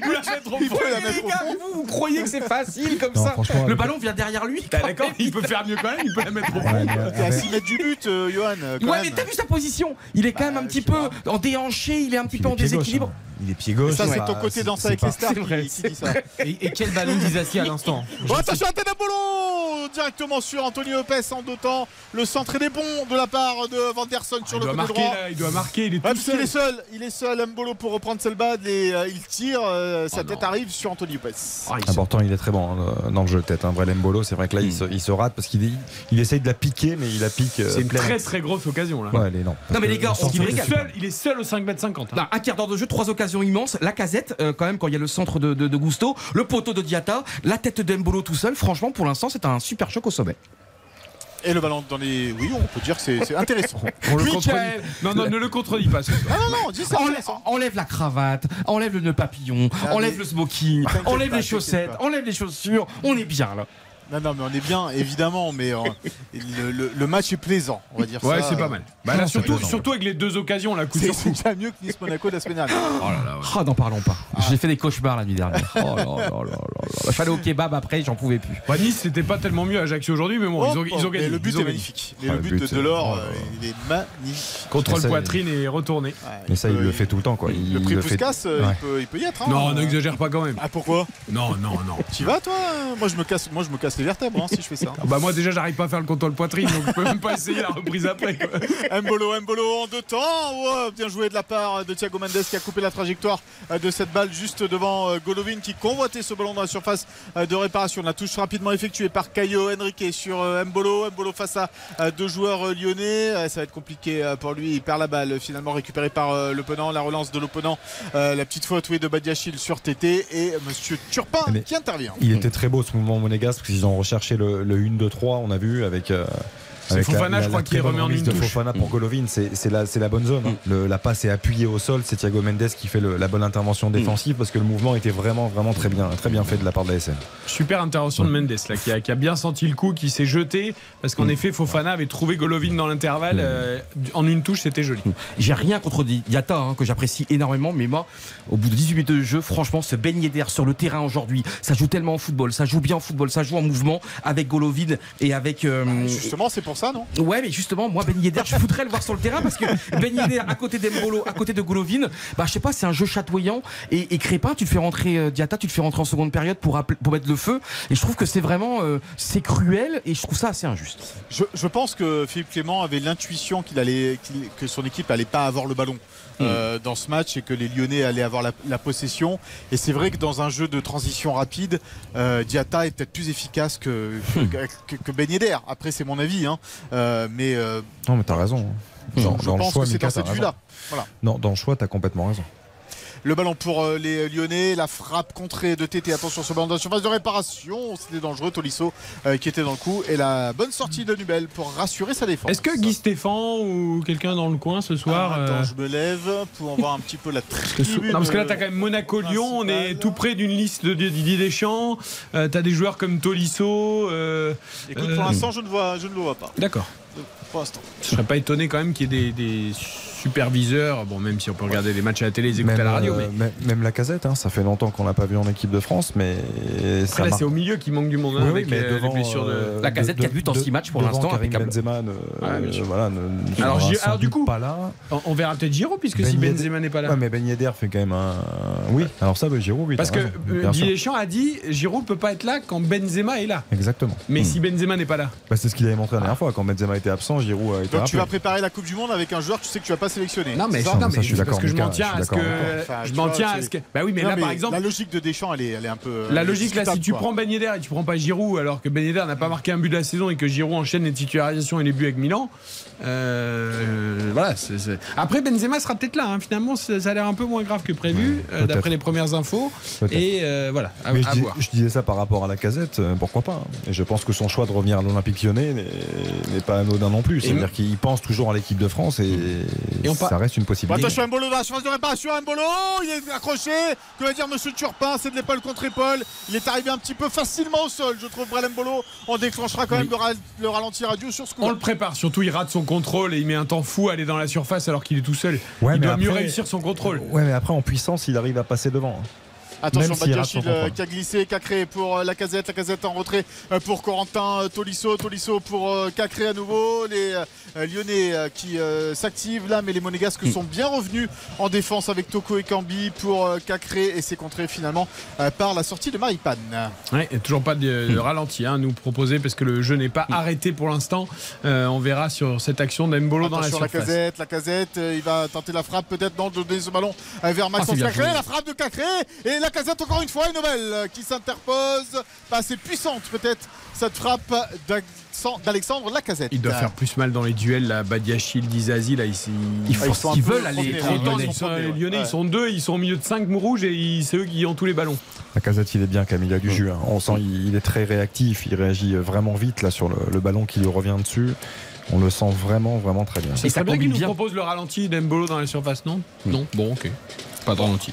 peut la but. mettre au Il fond. peut la Les mettre au gars, fond. vous, vous croyez que c'est facile comme ça? Le ballon vient derrière lui. Bah, D'accord, il peut faire mieux quand même, il peut la mettre au fond. Ouais, mais T'es à avec- 6 mètres du but, euh, Johan. Ouais, mais t'as vu sa position? Il est quand même un petit peu en déhanché, il est un petit peu en déséquilibre. Hein. Il est pied gauche. Ça, c'est bah, ton côté danse avec les stars qui, qui dit ça. Et, et quel ballon d'Isassi à l'instant Oh, attention à Tenabolo Directement sur Anthony Lopez en deux temps. Le centre est bon de la part de Vanderson sur Il le doit côté marquer droit. là, il doit marquer, il est Ouais, tout seul. est seul, il est seul, Mbolo pour reprendre Selbad et euh, il tire, euh, sa Oh tête non. arrive sur Anthony Lopez. Ah, il se- Important, il est très bon hein, dans le jeu de tête. Hein. Brelem Bolo, c'est vrai que là, il, se, il se rate parce qu'il est- il essaye de la piquer, mais il la pique. euh, C'est une très très grosse occasion là. Ouais, elle est non. Non, mais les gars, on Il est, seul, il est seul au 5m50. hein. Là, un quart d'heure de jeu, trois occasions immenses. La casette, euh, quand même, quand il y a le centre de, de, de Gusto, le poteau de Diata, la tête de Mbolo tout seul. Franchement, pour l'instant, c'est un super choc au sommet. Et le ballon dans les. Oui, on peut dire que c'est intéressant. On le Michael. Non, non, ne le contredis pas. Ah non, non, dis ça. Enlève, enlève la cravate, enlève le nœud papillon, Ah, enlève mais- le smoking, enlève pas, les chaussettes, enlève les chaussures. On est bien là. Non, non, mais on est bien, évidemment, mais euh, le, le- le match est plaisant, on va dire Ouais, ça. c'est pas mal. Bah, là, surtout, surtout avec les deux occasions, la coup C'est déjà mieux que Nice Monaco de la semaine dernière. Oh là là, ouais. Ah, n'en parlons pas. J'ai fait des cauchemars la nuit dernière. Oh là là là là allé au kebab après, j'en pouvais plus. Bah, nice, c'était pas tellement mieux à Ajaccio aujourd'hui, mais bon, ils, ont, Oh, ils ont mais gagné. le but ont est gagné. magnifique. Mais Ah, le but but, de Delors, oh euh, il est magnifique. Contrôle Ça, poitrine et retourné. Ouais, Mais ça, il le fait tout le temps. Quoi. Le prix Puskas, euh, Ouais. il, peut, il peut y être. hein. Non, n'exagère pas quand même. Ah, pourquoi? Non, non, non. Tu vas, toi? Moi, je me casse, moi, je me casse les vertèbres hein, si je fais ça. Ah Bah moi déjà j'arrive pas à faire le contrôle poitrine donc je peux même pas essayer la reprise après. Mbolo, Mbolo en deux temps. Bien joué de la part de Thiago Mendes qui a coupé la trajectoire euh, de cette balle juste devant euh, Golovin qui convoitait ce ballon dans la surface euh, de réparation. La touche rapidement effectuée par Caio Henrique sur Mbolo. Mbolo face à deux joueurs lyonnais. Ça va être compliqué pour lui. Il perd la balle finalement récupérée par l'opponent. La relance de l'opponent. La petite faute oui, de Badiachil sur TT et Monsieur Turpin Mais- qui intervient. Il était très beau ce mouvement monégasque parce qu'ils ont recherché le, le 1-2-3, on a vu, avec, euh, C'est Avec Fofana, la- la- je crois, qui remet bonne en une de touche. Fofana pour Golovin, c'est c'est la, c'est la bonne zone. hein. Le- la passe est appuyée au sol, c'est Thiago Mendes qui fait le- la bonne intervention défensive parce que le mouvement était vraiment, vraiment très bien, très bien fait de la part de la SM. Super intervention de Mendes là, qui a, qui a bien senti le coup, qui s'est jeté parce qu'en effet Fofana avait trouvé Golovin dans l'intervalle euh, en une touche, c'était joli. J'ai rien contre Di- Diata, hein, que j'apprécie énormément, mais moi, au bout de 18 minutes de jeu, franchement, ce Ben Yedder sur le terrain aujourd'hui, ça joue tellement en football, ça joue bien en football, ça joue en mouvement avec Golovin et avec. euh, Justement, c'est pour ça, non Ouais, mais justement, moi, Ben Yedder, je voudrais le voir sur le terrain parce que Ben Yedder, à côté d'Embolo, à côté de Golovin, bah, je sais pas, c'est un jeu chatoyant. Et, et Crépin, tu le fais rentrer, euh, Diata, tu le fais rentrer en seconde période pour, pour mettre le feu. Et je trouve que c'est vraiment, euh, c'est cruel et je trouve ça assez injuste. Je, je pense que Philippe Clément avait l'intuition qu'il allait, que son équipe allait pas avoir le ballon euh, dans ce match et que les Lyonnais allaient avoir la, la possession. Et c'est vrai que dans un jeu de transition rapide, euh, Diatta est peut-être plus efficace que, que, que Ben Yedder. Après, c'est mon avis, hein. Euh, mais Non, mais t'as raison. je, Dans, je dans pense choix, que c'est dans cette vue-là. Voilà. Non, dans le choix, t'as complètement raison. Le ballon pour euh, les Lyonnais, la frappe contrée de TT. Attention sur le ballon de la surface de réparation. C'était dangereux, Tolisso euh, qui était dans le coup. Et la bonne sortie de Nubel pour rassurer sa défense. Est-ce que Guy Stéphane ou quelqu'un dans le coin ce soir Ah, Attends, euh, je me lève pour en voir un petit peu la tribune. non, parce que là, t'as quand même Monaco-Lyon, on est tout près d'une liste de Didier Deschamps. Euh, t'as des joueurs comme Tolisso. euh, Écoute, euh, pour l'instant, je ne, vois, je ne le vois pas. D'accord. Pour l'instant. Je serais pas étonné quand même qu'il y ait des, des superviseurs. Bon, même si on peut regarder les matchs à la télé, les écouter à la radio. euh, mais même, même la casette, hein, ça fait longtemps qu'on l'a pas vu en équipe de France, mais ça après, là, marque. c'est au milieu qui manque du monde hein, Oui, avec mais euh, les devant, blessures de. euh, La Casette de- qui a but en de- six matchs pour l'instant. Benzema ne, sûr. euh, voilà, ne, ne Alors, du coup, pas là. On, verra peut-être Giroud, puisque Ben si Yedder- Benzema n'est pas là. Ouais, mais Ben Yedder fait quand même un. Oui, alors ça, bah, Giroud, oui. Parce que Deschamps a dit Giroud peut pas être là quand Benzema est là. Exactement. Mais Hmm. si Benzema n'est pas là. Bah, c'est ce qu'il avait montré la dernière fois. Quand Benzema était absent, Giroud a été Donc tu vas préparer la Coupe du Monde avec un joueur que tu sais que tu vas pas Non mais, C'est ça. non, ça, mais je suis d'accord, parce que je m'en tiens je à ce que Enfin, je m'en tiens à ce que bah oui mais Non, là par exemple la logique de Deschamps, elle est, elle est un peu. euh, la logique là si tu prends Ben Yedder et tu prends pas Giroud alors que Ben Yedder n'a pas marqué un but de la saison et que Giroud enchaîne les titularisations et les buts avec Milan euh, voilà c'est- c'est- après Benzema sera peut-être là hein. finalement ça a l'air un peu moins grave que prévu euh, d'après les premières infos et euh, voilà à, Mais je, à dis- voir je disais ça par rapport à la casette, pourquoi pas hein. Et je pense que son choix de revenir à l'Olympique lyonnais n'est pas anodin non plus. C'est-à-dire qu'il pense toujours à l'équipe de France et, Et on ça reste une possibilité. Attention, Mbolo dans la surface de réparation. Mbolo, il est accroché. Que va dire Monsieur Turpin C'est de l'épaule contre épaule. Il est arrivé un petit peu facilement au sol, je trouve. Brel Mbolo, on déclenchera quand même le, ra- le ralenti radio sur ce coup. on le prépare surtout il rate son contrôle et il met un temps fou à aller dans la surface alors qu'il est tout seul Ouais, il doit mieux réussir son contrôle Ouais, mais après en puissance, il arrive à passer devant. Hein. Attention, Badiachil euh, qui a glissé, créé pour euh, la casette, la casette en retrait euh, pour Corentin euh, Tolisso, Tolisso pour euh, Cacré à nouveau. Les euh, Lyonnais euh, qui euh, s'activent là, mais les Monégasques Hmm. sont bien revenus en défense avec Toko et Cambi pour euh, Cacré et c'est contré finalement euh, par la sortie de Maripane. Ouais, toujours pas de, de ralenti hein, à nous proposer parce que le jeu n'est pas arrêté pour l'instant. Euh, on verra sur cette action d'Embolo dans la Attention la surface. casette, la casette, euh, il va tenter la frappe peut-être dans le ce ballon euh, vers Ah, Maxence bien Cacré, la frappe de Cacré et la casette encore une fois une nouvelle euh, qui s'interpose, pas assez puissante peut-être cette frappe d'Alexandre- d'Alexandre Lacazette. Il doit faire plus mal dans les duels là, Badiachil, Dizazi là ils, ils, veulent aller dedans. Ils Ils sont sont- promenés, les ouais. Lyonnais Ouais. ils sont deux, ils sont au milieu de cinq rouges et c'est eux qui ont tous les ballons. La casette, il est bien, Camille, il a du jus. hein. On sent il, est très réactif, il réagit vraiment vite là sur le, le ballon qui lui revient dessus. On le sent vraiment, vraiment très bien. C'est bien qu'il nous propose le ralenti d'Embolo dans la surface, non? Non, bon ok. Pas de ralenti.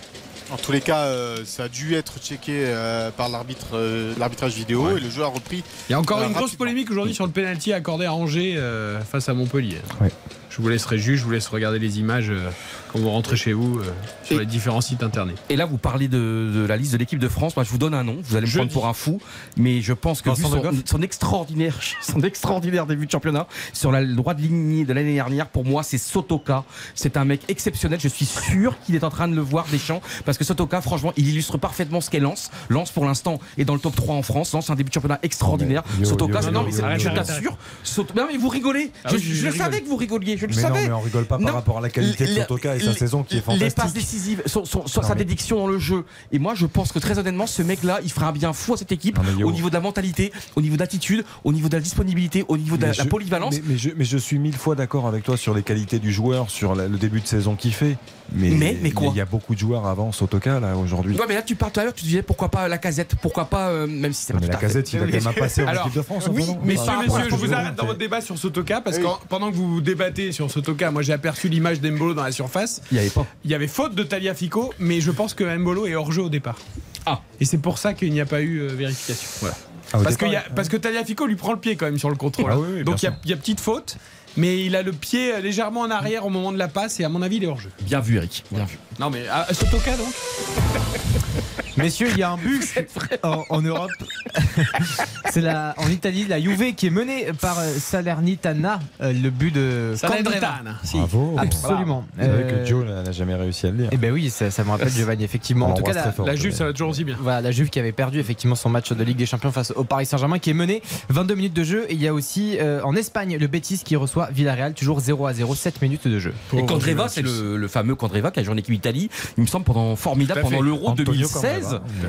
En tous les cas, euh, ça a dû être checké euh, par l'arbitre, euh, l'arbitrage vidéo et le jeu a repris. Il y a encore euh, une grosse polémique aujourd'hui sur le penalty accordé à Angers euh, face à Montpellier. Ouais. Je vous laisserai juger, je vous laisse regarder les images euh, quand vous rentrez chez vous euh, sur les différents sites internet. Et là, vous parlez de, de la liste de l'équipe de France. Moi, je vous donne un nom. Vous allez me Je prendre dis. pour un fou, mais je pense que son, extraordinaire, son extraordinaire début de championnat sur la droite lignée de l'année dernière, pour moi, c'est Sotoka. C'est un mec exceptionnel. Je suis sûr qu'il est en train de le voir des champs parce que Sotoka, franchement, il illustre parfaitement ce qu'est Lens. Lens, pour l'instant, est dans le top 3 en France. Lens, un début de championnat extraordinaire. Yo, Sotoka, yo, c'est- yo, non, mais je t'assure. Soto- Non, mais vous rigolez. Ah je oui, je je rigole. savais que vous rigoliez. Je le mais savais. non, mais on rigole pas Non, par rapport à la qualité de les- Sotoka et sa les- saison qui est Les fantastique. passes décisives, son, son- son- Non, sa mais- dédiction dans le jeu. Et moi, je pense que très honnêtement, ce mec-là, il fera un bien fou à cette équipe mais au niveau de la mentalité, au niveau d'attitude, au niveau de la disponibilité, au niveau de la, Mais polyvalence. Mais, mais je, mais je suis mille fois d'accord avec toi sur les qualités du joueur, sur la- le début de saison qu'il fait. Mais, Mais- mais quoi Il y a beaucoup de joueurs avant Sotoka là aujourd'hui. Ouais, mais là, tu parles tout à l'heure, tu disais pourquoi pas la casette, pourquoi pas, euh, même si c'est pas Mais tout la fait- casette, il a quand même passé en Alors, équipe de France. Oui, non messieurs, messieurs, je vous arrête dans votre débat sur Sotoka parce que Oui. pendant que vous débattez sur Sotoka, moi j'ai aperçu l'image d'Embolo dans la surface. Il y avait pas. Il y avait faute de Taliafico, mais je pense que Mbolo est hors jeu au départ. Ah. Et c'est pour ça qu'il n'y a pas eu euh, vérification. Voilà. Ah, Parce, que, départ, y a- parce que Taliafico lui prend le pied quand même sur le contrôle. Ah oui, oui, bien Donc il y, a- y petite faute, mais il a le pied légèrement en arrière au moment de la passe et à mon avis il est hors jeu. Bien vu, Eric. Bien vu. Non mais ah, Sotoka donc Messieurs, il y a un but en, en Europe. C'est la, en Italie, la Juve qui est menée par euh, Salernitana. euh, le but de. Salernitana, si. Bravo. Absolument. C'est vrai que Euh, Joe n'a n'a jamais réussi à le dire. Eh ben oui, ça, ça me rappelle Giovanni, effectivement. En tout cas, la, très fort. La Juve ça va toujours aussi bien. Voilà, la Juve qui avait perdu effectivement son match de Ligue des Champions face au Paris Saint-Germain qui est mené 22 minutes de jeu et il y a aussi euh, en Espagne le Betis qui reçoit Villarreal toujours 0 à 0 7 minutes de jeu. Et Candreva, c'est le, le fameux Candreva qui a joué en équipe Italie, il me semble, pendant formidable, pendant l'Euro Antonio 2016.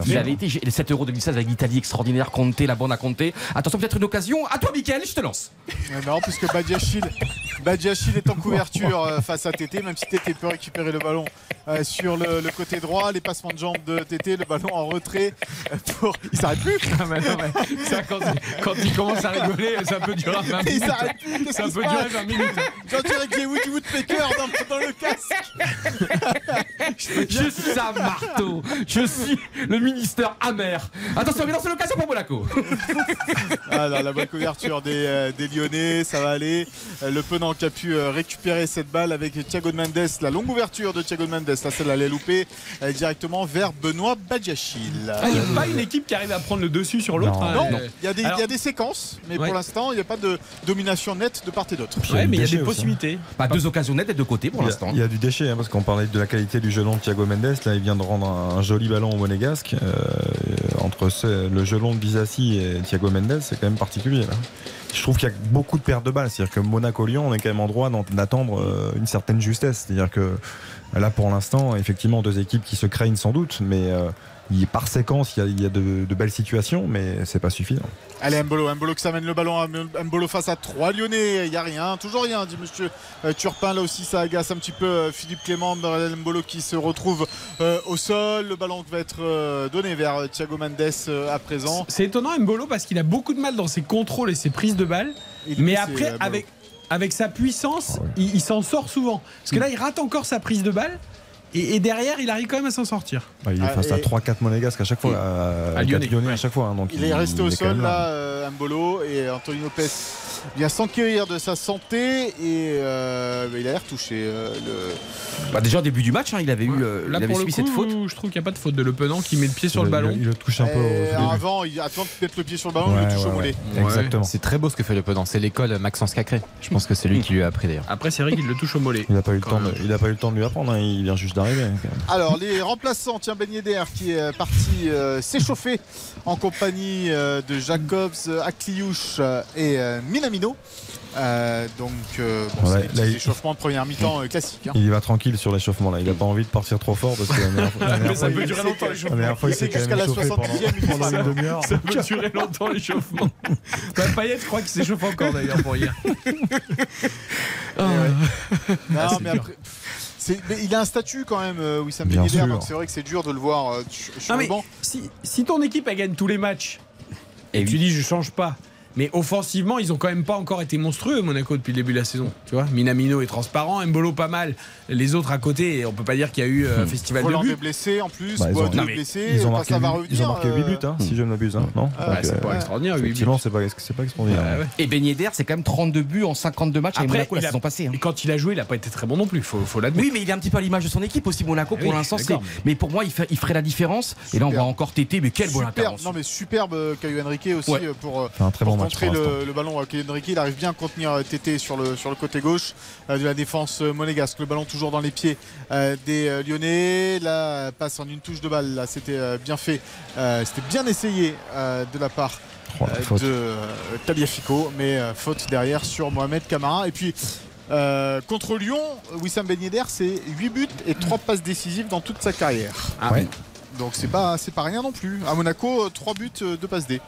Il avait été, les 7 Euro 2016 avec l'Italie extraordinaire, Conte, la bande à Conte. Attention, peut-être une occasion. À toi, Mickaël, je te lance. Euh, Non, puisque Badiachil, Badiachil est en couverture euh, face à Tété, même si Tété peut récupérer le ballon euh, sur le, le côté droit, les passements de jambes de Tété, le ballon en retrait pour. Il s'arrête plus Ah, mais non, mais ça, quand, quand il commence à rigoler, ça peut durer 20 Il minutes. s'arrête plus Ça peut durer passe 20 minutes. J'en dirais que j'ai Woody Woodpecker dans, dans le casque Je suis un marteau. Je suis le ministère amer. Attention, mais dans l'occasion pour Monaco. Ah là, la bonne couverture des, euh, des Lyonnais, ça va aller. Euh, le Penant qui a pu euh, récupérer cette balle avec Thiago de Mendes, la longue ouverture de Thiago de Mendes, là celle allait louper euh, directement vers Benoît Badiachil. Ah, Il n'y a pas une équipe qui arrive à prendre le dessus sur l'autre. Non. hein. Non, Euh, il y, a des- il y Alors- a des séquences, mais Ouais. pour l'instant, il n'y a pas de domination nette de part et d'autre. Du mais il y a des aussi, hein. possibilités. Bah, deux occasions nettes des deux côtés pour l'instant. Il y, a du déchet, hein, parce qu'on parlait de la qualité du gelon de Thiago Mendes. Là, il vient de rendre un, un joli ballon au Euh, entre le gelon de Bizassi et Thiago Mendes, c'est quand même particulier. Je trouve qu'il y a beaucoup de pertes de balles. C'est-à-dire que Monaco-Lyon, on est quand même en droit d'attendre euh, une certaine justesse. C'est-à-dire que là, pour l'instant, effectivement, deux équipes qui se craignent sans doute, mais euh, il- par séquence, il y a, il y a de, de belles situations, mais c'est pas suffisant. Allez, Mbolo, Mbolo qui s'amène le ballon, Mbolo face à trois Lyonnais, il n'y a rien, toujours rien, dit monsieur euh, Turpin. Là aussi, ça agace un petit peu euh, Philippe Clément, Mbolo qui se retrouve euh, au sol. Le ballon va être euh, donné vers Thiago Mendes euh, à présent. C'est étonnant Mbolo parce qu'il a beaucoup de mal dans ses contrôles et ses prises de balles. Mais après, avec, avec sa puissance, il, il s'en sort souvent. Parce que là, il rate encore sa prise de balle. Et, et derrière, il arrive quand même à s'en sortir. Bah, il est Ah, face à et- 3-4 monégasques à chaque fois, à, À Lyonnais, Lyonnais ouais. à chaque fois. hein, donc Il est resté au sol là, euh, Mbolo, et Anthony Lopez vient s'enquérir de sa santé et euh, il a l'air touché. euh, le... Bah, déjà au début du match, hein, il avait eu, euh, Là, il avait pour le subi coup, cette faute. je trouve qu'il n'y a pas de faute de Le Penant qui met le pied sur le ballon. Il, le touche un peu au avant, il attend de mettre le pied sur le ballon, il le touche ouais, au mollet. ouais. Exactement. C'est très beau ce que fait le Penant. C'est l'école Maxence Cacré. Je pense que c'est lui qui lui a appris d'ailleurs. Après, c'est vrai qu'il le touche au mollet. Il n'a pas, eu le Quand temps de- même. il a pas eu le temps de lui apprendre, hein, il vient juste hein. Alors, les remplaçants, tiens, Ben Yedder qui est parti euh, s'échauffer en compagnie euh, de Jacobs, Akliouche euh, et euh, Minamino. Euh, donc, euh, bon, Ouais, c'est il- échauffements de première mi-temps euh, classique. hein. Il y va tranquille sur l'échauffement là. Il n'a pas envie de partir trop fort parce que la la ça fois, peut il- durer longtemps la fois, il s'est quand jusqu'à la échauffé pendant, 70e, il pendant fait une ça. demi-heure. Ça peut durer longtemps l'échauffement. bah, Payet, je crois qu'il s'échauffe encore d'ailleurs pour hier. Non, c'est mais dur. après. Mais il a un statut quand même, euh, Wissam Ben Yedder, donc c'est vrai que c'est dur de le voir euh, sur sur Non, le mais banc. si, si ton équipe elle gagne tous les matchs et, Et tu oui. dis je change pas, mais offensivement ils ont quand même pas encore été monstrueux Monaco depuis le début de la saison. Tu vois, Minamino est transparent, Mbolo pas mal, les autres à côté, et on peut pas dire qu'il y a eu euh, festival de Volant est buts. blessé en plus, Bah, ils ont- Non, blessé, Ils ont marqué, ça va huit- revenir. ils ont marqué 8 euh, buts, hein, si je ne m'abuse. Hein, non Ah, Donc, c'est pas euh, extraordinaire, huit buts. Effectivement, c'est pas, c'est pas extraordinaire. Ouais, ouais. Et Ben Yedder, c'est quand même 32 buts en 52 matchs avec Après, Monaco la a- saison passée. hein. Et quand il a joué, il a pas été très bon non plus, faut, faut l'admettre. Oui, mais il est un petit peu à l'image de son équipe aussi, Monaco. Ah Pour oui, l'instant. Mais pour moi, il, fait- il ferait la différence. Et là, on va encore téter. Mais quelle bonne intervention. non mais superbe euh, Caio Henrique aussi euh, pour, euh, Fait un très bon l'instant. le, le ballon à Henrique. Il arrive bien à contenir euh, Tété sur le, sur le côté gauche euh, de la défense euh, monégasque. Le ballon toujours dans les pieds des Lyonnais. Là, passe en une touche de balle. Là, c'était bien fait. C'était bien essayé de la part Oh, la de euh, Tagliafico, mais euh, faute derrière sur Mohamed Camara. Et puis Euh, contre Lyon, Wissam Ben Yedder, c'est 8 buts et 3 passes décisives dans toute sa carrière. Ah ouais. Donc c'est pas, c'est pas rien non plus. À Monaco, 3 buts, 2 passes D.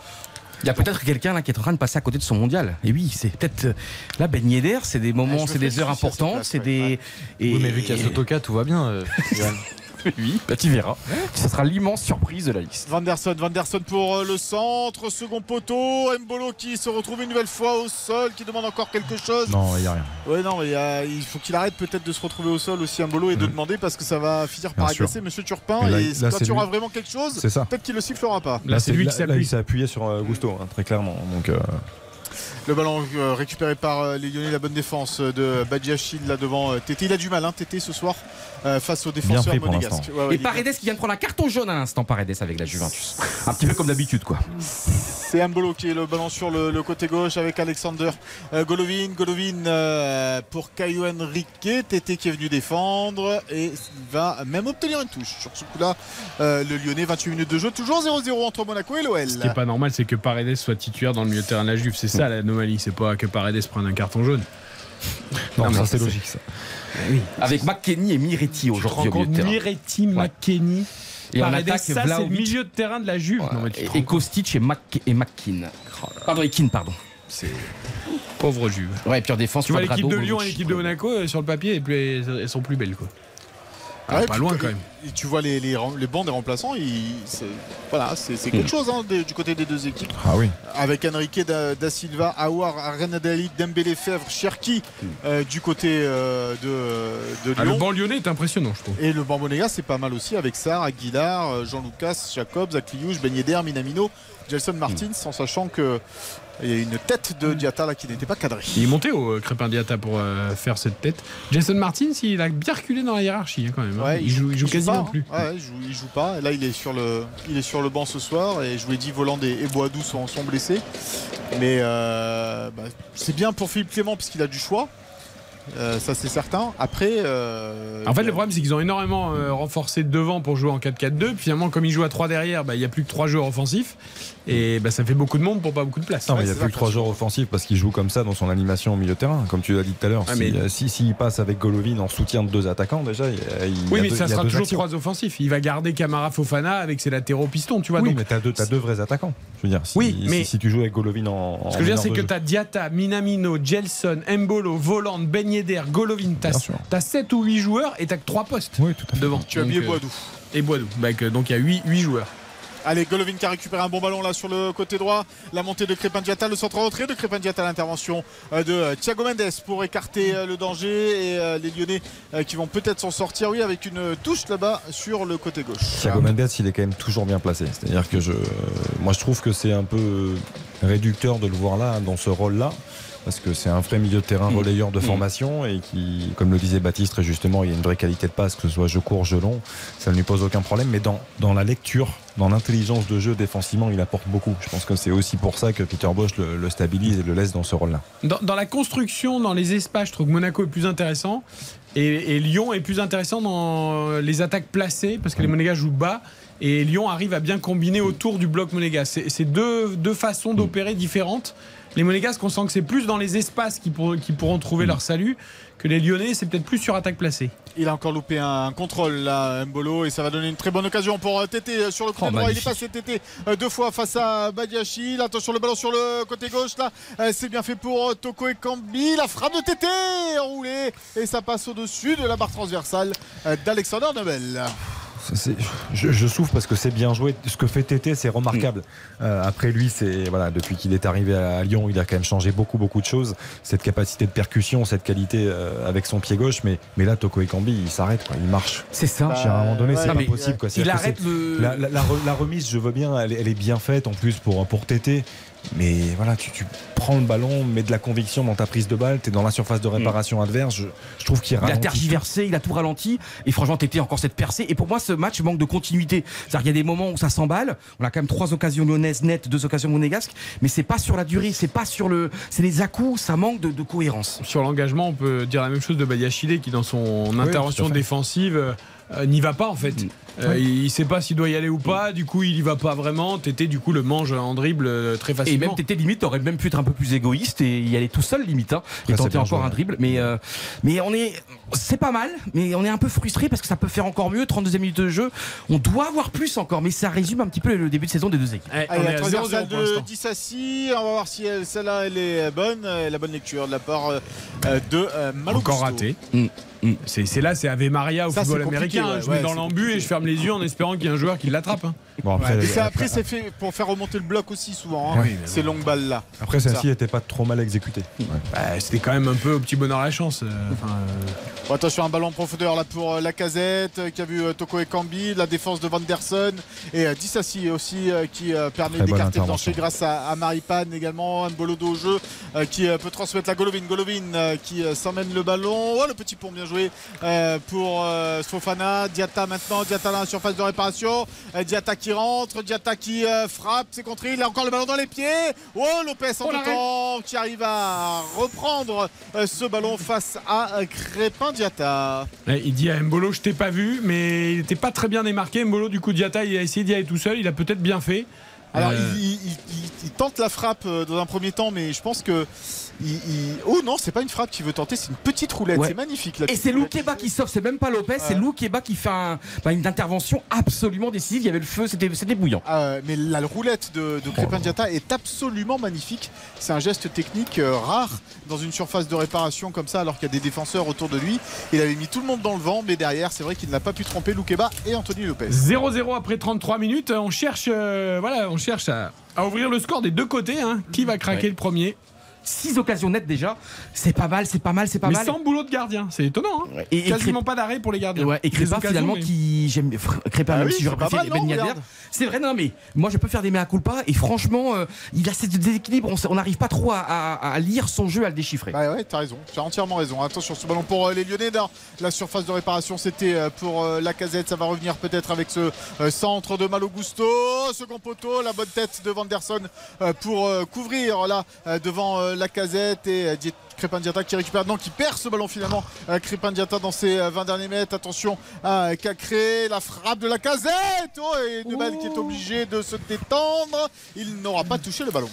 Il y a peut-être quelqu'un là qui est en train de passer à côté de son mondial. Et oui, c'est peut-être euh, là Ben Yedder, c'est des moments, me c'est des heures importantes, c'est ouais. des. Et... Oui, mais vu qu'il y a Sotoka, tout va bien. euh. oui, bah tu verras. Ce sera l'immense surprise de la liste. Vanderson, Vanderson pour euh, le centre, second poteau, Mbolo qui se retrouve une nouvelle fois au sol, qui demande encore quelque chose. Non, il n'y a rien. Ouais, non, mais y a- il faut qu'il arrête peut-être de se retrouver au sol aussi, Mbolo, et de demander parce que ça va finir par Bien sûr. agacer Monsieur Turpin. Là, et là, quand c'est il y aura lui. vraiment quelque chose, C'est ça. peut-être qu'il le sifflera pas. Là, c'est lui qui s'est appuyé sur euh, Gusto, hein, très clairement. Donc, euh, Le ballon euh, récupéré par euh, les Lyonnais, la bonne défense euh, de Badiachil là devant euh, Tété. Il a du mal, hein, Tété ce soir euh, face aux défenseurs monégasques. l'instant. Ouais, ouais, Et Paredes qui vient de prendre un carton jaune à l'instant, Paredes avec la Juventus. Un petit peu comme d'habitude, quoi. C'est Mbolo qui est le ballon sur le, le côté gauche avec Alexander euh, Golovin. Golovin euh, pour Caio Henrique. Tété qui est venu défendre et va même obtenir une touche. Sur ce coup-là, euh, le Lyonnais, 28 minutes de jeu. Toujours 0-0 entre Monaco et l'OL. Ce qui est pas normal, c'est que Paredes soit titulaire dans le milieu de terrain de la Juve. C'est ça l'anomalie. C'est pas que Paredes prenne un carton jaune. non, Non, mais ça c'est logique. Ça. Avec McKenny et Miretti aujourd'hui au milieu compte de terrain. Miretti, McKenny, Et en attaque, ça c'est le milieu de terrain de la Juve. Non, mais Et, et. Kostic et, Mac et McKean. Pardon, et Keane, pardon. C'est. Pauvre Juve. Ouais, et puis en défense, Tu vois l'équipe de Lyon et l'équipe de. Monaco euh, sur le papier, elles sont plus belles quoi. Ah, Ouais, pas loin quand même. et tu vois les, les, les bancs des remplaçants, ils- voilà, c'est c'est Hmm. quelque chose hein, de- du côté des deux équipes. Ah oui. Avec Enrique da, da Silva, Aouar, Renadali, Dembélé, Fèvre, Cherki euh, du côté euh, de, de Ah, le Lyon. banc lyonnais est impressionnant, je trouve. Et le banc monégas, c'est pas mal aussi avec Sarr, Aguilar, euh, Jean-Lucas, Jacobs, Akliouche, Ben Yedder, Minamino, Gelson Martins, en sachant que il y a une tête de Diatta là qui n'était pas cadrée. Il est monté au euh, Crépin Diata pour euh, faire cette tête. Jason Martins, il a bien reculé dans la hiérarchie hein, quand même. hein. Ouais, il, joue, il joue quasiment pas, plus. hein. Ouais, il, joue, il joue pas. Là, il est sur le, il est sur le banc ce soir. Et je vous ai dit, Voland et, et Boadou sont, sont blessés. Mais euh, bah, c'est bien pour Philippe Clément puisqu'il a du choix. Euh, ça, c'est certain. Après. euh, En fait, le problème, c'est qu'ils ont énormément euh, renforcé devant pour jouer en 4-4-2. Puis finalement, comme ils jouent à 3 derrière, bah, il n'y a plus que 3 joueurs offensifs. Et bah, ça fait beaucoup de monde pour pas beaucoup de place. Non, mais il n'y a plus que trois joueurs offensifs parce qu'il joue comme ça dans son animation au milieu de terrain, comme tu l'as dit tout à l'heure. Ah, si, mais- euh, si, passe avec Golovin en soutien de deux attaquants, déjà, il Oui, mais deux- ça sera toujours actions. 3 offensifs. Il va garder Camara Fofana avec ses latéraux pistons, tu vois. Oui, donc, mais t'as deux, t'as deux vrais attaquants. Je veux dire, si, Oui, mais- si, tu joues avec Golovin en. en Ce que je veux dire, c'est que jeu. tu as Diata, Minamino, Gelson, Mbolo, Voland, Ben Yedder, Golovin. Tu Bien sûr. as, 7 ou 8 joueurs et tu que 3 postes Oui, tout à fait. devant. Tu as oublié euh, Boadou. Et Boadou. Bah, donc il y a 8, 8 joueurs. Allez, Golovin qui a récupéré un bon ballon là sur le côté droit. La montée de Crépin Diatta, le centre rentré de Crépin Diatta, l'intervention euh, de euh, Thiago Mendes pour écarter euh, le danger. Et les Lyonnais qui vont peut-être s'en sortir, oui, avec une touche là-bas sur le côté gauche. Thiago Mendes, il est quand même toujours bien placé. C'est-à-dire que je, moi, je trouve que c'est un peu réducteur de le voir là, dans ce rôle-là. Parce que c'est un vrai milieu de terrain Mm. relayeur de Mm. formation et qui, comme le disait Baptiste très justement, il y a une vraie qualité de passe, que ce soit jeu court, jeu long, ça ne lui pose aucun problème. Mais dans, dans la lecture, dans l'intelligence de jeu défensivement, il apporte beaucoup. Je pense que c'est aussi pour ça que Peter Bosch le, le stabilise et le laisse dans ce rôle-là. Dans, dans la construction, dans les espaces, je trouve que Monaco est plus intéressant. Et, et Lyon est plus intéressant dans les attaques placées, parce que les Monégas jouent bas. Et Lyon arrive à bien combiner autour du bloc monégas. C'est c'est deux, deux façons d'opérer différentes. Les Monégasques, on sent que c'est plus dans les espaces qui, pour- qui pourront trouver leur salut, que les Lyonnais, c'est peut-être plus sur attaque placée. Il a encore loupé un contrôle là, Mbolo, et ça va donner une très bonne occasion pour euh, Tété euh, sur le côté Oh, droit. Il est passé Tété euh, deux fois face à Badiachil. Attention le ballon sur le côté gauche là. C'est bien fait pour Toko et Kambi. La frappe de Tété enroulée et ça passe au-dessus de la barre transversale d'Alexander Nobel. Je, je souffre parce que c'est bien joué. Ce que fait Tété, c'est remarquable. Euh, après lui, c'est voilà, depuis qu'il est arrivé à Lyon, il a quand même changé beaucoup, beaucoup de choses. Cette capacité de percussion, cette qualité euh, avec son pied gauche. Mais, mais là, Toko Ekambi, il s'arrête, quoi. Il marche. C'est ça. Puis à un moment donné, ouais, c'est non, pas mais, possible. Quoi. Il arrête le. La, la- la re- la remise, je veux bien, elle, est- elle est bien faite en plus pour, pour Tété. Mais voilà, tu, tu prends le ballon, mets de la conviction dans ta prise de balle, tu es dans la surface de réparation adverse. Je, je trouve qu'il Il a tergiversé, il a tout ralenti. Et franchement, t'étais encore cette percée. Et pour moi, ce match manque de continuité. C'est-à-dire qu'il y a des moments où ça s'emballe. On a quand même trois occasions lyonnaises nettes, deux occasions monégasques. Mais c'est pas sur la durée, c'est pas sur le. C'est les à-coups, ça manque de, de cohérence. Sur l'engagement, on peut dire la même chose de Badiachile qui, dans son intervention à défensive, euh, n'y va pas en fait. Euh, Il il sait pas s'il doit y aller ou pas, du coup il y va pas vraiment. Tété du coup le mange en dribble euh, très Et facilement. même Tété limite aurait même pu être un peu plus égoïste et y aller tout seul limite hein, et c'est tenter bien encore joué. un dribble. Mais euh, mais on est c'est pas mal, mais on est un peu frustré parce que ça peut faire encore mieux. 32e minute de jeu, on doit avoir plus encore, mais ça résume un petit peu le début de saison des deux équipes. Eh, on Allez, est à 0-0 transversale pour de l'instant. Dissassi, on va voir si elle- celle-là elle est bonne, la bonne lecture de la part de euh, Malo Encore raté. Mm, C'est c'est là, c'est Ave Maria au Ça, football américain. ouais, je mets ouais, dans l'embu et je ferme les yeux en espérant qu'il y ait un joueur qui l'attrape. hein. Bon, après, Ouais, c'est- après, après, c'est fait pour faire remonter le bloc aussi souvent, hein, Oui, ces longues balles là. après, Ça. celle-ci n'était pas trop mal exécutée. Bah, C'était quand même un peu au petit bonheur la chance. euh, euh, Bon, attention, un ballon en profondeur là pour euh, la casette qui a vu euh, Toko et Kambi, la défense de Vanderson et euh, Dissassi aussi euh, qui euh, permet d'écarter le danger grâce à, à Maripan également. Mbolodo au jeu euh, qui euh, peut transmettre la Golovin. Golovin euh, qui euh, s'emmène le ballon. Oh, le petit pont bien joué euh, pour euh, Sofana. Diata maintenant. Diata dans la surface de réparation. Euh, Diata qui rentre. Diata qui frappe. C'est contré. Il a encore le ballon dans les pieds. Oh, Lopez en Oh, deux l'arrêt. temps qui arrive à reprendre ce ballon face à Crépin Diata. Ouais, Il dit à Mbolo, je t'ai pas vu, mais il n'était pas très bien démarqué. Mbolo, du coup, Diata, il a essayé d'y aller tout seul. Il a peut-être bien fait. Alors, Euh, il, il- il- il- il tente la frappe dans un premier temps, mais je pense que. Il- il- Oh non, c'est pas une frappe qu'il veut tenter, c'est une petite roulette. Ouais. C'est magnifique. la Et c'est. Loukeba qui sauve, c'est même pas Lopez, c'est. Loukeba qui fait un- bah, une intervention absolument décisive. Il y avait le feu, c'était c'était bouillant. Ah, euh, mais la roulette de, de Crépin Diata est absolument magnifique. C'est un geste technique euh, rare dans une surface de réparation comme ça, alors qu'il y a des défenseurs autour de lui. Il avait mis tout le monde dans le vent, mais derrière, c'est vrai qu'il n'a pas pu tromper Loukeba et Anthony Lopez. 0-0 après 33 minutes. On cherche, euh, voilà, on cherche à, à ouvrir le score des deux côtés. hein. Qui va craquer Ouais. le premier? 6 occasions nettes déjà, c'est pas mal, c'est pas mal, c'est pas Mais mal. sans boulot de gardien. C'est étonnant. hein. Et, et Quasiment pas d'arrêt pour les gardiens. Ouais, et occasions, finalement mais- qui j'aime Crépin Ah même oui, si j'aurais préféré mal, Ben c'est vrai non mais moi je peux faire des mea culpa et franchement euh, il a ce déséquilibre on n'arrive pas trop à, à- à lire son jeu à le déchiffrer Ouais, ouais, t'as raison, tu as entièrement raison. Attention, ce ballon pour euh, les Lyonnais. dans la surface de réparation, c'était euh, pour euh, la casette. Ça va revenir peut-être avec ce euh, centre de Malo Gusto. Second poteau, la bonne tête de Vanderson euh, pour euh, couvrir là euh, devant euh, la casette et euh, Crépin Diata qui récupère, non, qui perd ce ballon finalement. Euh, Crépin Diata dans ses euh, 20 derniers mètres. Attention à Cacré, la frappe de la casette. Oh, et Nubel qui est obligé de se détendre. Il n'aura pas touché le ballon.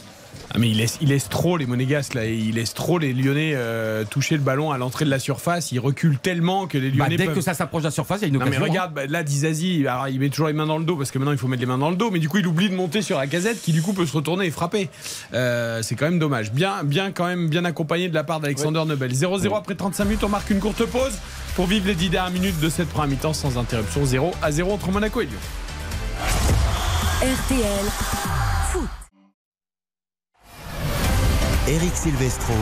Ah, mais il laisse, il laisse trop les Monégasques là. Il laisse trop les Lyonnais euh, toucher le ballon à l'entrée de la surface. Il recule tellement que les Bah, Lyonnais dès peuvent- que ça s'approche de la surface il y a une Non mais occasion hein. regarde, bah, là Dizazi, alors il met toujours les mains dans le dos parce que maintenant il faut mettre les mains dans le dos, mais du coup il oublie de monter sur la casette qui du coup peut se retourner et frapper. Euh, c'est quand même dommage. Bien, bien quand même bien accompagné de la part d'Alexander Nobel. 0-0 après 35 minutes, on marque une courte pause pour vivre les 10 dernières minutes de cette première mi-temps sans interruption. 0 à 0 entre Monaco et Lyon. RTL Foot. Eric Silvestro.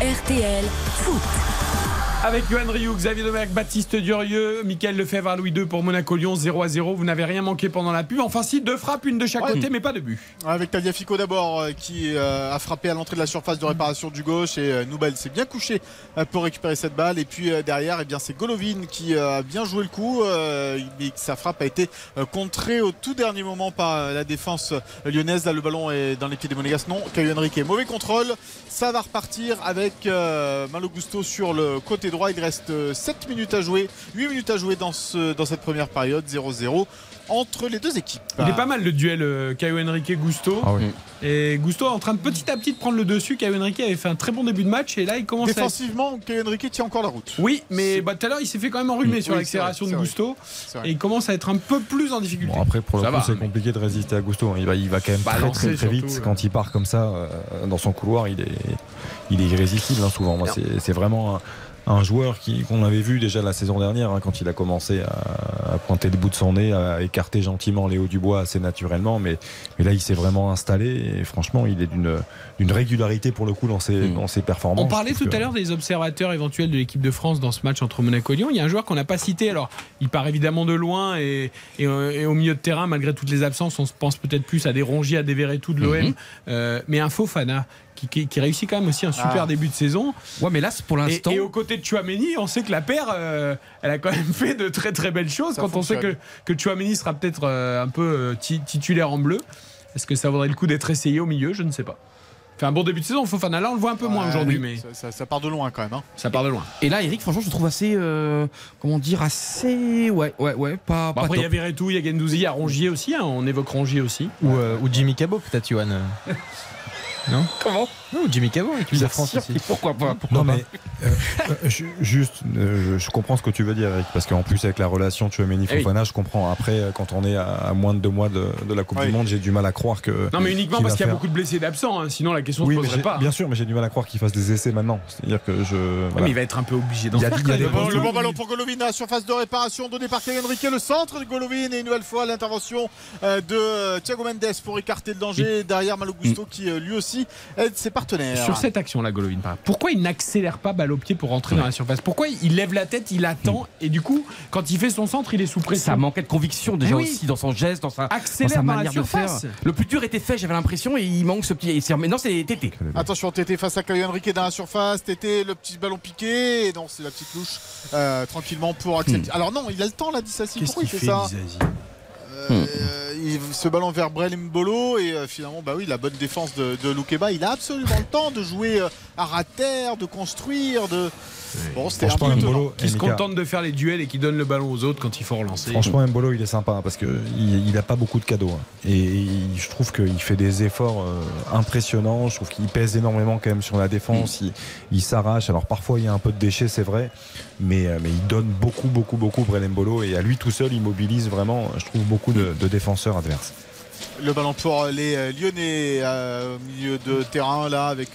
RTL Foot. Avec Johan Rioux, Xavier Domergue, Baptiste Durieux, Michael Lefebvre à Louis II pour Monaco Lyon 0 à 0. Vous n'avez rien manqué pendant la pub. Enfin si, deux frappes, une de chaque Ouais. côté, mais pas de but. Avec Tagliafico d'abord euh, qui euh, a frappé à l'entrée de la surface de réparation du gauche et euh, Noubel s'est bien couché pour récupérer cette balle et puis derrière eh bien c'est Golovin qui a bien joué le coup mais sa frappe a été contrée au tout dernier moment par la défense lyonnaise là le ballon est dans les pieds des Monégas non Caio Henrique mauvais contrôle ça va repartir avec euh, Malo Gusto sur le côté droit il reste euh, 7 minutes à jouer 8 minutes à jouer dans, ce, dans cette première période 0-0 entre les deux équipes Il est pas mal le duel euh, Caio Henrique Gusto. Ah oui. Et Gusto est en train de petit à petit de prendre le dessus. Caio Henrique avait fait un très bon début de match et là il commence à. Défensivement, Caio Henrique tient encore la route. Oui, mais bah, tout à l'heure il s'est fait quand même enrhumer sur Oui, l'accélération de Gusto et il commence à être un peu plus en difficulté. Bon, après, pour le Ça coup, c'est mais- compliqué de résister à Gusto. Il va, il va quand même très, Balancer très, très vite. surtout, Quand il part comme ça, euh, dans son couloir, il est, il est irrésistible hein, souvent. Moi, c'est c'est vraiment un, un joueur qui- qu'on avait vu déjà la saison dernière, hein, quand il a commencé à, à pointer le bout de son nez, à écarter gentiment Léo Dubois assez naturellement. Mais, mais là, il s'est vraiment installé. Et franchement, il est d'une d'une régularité pour le coup dans ses, dans ses performances. On parlait tout que- à l'heure des observateurs éventuels de l'équipe de France dans ce match entre Monaco et Lyon. Il y a un joueur qu'on n'a pas cité. Alors, il part évidemment de loin et, et, euh, et au milieu de terrain, malgré toutes les absences, on se pense peut-être plus à des Rongier, à des Verretou de l'OM. Mhm. Euh, mais un Fofana qui, qui, qui réussit quand même aussi un super Ah. début de saison. Ouais, mais là, c'est pour Et, l'instant. et aux côtés de Chouameni, on sait que la paire, euh, elle a quand même fait de très très belles choses. Ça quand on sait que, que Chouameni sera peut-être euh, un peu euh, ti- titulaire en bleu, est-ce que ça vaudrait le coup d'être essayé au milieu? Je ne sais pas. Fait un bon début de saison. Fofana, là, on le voit un peu moins aujourd'hui, oui, mais ça, ça- ça part de loin quand même. hein. ça part de loin. Et là, Eric, franchement, je le trouve assez, euh, comment dire, assez, ouais, ouais, ouais, pas, Bon, pas après, il y a. Verretou, il y a Gendouzi, il y a Rongier aussi. hein, on évoque Rongier aussi. Ou, euh, ou Jimmy Cabot, peut-être, Johan. non Comment Non, Jimmy Cabot, équipe de France aussi. Pourquoi pas pourquoi Non mais euh, euh, ju- juste, euh, je, comprends ce que tu veux dire, Eric, parce qu'en plus avec la relation Tchouameni Eh oui. Fofana, je comprends. Après, quand on est à, moins de deux mois de, de la Coupe Oui. du Monde, j'ai du mal à croire que. Non, mais uniquement parce qu'il y a faire- beaucoup de blessés et d'absents. hein, Sinon, la question Oui, se poserait pas. bien sûr, mais j'ai du mal à croire qu'il fasse des essais maintenant. C'est-à-dire que je. Voilà. mais il va être un peu obligé d'en Il y a- faire. il y a des même. bons Le, bon ballon pour Golovin à la surface de réparation donné par Kylian Henrique, le centre de Golovin et une nouvelle fois l'intervention de Thiago Mendes pour écarter le danger derrière Malo Gusto qui lui aussi aide ses partenaires. Sur cette action-là, Golovin, par exemple, pourquoi il n'accélère pas balle au pied pour rentrer dans la surface? Pourquoi il lève la tête, il attend et du coup, quand il fait son centre, il est sous pression? Ça manquait de conviction déjà oui. aussi dans son geste, dans sa, dans Accélère dans la manière de faire. surface. Le plus dur était fait, j'avais l'impression, et il manque ce petit. Mais non, c'est Tété. Attention, Tété face à Kylian Henrique dans la surface. Tété, le petit ballon piqué. Et non, c'est la petite louche euh, tranquillement pour Axel. Alors non, il a le temps là, Dissassi. Pourquoi il fait, fait, ça? Euh, il- Ce ballon vers Brel Mbolo et euh, finalement, bah oui, la bonne défense de, de Loukeba. Il a absolument le temps de jouer euh, à terre, de construire, de. Bon, c'était un Franchement, peu. Mbolo, Qui se contente de faire les duels et qui donne le ballon aux autres quand il faut relancer. Franchement, Mbolo, il est sympa hein, parce que il, il a pas beaucoup de cadeaux hein. et il- je trouve qu'il fait des efforts euh, impressionnants. Je trouve qu'il pèse énormément quand même sur la défense. Il, il s'arrache. Alors parfois il y a un peu de déchets, c'est vrai, mais, euh, mais il donne beaucoup, beaucoup, beaucoup Brel Mbolo et à lui tout seul, il mobilise vraiment, je trouve, beaucoup de, de défenseurs adverses. Le ballon pour les euh, Lyonnais euh, au milieu de terrain là avec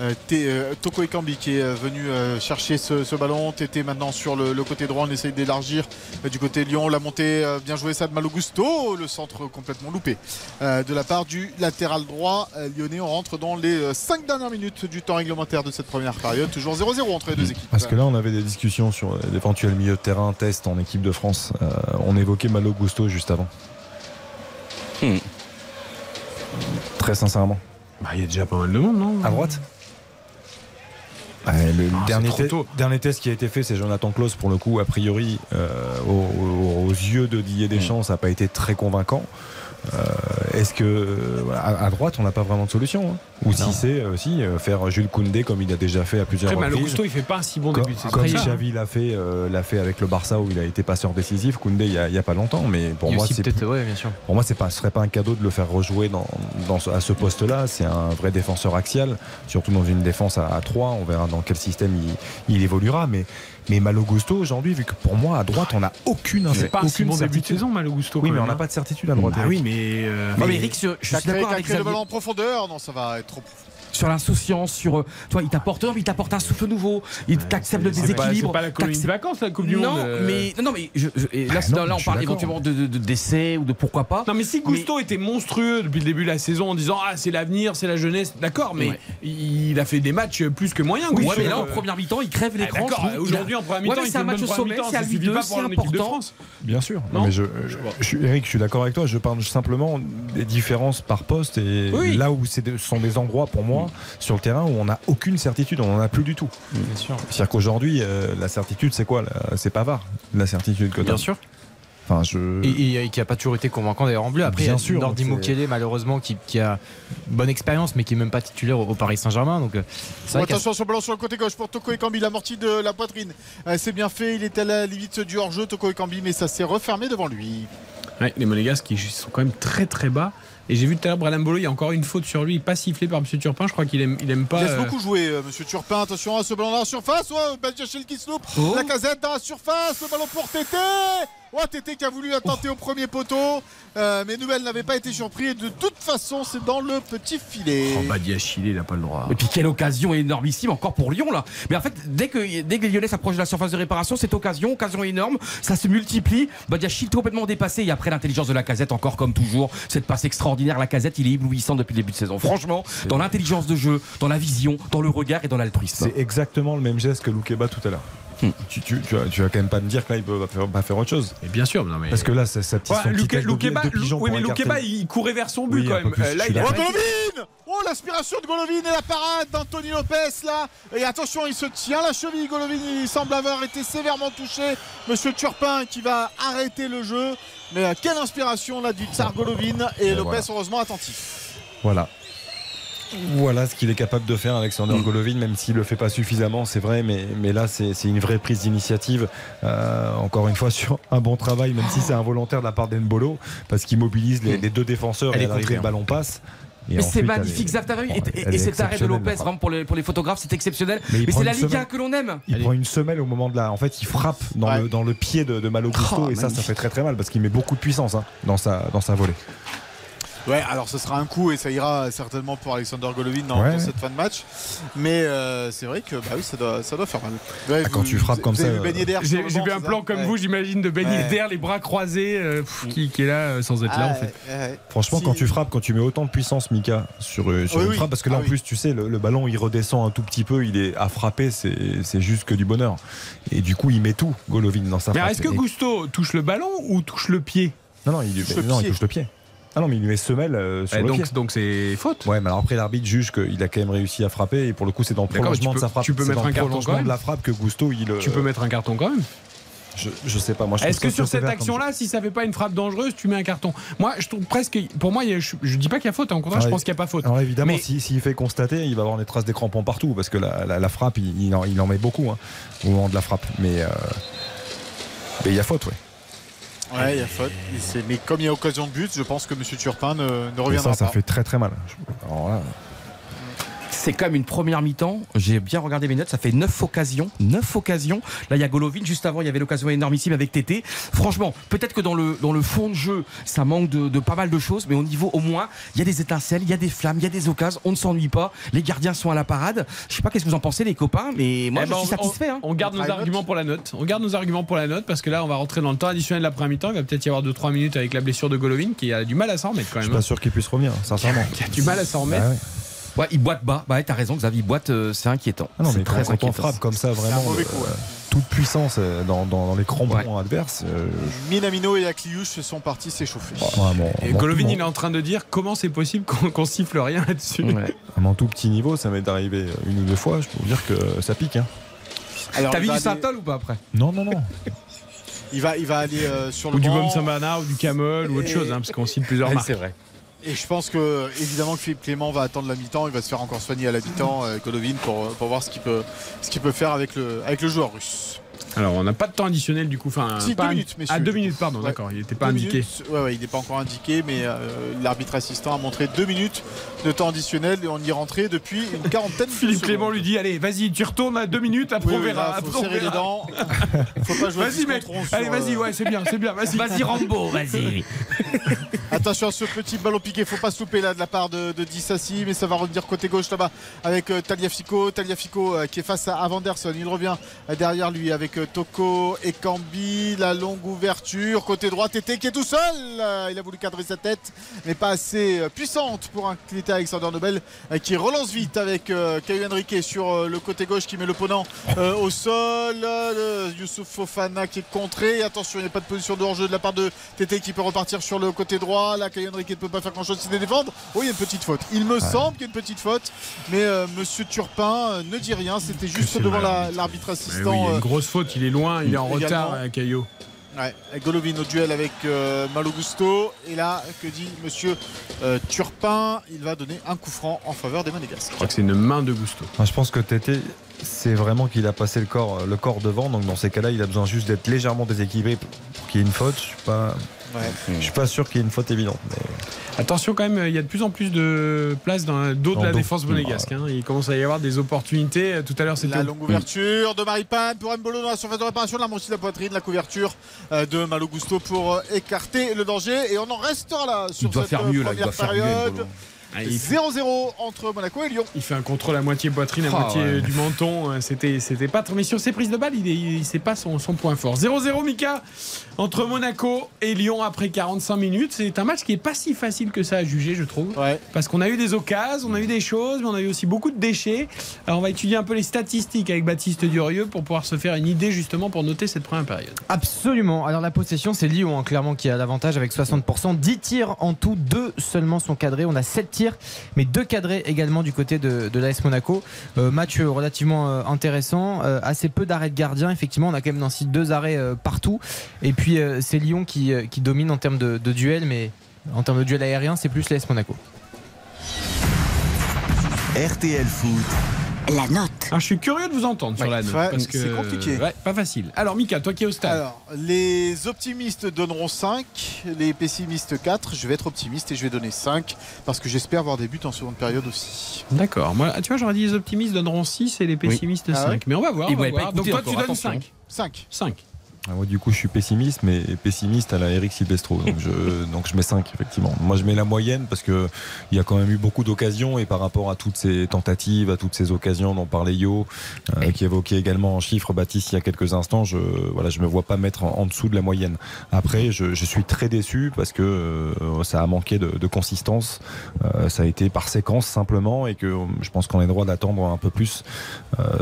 euh, euh, Toko Ekambi qui est euh, venu euh, chercher ce, ce ballon. Tété maintenant sur le, le côté droit, on essaye d'élargir euh, du côté Lyon. La montée, euh, bien joué ça de Malogusto. Le centre complètement loupé euh, de la part du latéral droit euh, lyonnais. On rentre dans les 5 dernières minutes du temps réglementaire de cette première période. Toujours 0-0 entre les deux équipes. Parce que là, on avait des discussions sur l'éventuel milieu de terrain test en équipe de France. Euh, on évoquait Malo Gusto juste avant. Hmm. Très sincèrement. Bah, il y a déjà pas mal de monde, non? À droite Ouais, le Ah, dernier, c'est trop te- tôt. dernier test qui a été fait, c'est Jonathan Klaus. Pour le coup, a priori, euh, aux, aux- aux yeux de Didier Deschamps, ça n'a pas été très convaincant. Euh, Est-ce que euh, à, à droite, on n'a pas vraiment de solution hein Ou si c'est euh, aussi euh, faire Jules Koundé comme il a déjà fait à plusieurs Après, reprises. Malo Gusto, il fait pas un si bon Comme, début de saison. comme. Xavi l'a fait, euh, l'a fait avec le Barça où il a été passeur décisif, Koundé il y a, il y a pas longtemps, mais pour Il moi c'est ouais, bien sûr. pour moi c'est pas, ce serait pas un cadeau de le faire rejouer dans, dans ce- à ce poste-là. C'est un vrai défenseur axial, surtout dans une défense à, 3 On verra dans quel système il, il évoluera, mais mais Malo Gusto aujourd'hui, vu que pour moi à droite on n'a aucune C'est pas aucune bon début de saison, Malo Gusto. Oui, mais on n'a hein. pas de certitude à droite. Eric. oui, mais. euh, Non, mais mais- Eric, je T'as suis d'accord avec le ballon en profondeur. Non, ça va être trop. Sur l'insouciance, sur euh, toi, il t'apporte, il t'apporte un souffle nouveau, il t'accepte le C'est pas, c'est déséquilibre. pas la colonie de vacances, la Coupe du non, Monde. euh. mais non, non, mais je- je- et là, Ah c'est- non, là, on parle éventuellement de, de, de décès ou de pourquoi pas. Non mais si Gusto était monstrueux depuis le début de la saison en disant ah c'est l'avenir, c'est la jeunesse, d'accord, mais Ouais. il a fait des matchs plus que moyens. Oui, Gusto. mais là, en première mi-temps, il crève ah, l'écran. Trouve. aujourd'hui en première Ouais, mi-temps, il c'est un match au sommet, c'est à lui c'est important. Bien sûr. Non mais je, Eric, je suis d'accord avec toi. Je parle simplement des différences par poste et là où ce sont des endroits pour moi sur le terrain où on n'a aucune certitude, on n'en a plus du tout. Bien sûr. C'est-à-dire qu'aujourd'hui, euh, la certitude, c'est quoi C'est Pavard, la certitude que. Bien sûr. Enfin, je. Et, et qui a pas toujours été convaincant d'ailleurs en bleu. Après, Bien il y a sûr, Nordi Mukele, malheureusement, qui, qui a une bonne expérience, mais qui est même pas titulaire au, au Paris Saint-Germain. Donc, euh, Attention sur le ballon sur le côté gauche pour Toko Ekambi, l'amorti de la poitrine. Euh, c'est bien fait, il était à la limite du hors-jeu, Toko Ekambi, mais ça s'est refermé devant lui. Ouais, les Monégasques qui sont quand même très très bas. Et j'ai vu tout à l'heure Bralin Bolo, il y a encore une faute sur lui, pas sifflé par M. Turpin. Je crois qu'il aime, il aime pas. Il laisse euh, beaucoup jouer, euh, monsieur Turpin. Attention à ce ballon dans la surface. Oh, Badiachil qui se loupe. Oh. La casette dans la surface. Le ballon pour Tété. Oh, Tété qui a voulu attenter au premier poteau. Euh, mais Nouvelle n'avait pas été surpris. Et de toute façon, c'est dans le petit filet. Oh, Badiachile, il a pas le droit. Et puis quelle occasion énormissime encore pour Lyon là. Mais en fait, dès que, dès que les Lyonnais s'approchent de la surface de réparation, cette occasion, occasion énorme, ça se multiplie. Badiachil complètement dépassé et après l'intelligence de la casette encore comme toujours. Cette passe extraordinaire, la casette, il est éblouissant depuis le début de saison. Franchement, dans l'intelligence de jeu, dans la vision, dans le regard et dans l'altruisme. C'est exactement le même geste que Loukeba tout à l'heure. Hmm. Tu, tu, tu, vas, tu vas quand même pas me dire que là, il peut pas faire, pas faire autre chose. Et bien sûr, non mais. Parce que là, ça, ça petit, Ouais, Luke- tête de- Loukeba, de pigeon oui, mais Loukeba, il courait vers son but Oui, quand même. plus, Euh, là, je suis il a Oh, d'accord. Golovin Oh, l'aspiration de Golovin et la parade d'Anthony Lopez là. Et attention, il se tient la cheville. Golovin, il semble avoir été sévèrement touché. Monsieur Turpin qui va arrêter le jeu. Mais euh, quelle inspiration là du Tsar Golovin. Et Et Lopez, voilà. heureusement, attentif. Voilà. Voilà ce qu'il est capable de faire, Alexander Golovin, même s'il le fait pas suffisamment, c'est vrai, mais, mais là, c'est c'est une vraie prise d'initiative. Euh, encore une fois, sur un bon travail, même si c'est involontaire de la part d'Embolo, parce qu'il mobilise les, les deux défenseurs Elle et à l'arrivée, le ballon passe. C'est magnifique, elle est- Zaf, t'as vu Et, et- et cet arrêt de Lopez, frappe. vraiment pour les, pour les photographes, c'est exceptionnel. Mais c'est la Ligue 1 semaine. que l'on aime. Il prend une semelle au moment de la. En fait, il frappe dans, le, dans le pied de, de Malo Gusto Oh, et ça, ça fait très très mal parce qu'il met beaucoup de puissance hein, dans, sa, dans sa volée. Ouais, alors ce sera un coup et ça ira certainement pour Alexander Golovin dans, Ouais. dans cette fin de match. Mais euh, c'est vrai que bah oui, ça doit, ça doit faire mal. Ouais, Ah, quand vous- tu frappes vous- comme vous ça, euh, Ben sur J'ai vu un plan comme Ouais. vous, j'imagine, de Ben Ouais. Yedder, les bras croisés, euh, pff, qui, qui est là euh, sans être là en Ah, fait. Franchement, Si- quand tu frappes, quand tu mets autant de puissance, Mika, sur, euh, sur Oui, une oui. frappe, parce que là Ah en oui. plus, tu sais, le, le ballon il redescend un tout petit peu, il est à frapper, c'est juste que du bonheur. Et du coup, il met tout, Golovin, dans sa Mais frappe. est-ce que Gusto touche le ballon ou touche le pied? Non, non, il, touche le non, il pied. touche le pied. Ah non, mais il lui met semelle euh, sur Eh, le donc, pied. donc c'est faute. Ouais, mais alors après, l'arbitre juge qu'il a quand même réussi à frapper, et pour le coup, c'est dans le prolongement de sa frappe. tu peux mettre un carton quand même. de la frappe que Gusto, il. euh, Tu peux mettre un carton quand même. Je, je sais pas, moi je Est-ce que sur cette action-là, si ça fait pas une frappe dangereuse, tu mets un carton? Moi, je trouve presque. Pour moi, je, je dis pas qu'il y a faute. hein, Au contraire, je pense qu'il n'y a pas faute. Alors évidemment, Mais- si- s'il fait constater, il va avoir des traces des crampons partout parce que la, la- la frappe, il, il en, il en met beaucoup hein, au moment de la frappe. Mais euh, mais il y a faute, ouais. Ouais, il y a faute. Mais comme il y a occasion de but, je pense que M. Turpin ne, reviendra ça, ça pas. fait très très mal. Alors là, C'est quand même une première mi-temps. J'ai bien regardé mes notes. Ça fait 9 occasions. 9 occasions. Là, il y a Golovin. Juste avant, il y avait l'occasion énormissime avec Tété. Franchement, peut-être que dans le, dans le fond de jeu, ça manque de, de pas mal de choses. Mais au niveau, au moins, il y a des étincelles, il y a des flammes, il y a des occasions. On ne s'ennuie pas. Les gardiens sont à la parade. Je sais pas qu'est-ce que vous en pensez, les copains. Mais moi, Eh je ben, suis on- satisfait. hein. On garde nos arguments pour la note. On garde nos arguments pour la note parce que là, on va rentrer dans le temps additionnel de la première mi-temps. Il va peut-être y avoir 2-3 minutes avec la blessure de Golovin qui a du mal à s'en remettre quand je suis même. pas hein. sûr qu'il puisse revenir, sincèrement. Qui a du mal à s'en remettre. Ah ouais. Ouais, il boite bas. Bah, ouais, t'as raison, Xavier. Il boite, euh, c'est inquiétant. Ah non, C'est mais très quand on inquiétant. frappe comme ça, vraiment, mauvais coup, ouais. toute puissance euh, dans, dans- dans les crampons adverses, euh, Minamino et Akliouche sont partis s'échauffer. vraiment, Et à mon- Golovin, il est en train de dire comment c'est possible qu'on siffle rien là-dessus. Ouais. à mon tout petit niveau, ça m'est arrivé une ou deux fois. Je peux vous dire que ça pique. hein. T'as vu du aller- Saint-Ol ou pas après? Non, non, non. il va, il va aller euh, sur le Ou du banc. Baume Sambana ou du Camel ou autre Et- chose, hein, parce qu'on siffle plusieurs Ouais, marques. C'est vrai. Et je pense que évidemment que Philippe Clément va attendre la mi-temps, il va se faire encore soigner à la mi-temps, euh, Golovin, pour, pour voir ce qu'il peut, faire avec le joueur russe. Alors, on n'a pas de temps additionnel du coup. Enfin, Si, pas deux minutes, messieurs. Ah, deux minutes, pardon, Ouais. d'accord. Il n'était pas Deux indiqué. minutes. Ouais, ouais, il n'est pas encore indiqué, mais euh, l'arbitre assistant a montré deux minutes de temps additionnel et on y est rentré depuis une quarantaine de Philippe secondes. Clément lui dit Allez, vas-y, tu retournes à deux minutes, après Oui, on verra. faut on serrer les dents. faut pas jouer à Vas-y, 10 mec. contre 11 sur, Allez, vas-y, euh, ouais, c'est bien, c'est bien. Vas-y, Vas-y, Rambo, vas-y. Attention à ce petit ballon piqué, faut pas se louper là de la part de, de Dissassi, mais ça va revenir côté gauche là-bas avec euh, Taliafico. Taliafico euh, qui est face à Avanderson. Il revient euh, derrière lui avec euh, Toko et Cambi. La longue ouverture côté droit. Tété qui est tout seul. Euh, il a voulu cadrer sa tête, mais pas assez euh, puissante pour un Clété Alexander Nobel euh, qui relance vite avec euh, Caio Henrique sur euh, le côté gauche qui met l'opponent euh, au sol. Euh, Youssouf Fofana qui est contré. Attention, il n'y a pas de position de hors-jeu de la part de Tété qui peut repartir sur le côté droit. Là, Caio Henrique ne peut pas faire grand-chose si de défendre. Oh, il y a une petite faute. Il me semble qu'il y a une petite faute, mais euh, Monsieur Turpin euh, ne dit rien. C'était juste devant la- l'arbitre assistant. oui, il y a euh, une grosse faute, il est loin, il est en Également. retard, euh, Caillot. Ouais, Golovin au duel avec euh, Malo Gusto. Et là, que dit Monsieur euh, Turpin? Il va donner un coup franc en faveur des Monégasques. Je crois que c'est une main de Gusto. Ah, je pense que Tété, c'est vraiment qu'il a passé le corps, le corps devant. Donc dans ces cas-là, il a besoin juste d'être légèrement déséquilibré pour qu'il y ait une faute. Je suis pas, Ouais. je suis pas sûr qu'il y ait une faute évidente. mais- Attention quand même, il y a de plus en plus de place dans le dos de la défense monégasque. hein. Il commence à y avoir des opportunités. Tout à l'heure, c'était. La longue ouverture de Maripane pour Mbolo dans la surface de réparation. Là, aussi la poitrine, la couverture euh, de Malo Gusto pour euh, écarter le danger. Et on en restera là sur doit cette faire euh, mieux, là, il première doit faire mieux, période. Mbolo. Ah, il, 0-0 entre Monaco et Lyon. il fait un contrôle à moitié poitrine, à Ah, moitié ouais. du menton. Euh, C'était, c'était pas trop. Mais sur ses prises de balles, il, il- c'est pas son, son point fort. 0-0, Mika, entre Monaco et Lyon après 45 minutes. C'est un match qui est pas si facile que ça à juger, je trouve. Ouais. Parce qu'on a eu des occasions, on a eu des choses, mais on a eu aussi beaucoup de déchets. Alors on va étudier un peu les statistiques avec Baptiste Durieux pour pouvoir se faire une idée justement pour noter cette première période. Absolument. Alors la possession, c'est Lyon hein, clairement qui a l'avantage avec 60%. 10 tirs en tout, 2 seulement sont cadrés. On a 7 tirs, mais 2 cadrés également du côté de, de l'AS Monaco. Euh, match euh, relativement euh, intéressant. Assez peu d'arrêts de gardien. Effectivement, on a quand même ainsi deux arrêts partout. Et puis c'est Lyon qui, qui domine en termes de, de duel, mais en termes de duel aérien, c'est plus l'AS Monaco. RTL Foot. La note. Ah, je suis curieux de vous entendre sur Ouais, la note. ouais, parce que c'est compliqué. Ouais, pas facile. Alors, Mika, toi qui es au stade. Alors, les optimistes donneront 5, les pessimistes 4. Je vais être optimiste et je vais donner 5 parce que j'espère voir des buts en seconde période aussi. D'accord. Moi, tu vois, j'aurais dit les optimistes donneront 6 et les pessimistes Ah 5. ouais Mais on va voir. On va voir. Donc, écouté toi, tu donnes attention. 5. 5. 5. Ah, Moi, du coup, je suis pessimiste, mais pessimiste à la Eric Silvestro. Donc, je, donc, je mets 5, effectivement. Moi, je mets la moyenne parce qu'il y a quand même eu beaucoup d'occasions et par rapport à toutes ces tentatives, à toutes ces occasions dont parlait Yo, euh, qui évoquait également en chiffres Baptiste il y a quelques instants, je voilà, je me vois pas mettre en, en dessous de la moyenne. Après, je, je suis très déçu parce que euh, ça a manqué de, de consistance. Euh, ça a été par séquence simplement et que je pense qu'on est droit d'attendre un peu plus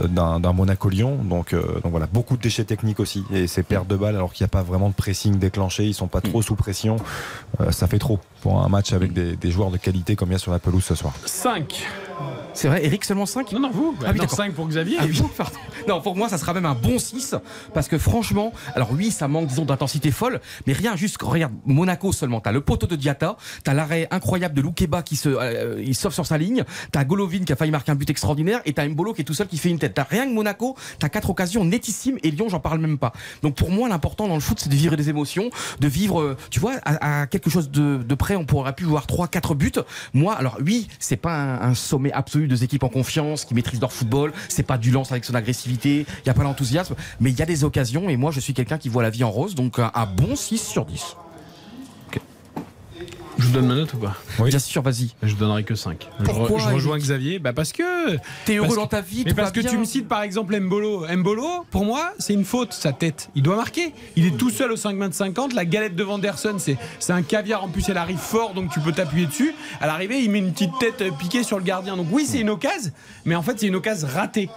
d'un Monaco-Lyon. Donc, donc voilà, beaucoup de déchets techniques aussi et ces de balles alors qu'il n'y a pas vraiment de pressing déclenché, ils sont pas trop sous pression. Euh, ça fait trop pour un match avec des, des joueurs de qualité comme il y a sur la pelouse ce soir. 5. C'est vrai, Eric seulement 5 Non, non, vous. Ah oui, non, d'accord. 5 pour Xavier. Ah oui, pardon. Non, pour moi, ça sera même un bon 6. Parce que franchement, alors oui, ça manque, disons, d'intensité folle. Mais rien, juste, regarde, Monaco seulement. T'as le poteau de Diata. T'as l'arrêt incroyable de Loukeba qui se, euh, il sauve sur sa ligne. T'as Golovin qui a failli marquer un but extraordinaire. Et t'as Mbolo qui est tout seul qui fait une tête. T'as rien que Monaco. T'as quatre occasions nettissimes. Et Lyon, j'en parle même pas. Donc pour moi, l'important dans le foot, c'est de vivre des émotions. De vivre, euh, tu vois, à, à quelque chose de, de près, on pourrait pu voir 3, 4 buts. Moi, alors oui, c'est pas un, un sommet absolu de équipes en confiance, qui maîtrisent leur football. C'est pas du lance avec son agressivité. Il y a pas l'enthousiasme. Mais il y a des occasions. Et moi, je suis quelqu'un qui voit la vie en rose. Donc un, un bon 6 sur 10. Je vous donne ma note ou pas Bien sûr, vas-y. Je donnerai que 5. Pourquoi, je, re- je rejoins Eric Xavier bah Parce que. T'es heureux dans ta vie, Mais parce que bien. tu me cites par exemple Mbolo. Mbolo, pour moi, c'est une faute, sa tête. Il doit marquer. Il est tout seul au 5 mètres 50. La galette de Vanderson, c'est c'est un caviar. En plus, elle arrive fort, donc tu peux t'appuyer dessus. À l'arrivée, il met une petite tête euh, piquée sur le gardien. Donc oui, c'est une occasion, mais en fait, c'est une occasion ratée.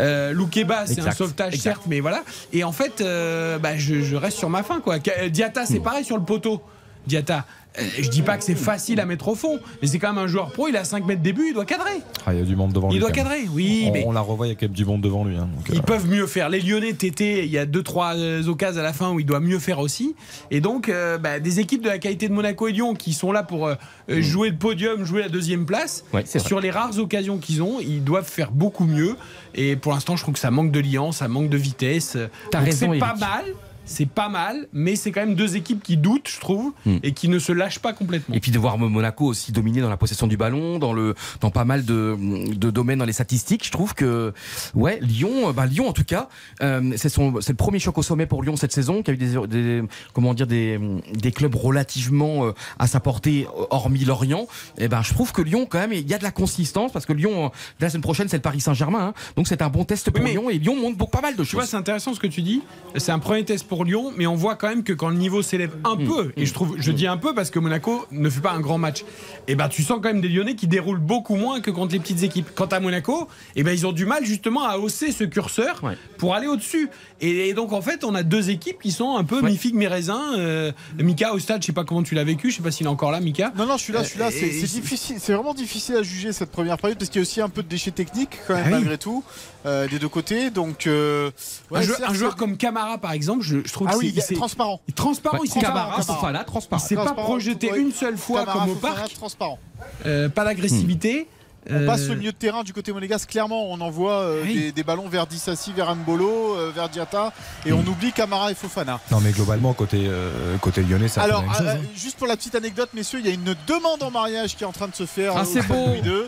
Euh, Loukeba, c'est un sauvetage, exact. certes, mais voilà. Et en fait, euh, bah, je, je reste sur ma fin. Quoi. Diata, c'est pareil sur le poteau. Diata. Euh, Je dis pas que c'est facile à mettre au fond, mais c'est quand même un joueur pro. Il a 5 mètres début, il doit cadrer. Ah, il y a du monde devant Il lui. doit quand même. cadrer, oui, On, mais- on la revoit, il y a quand même du monde devant lui. hein, donc, Ils euh, peuvent mieux faire. Les Lyonnais, Tété, il y a deux trois euh, occasions à la fin où il doit mieux faire aussi. Et donc, euh, bah, des équipes de la qualité de Monaco et Lyon qui sont là pour euh, euh, jouer le podium, jouer la deuxième place. Ouais. Sur les rares occasions qu'ils ont, ils doivent faire beaucoup mieux. Et pour l'instant, je trouve que ça manque de liant, ça manque de vitesse. T'as Donc, raison, C'est pas mal. C'est pas mal, mais c'est quand même deux équipes qui doutent, je trouve, Hmm. et qui ne se lâchent pas complètement. Et puis de voir Monaco aussi dominer dans la possession du ballon, dans le dans pas mal de, de domaines dans les statistiques. Je trouve que ouais Lyon, euh, bah Lyon en tout cas, euh, c'est le premier choc au sommet pour Lyon cette saison, qui a eu des, des comment dire des, des clubs relativement euh, à sa portée, hormis Lorient. Et ben je trouve que Lyon quand même il y a de la consistance parce que Lyon la semaine prochaine c'est le Paris Saint-Germain, hein. donc c'est un bon test pour Oui, Lyon et Lyon montre beaucoup- pas mal de Tu vois, choses. c'est intéressant ce que tu dis. C'est un premier test pour Lyon, mais on voit quand même que quand le niveau s'élève un Mm. peu, et je trouve, je dis un peu parce que Monaco ne fait pas un grand match, et ben tu sens quand même des Lyonnais qui déroulent beaucoup moins que contre les petites équipes. Quant à Monaco, et ben ils ont du mal justement à hausser ce curseur Ouais. pour aller au-dessus. Et, et donc en fait, on a deux équipes qui sont un peu Ouais. mi figue mi raisin. Euh, Mika au stade, je sais pas comment tu l'as vécu, je sais pas s'il est encore là, Mika. Non, non, je suis là, je suis là. C'est Euh, c'est difficile, c'est vraiment difficile à juger cette première période parce qu'il y a aussi un peu de déchets techniques quand même Ah oui. malgré tout euh, des deux côtés. Donc, euh, ouais, un, joueur, certes, un joueur comme Camara par exemple, je, je trouve ah que oui, c'est- il est c'est transparent. transparent. il s'est pas- Camara, Camara. Fofana, il transparent. s'est pas Transparent, projeté une seule fois Camara, comme au Fofana, parc. transparent. Euh, pas d'agressivité. On Euh, passe le milieu de terrain du côté monégasque. Clairement, on envoie euh, Oui. des, des ballons vers Dissassi, vers Mbolo, euh, vers Diata, et on oublie Camara et Fofana. Non, mais globalement, côté, euh, côté lyonnais, peu Alors, même chose. euh, hein. juste pour la petite anecdote, messieurs, il y a une demande en mariage qui est en train de se faire. Ah, c'est beau.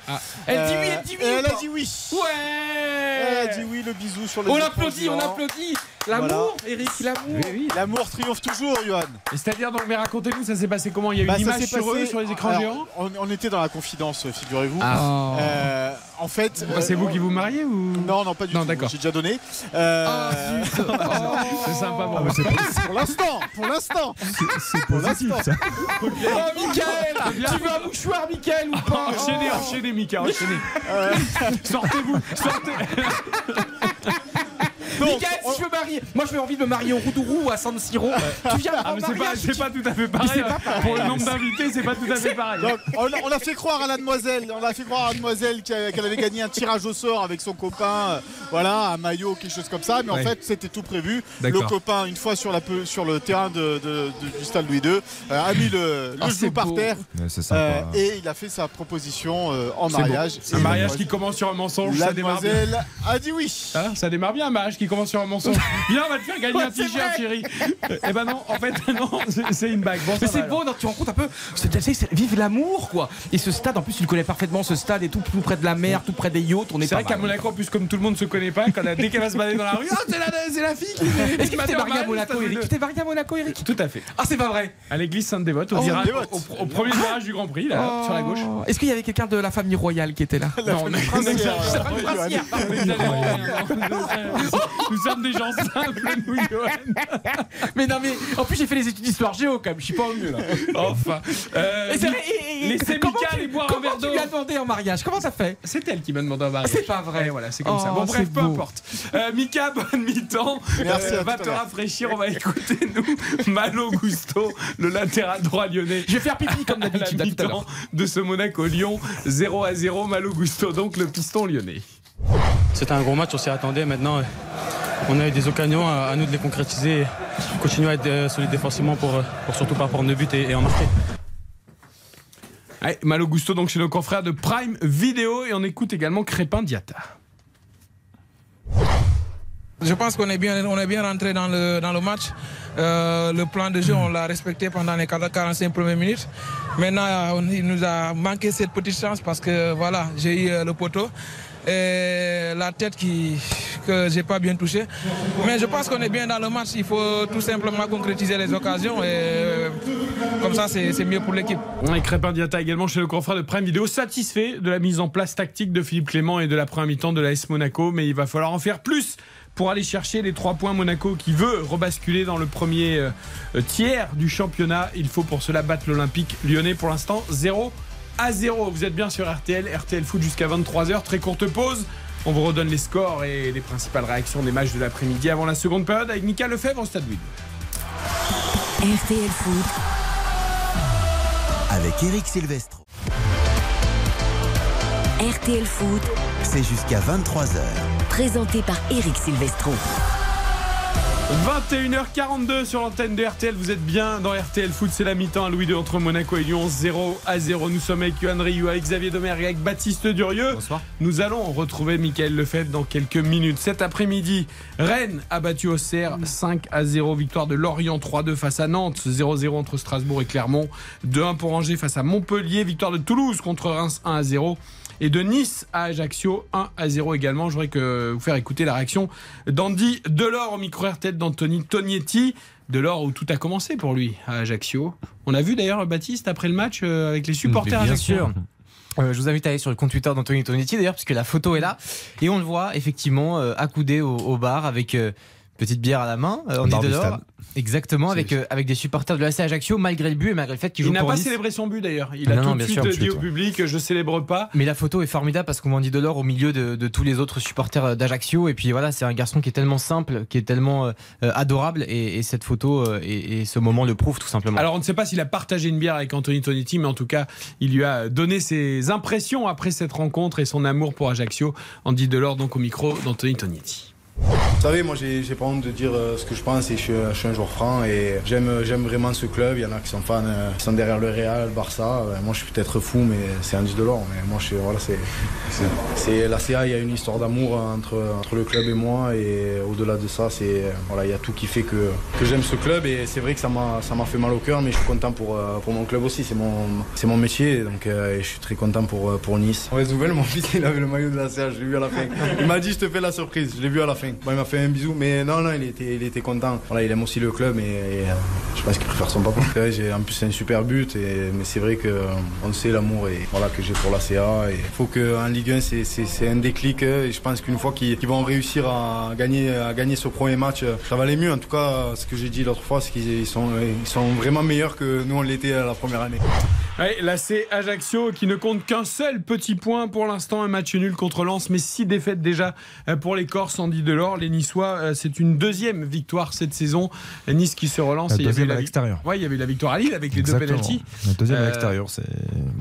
Ah. Elle dit Euh, oui, elle dit oui. elle a dit oui. Ouais. Elle a dit oui, le bisou sur le On écran applaudit, on applaudit. L'amour, Eric, l'amour. L'amour triomphe toujours, Johan. C'est-à-dire, donc, mais racontez-nous, ça s'est passé comment? Il y a eu Bah, une ça image sur eux, sur les écrans alors, géants? on, on était dans la confidence, figurez-vous. Ah. Euh, en fait, Bah, C'est euh, vous qui vous mariez ou? Non, non, pas du Non, tout. d'accord. J'ai déjà donné. Euh, C'est sympa pour Ah, moi. pour l'instant, pour l'instant. C'est positif, ça. Oh, Michael, tu veux un mouchoir, Michael, ou pas? Enchaînez, enchaînez, Mika, enchaînez. Sortez-vous, sortez. Michael, si je veux marier, moi je veux envie de me marier au Roudourou ou à San Siro. Tu viens Ah, mais c'est pas, c'est pas tout à fait pareil. pas pareil. Pour le nombre d'invités, c'est pas tout à fait pareil. Donc, on, a, on a fait croire à la demoiselle, on a fait croire à la demoiselle qu'elle avait gagné un tirage au sort avec son copain, euh, voilà, un maillot, quelque chose comme ça. Mais Ouais. en fait, c'était tout prévu. Le copain, une fois sur, la, pe- sur le terrain de, de- de- du stade Louis II, euh, a mis le, le Ah, genou par terre euh, et il a fait sa proposition euh, en mariage. Un mariage qui commence sur un mensonge, La ça démarre bien. demoiselle a dit oui. Hein, ça démarre bien un mariage qui commence sur un mensonge. Viens, on va te faire gagner un t-shirt, chérie. Eh ben non, en fait, non, c'est- une bague. Bon, Mais c'est beau, non, tu compte un peu. Vive l'amour, quoi. Et ce stade, en plus, tu le connais parfaitement, ce stade et tout, tout près de la mer, tout près des yachts. On est C'est vrai pas qu'à. Monaco, en plus, comme tout le monde se connaît pas, quand dès qu'elle va se balader dans la rue, ah, c'est la, c'est la fille qui Est-ce qui que tu t'es marié à Monaco, Eric Tu t'es marié à Monaco, Eric Tout à fait. Ah, c'est pas vrai. À l'église Sainte-Dévote, au, Oh, virage- au premier du Grand Prix, là, sur la gauche. Est-ce qu'il y avait quelqu'un de la famille royale qui était là? Non, on euh. Nous sommes des gens simples, nous, Johan. Mais non, mais en plus, j'ai fait les études d'histoire géo quand même. Je suis pas au mieux là. Enfin. Euh, Et c'est vrai, et- et- laissez comment Mika tu- aller boire un comment verre tu d'eau. lui as demandé en mariage Comment ça fait C'est elle qui m'a demandé un mariage. C'est pas vrai. Et voilà, c'est comme Oh, ça. Bon, bref, c'est peu beau. importe. Euh, Mika, bonne mi-temps. Merci, Euh, à va tout à te l'heure. rafraîchir. On va écouter, nous, Malo Gusto, le latéral droit lyonnais. Je vais faire pipi comme À la d'habitude à tout à mi-temps l'heure. de ce Monaco-Lyon. 0 à 0. Malo Gusto, donc le piston lyonnais. C'était un gros match, on s'y attendait. Maintenant, euh, on a eu des occasions, à, à nous de les concrétiser. et Continuer à être euh, solide défensivement pour, euh, pour surtout pas prendre de but et, et en marquer. Allez, Malo Gusto, donc chez nos confrères de Prime Vidéo. Et on écoute également Crépin Diata. Je pense qu'on est bien, on est bien rentré dans le, dans le match. Euh, le plan de jeu, on l'a respecté pendant les 45 premières minutes. Maintenant, on- il nous a manqué cette petite chance parce que voilà, j'ai eu euh, le poteau et la tête qui, que j'ai pas bien touché. Mais je pense qu'on est bien dans le match. Il faut tout simplement concrétiser les occasions et euh, comme ça, c'est mieux pour l'équipe. Et Crépin Diata également chez le confrère de Prime Vidéo, satisfait de la mise en place tactique de Philippe Clément et de la première mi-temps de l'AS Monaco, mais il va falloir en faire plus pour aller chercher les trois points Monaco qui veut rebasculer dans le premier euh, tiers du championnat. Il faut pour cela battre l'Olympique lyonnais pour l'instant 0 à 0. Vous êtes bien sur RTL, RTL Foot jusqu'à 23h, très courte pause. On vous redonne les scores et les principales réactions des matchs de l'après-midi avant la seconde période avec Mika Lefebvre au Stade Louis. RTL Foot, Avec Eric Silvestro. RTL Foot, C'est jusqu'à 23h. présenté par Eric Silvestro. 21h42 sur l'antenne de RTL, vous êtes bien dans RTL Foot, c'est la mi-temps à Louis II entre Monaco et Lyon, 0 à 0. Nous sommes avec Yohan Ryu, avec Xavier Domergue, avec Baptiste Durieux. Bonsoir. Nous allons retrouver Mickaël Lefebvre dans quelques minutes. Cet après-midi, Rennes a battu Auxerre 5 à 0. Victoire de Lorient 3-2 face à Nantes, 0-0 entre Strasbourg et Clermont, 2-1 pour Angers face à Montpellier. Victoire de Toulouse contre Reims 1 à 0 et de Nice à Ajaccio 1 à 0 également. Je voudrais que vous faire écouter la réaction d'Andy Delors au micro RTL d'Anthony Tognetti. Delors où tout a commencé pour lui à Ajaccio. On a vu d'ailleurs Baptiste après le match euh, avec les supporters Bien sûr. Euh, je vous invite à aller sur le compte Twitter d'Anthony Tonetti d'ailleurs, puisque la photo est là. Et on le voit effectivement euh, accoudé au, au bar avec euh, petite bière à la main. Euh, on est dehors. Exactement, avec, euh, avec des supporters de l'AC Ajaccio, malgré le but et malgré le fait qu'il joue Il n'a pas Nice. célébré son but d'ailleurs. Il a Non, tout de bien suite sûr, dit au public je célèbre pas. Mais la photo est formidable parce qu'on m'en dit Delors au milieu de, de tous les autres supporters d'Ajaccio. Et puis voilà, c'est un garçon qui est tellement simple, qui est tellement euh, adorable. Et, et cette photo euh, et, et ce moment le prouve tout simplement. Alors on ne sait pas s'il a partagé une bière avec Anthony Tonetti, mais en tout cas, il lui a donné ses impressions après cette rencontre et son amour pour Ajaccio. Andy Delors donc au micro d'Anthony Tonetti. Vous savez, moi j'ai pas honte de dire euh, ce que je pense et je suis, suis un joueur franc et j'aime vraiment ce club. Il y en a qui sont fans, euh, qui sont derrière le Real, le Barça. Euh, Moi je suis peut-être fou, mais c'est Andy Delors. Mais moi je voilà, c'est la CA. Il y a une histoire d'amour entre entre le club et moi et au-delà de ça, c'est voilà, il y a tout qui fait que que j'aime ce club et c'est vrai que ça m'a fait mal au cœur, mais je suis content pour euh, pour mon club aussi. C'est mon mon métier donc euh, et je suis très content pour euh, pour Nice. Mauvaise nouvelle, mon fils il avait le maillot de la CA. Je l'ai vu à la fin. Il m'a dit je te fais la surprise. Je l'ai vu à la fin. Bon, il m'a fait un bisou, mais non, non, il était, il était content. Voilà, il aime aussi le club et, et, euh, je pense qu'il préfère son papa. J'ai- En plus, c'est un super but, et, mais c'est vrai qu'on sait l'amour et, voilà, que j'ai pour la CA. Il faut qu'en Ligue 1, c'est- un déclic. euh, Et je pense qu'une fois qu'ils vont réussir à gagner, à gagner ce premier match, euh, ça va aller mieux. En tout cas, ce que j'ai dit l'autre fois, c'est qu'ils sont, ils sont vraiment meilleurs que nous, on l'était la première année. Ouais, là, c'est Ajaccio qui ne compte qu'un seul petit point pour l'instant, un match nul contre Lens, mais six défaites déjà euh, pour les Corses, Andy Delors. Les Niçois, euh, c'est une deuxième victoire cette saison. Nice qui se relance. La et il y avait deuxième la l'extérieur. Ouais, il y avait la victoire à Lille avec les Exactement. deux pénalties. La deuxième à Euh, l'extérieur, c'est.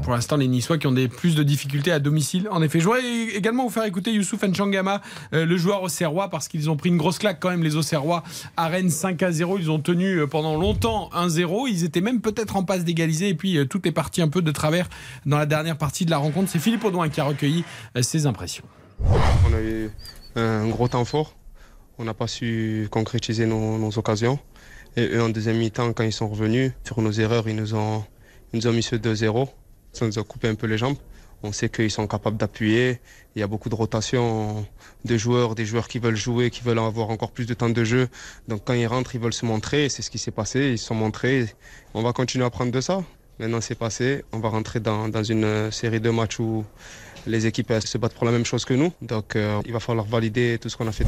Pour l'instant, les Niçois qui ont des plus de difficultés à domicile. En effet, je voudrais également vous faire écouter Youssouf Nchangama, euh, le joueur auxerrois, parce qu'ils ont pris une grosse claque quand même, les auxerrois, à Rennes 5 à 0. Ils ont tenu pendant longtemps 1-0. Ils étaient même peut-être en passe d'égaliser. Et puis, euh, tout est parti un peu de travers dans la dernière partie de la rencontre. C'est Philippe Audouin qui a recueilli euh, ses impressions. On a eu un gros temps fort. On n'a pas su concrétiser nos, occasions. Et eux, en deuxième mi-temps, quand ils sont revenus, sur nos erreurs, ils nous ont, ils nous ont mis ce 2-0. Ça nous a coupé un peu les jambes. On sait qu'ils sont capables d'appuyer. Il y a beaucoup de rotation de joueurs, des joueurs qui veulent jouer, qui veulent avoir encore plus de temps de jeu. Donc quand ils rentrent, ils veulent se montrer. C'est ce qui s'est passé. Ils se sont montrés. On va continuer à prendre de ça. Maintenant, c'est passé. On va rentrer dans, dans une série de matchs où les équipes se battent pour la même chose que nous. Donc euh, il va falloir valider tout ce qu'on a fait.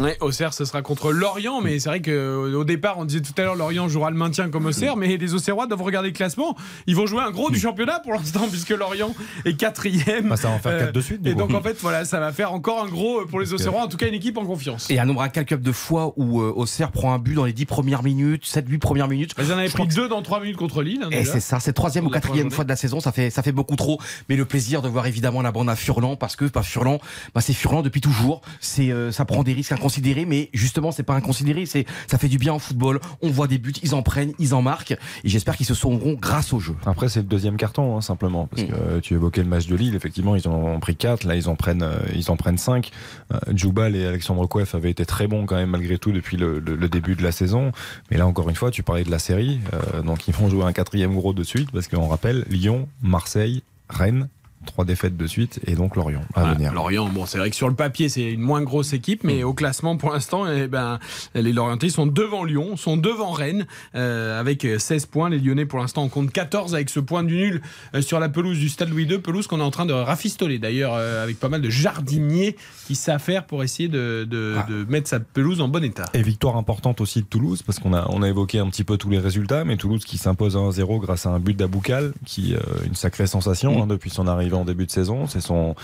Ouais, Auxerre, ce sera contre Lorient, mais c'est vrai qu'au départ, on disait tout à l'heure, Lorient jouera le maintien comme Auxerre, mais les Auxerrois doivent regarder le classement. Ils vont jouer un gros du championnat pour l'instant, puisque Lorient est quatrième. Bah, ça va en faire quatre de suite, du Et coup. donc, en fait, voilà, ça va faire encore un gros pour les Auxerrois, en tout cas, une équipe en confiance. Et un nombre incalculable de fois où euh, Auxerre prend un but dans les 10 premières minutes, 7-8 premières minutes? Ils en avaient pris deux dans trois minutes contre Lille. hein, Et déjà. c'est ça, c'est troisième ou quatrième fois de la saison, ça fait ça fait beaucoup trop. Mais le plaisir de voir évidemment la bande à Furlan parce que pas Furlan, bah c'est Furlan depuis toujours. C'est euh, ça prend des risques inconsidérés, mais justement c'est pas inconsidéré, c'est ça fait du bien en football. On voit des buts, ils en prennent, ils en marquent, et j'espère qu'ils se sauveront grâce au jeu. Après, c'est le deuxième carton, hein, simplement. Parce que euh, tu évoquais le match de Lille, effectivement, ils en ont pris 4, là, ils en prennent, euh, ils en prennent 5. Djoubal et Alexandre Kouef avaient été très bons, quand même, malgré tout, depuis le, le- le début de la saison. Mais là, encore une fois, tu parlais de la série. euh, donc, ils vont jouer un quatrième gros de suite, parce qu'on rappelle Lyon, Marseille, Rennes, trois défaites de suite, et donc Lorient à Ah, venir. Lorient, bon, c'est vrai que sur le papier, c'est une moins grosse équipe, mais au classement, pour l'instant, eh ben, les Lorientais sont devant Lyon, sont devant Rennes, euh, avec 16 points. Les Lyonnais, pour l'instant, en comptent 14 avec ce point du nul euh, sur la pelouse du Stade Louis II, pelouse qu'on est en train de rafistoler, d'ailleurs, euh, avec pas mal de jardiniers qui faire pour essayer de, de- Ah. de mettre sa pelouse en bon état. Et victoire importante aussi de Toulouse, parce qu'on a, on a évoqué un petit peu tous les résultats, mais Toulouse qui s'impose à 1-0 grâce à un but d'Aboukal, qui euh, une sacrée sensation hein, depuis son arrivée en début de saison. C'est son,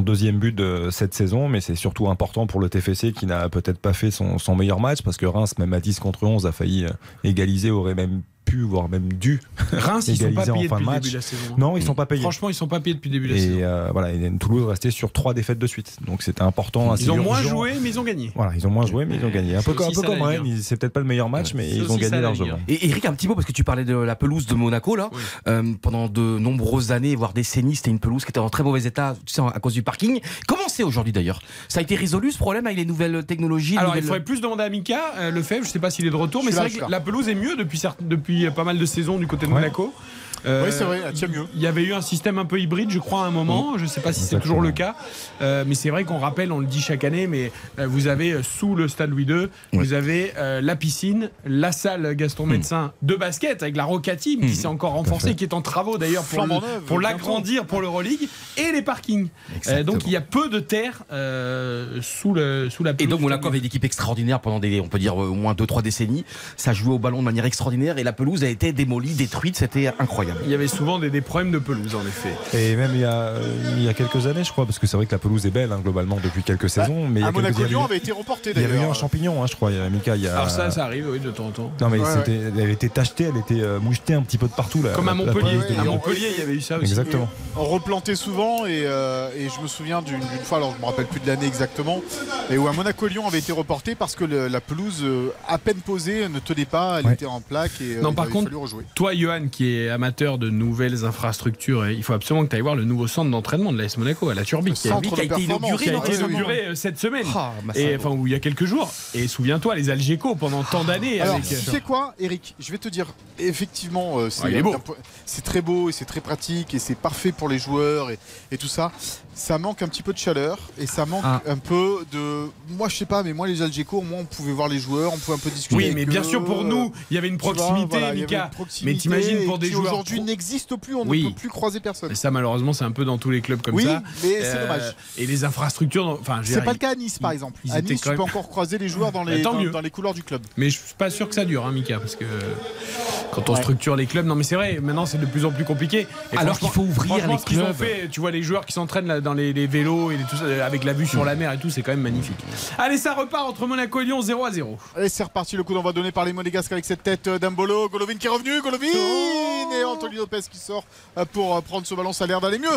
deuxième but de cette saison, mais c'est surtout important pour le TFC qui n'a peut-être pas fait son, meilleur match, parce que Reims, même à 10 contre 11, a failli égaliser, aurait même pu, voire même dû Reims, ils sont pas égaliser en payés fin depuis de le match. début de la saison. Non, ils sont pas payés. Franchement, ils sont pas payés depuis le début de la saison. Et euh, voilà, et Toulouse restait sur trois défaites de suite. Donc c'était important. Ils ont moins joué, mais ils ont gagné. Voilà, ils ont moins joué, mais ils ont gagné. Un peu, comme- un peu comme Rennes, c'est peut-être pas le meilleur match, mais ils ont gagné la largement. Et Eric, un petit mot parce que tu parlais de la pelouse de Monaco là. Euh, pendant de nombreuses années, voire décennies, c'était une pelouse qui était en très mauvais état, tu sais, à cause du parking. Comment c'est aujourd'hui d'ailleurs? Ça a été résolu ce problème avec les nouvelles technologies. Alors, il faudrait plus demander à Mika, euh, Lefebvre, je sais pas s'il est de retour, mais c'est vrai que la pelouse est mieux depuis, depuis pas mal de saisons du côté de Ouais. Monaco. Euh, Oui, c'est vrai, elle tient mieux. Il y avait eu un système un peu hybride, je crois, à un moment. Je ne sais pas si c'est toujours le cas. Euh, mais c'est vrai qu'on rappelle, on le dit chaque année, mais euh, vous avez sous le stade Louis II, vous avez euh, la piscine, la salle Gaston Médecin de basket avec la Roca Team qui s'est encore renforcée, qui est en travaux d'ailleurs pour, le- pour l'agrandir pour l'Euroleague et les parkings. Euh, donc il y a peu de terre euh, sous, le, sous la Et pelouse. donc du Monaco avait une équipe extraordinaire pendant des, on peut dire au moins 2-3 décennies. Ça jouait au ballon de manière extraordinaire et la pelouse a été démolie, détruite. C'était incroyable. Il y avait souvent des, des problèmes de pelouse, en effet. Et même il y, a, euh, il y a quelques années, je crois, parce que c'est vrai que la pelouse est belle hein, globalement depuis quelques saisons. Mais il y a à quelques- il y avait- avait été reporté Il y avait eu d'ailleurs. un champignon, hein, je crois, il y a- Mika. Il y a... Alors ça, ça arrive, oui, de temps en temps. Non mais Ouais, c'était, elle était tachetée, elle était euh, mouchetée un petit peu de partout là. Comme à Montpellier. à. Montpellier, il y avait eu ça aussi. Exactement. On replantait souvent et, euh, et je me souviens d'une d'une fois, alors je me rappelle plus de l'année exactement, et où à Monaco-Lyon avait été reporté parce que le- la pelouse à peine posée ne tenait pas, elle Ouais. était en plaque et Non, par contre. Toi, Johan, qui est amateur de nouvelles infrastructures, il faut absolument que tu ailles voir le nouveau centre d'entraînement de l'AS Monaco à la Turbie, qui, a- qui a été inauguré, qui a été absolument. inauguré, euh, cette semaine. Ah, bah, et enfin, où il y a quelques jours. Et souviens-toi, les Algeco pendant tant d'années. Alors, avec, tu sais quoi, Eric Je vais te dire, effectivement, euh, c'est Ah, c'est très beau et c'est très pratique et c'est parfait pour les joueurs et, et tout ça. Ça manque un petit peu de chaleur et ça manque Ah. un peu de. Moi, je sais pas, mais moi, les Algeco, au moins, on pouvait voir les joueurs, on pouvait un peu discuter. Oui, avec mais bien eux. sûr, pour nous, il y avait une vois, proximité, voilà, Mika. une proximité Mais t'imagines pour des qui joueurs aujourd'hui pro- n'existe plus, on Oui. ne peut plus croiser personne. Et ça, malheureusement, c'est un peu dans tous les clubs comme Oui, ça. mais c'est Euh, dommage. Et les infrastructures, enfin, C'est dire, pas le cas à Nice, par exemple. ils À étaient Nice, tu peux même- encore croiser les joueurs dans Bah, les, tant dans, mieux. dans les couloirs du club. Mais je suis pas sûr que ça dure, hein, Mika, parce que Quand on Ouais. structure les clubs, non mais c'est vrai, maintenant c'est de plus en plus compliqué. Et Alors qu'il faut ouvrir les ce qu'ils ont clubs. fait, tu vois les joueurs qui s'entraînent là dans les, les vélos et tout ça, avec la vue sur la mer et tout, c'est quand même magnifique. Allez, ça repart entre Monaco et Lyon 0 à 0. Et c'est reparti, le coup d'envoi donné par les Monégasques avec cette tête euh, d'Ambolo. Golovin qui est revenu, Golovin Et Anthony Lopez qui sort euh, pour euh, prendre ce ballon, ça a l'air d'aller mieux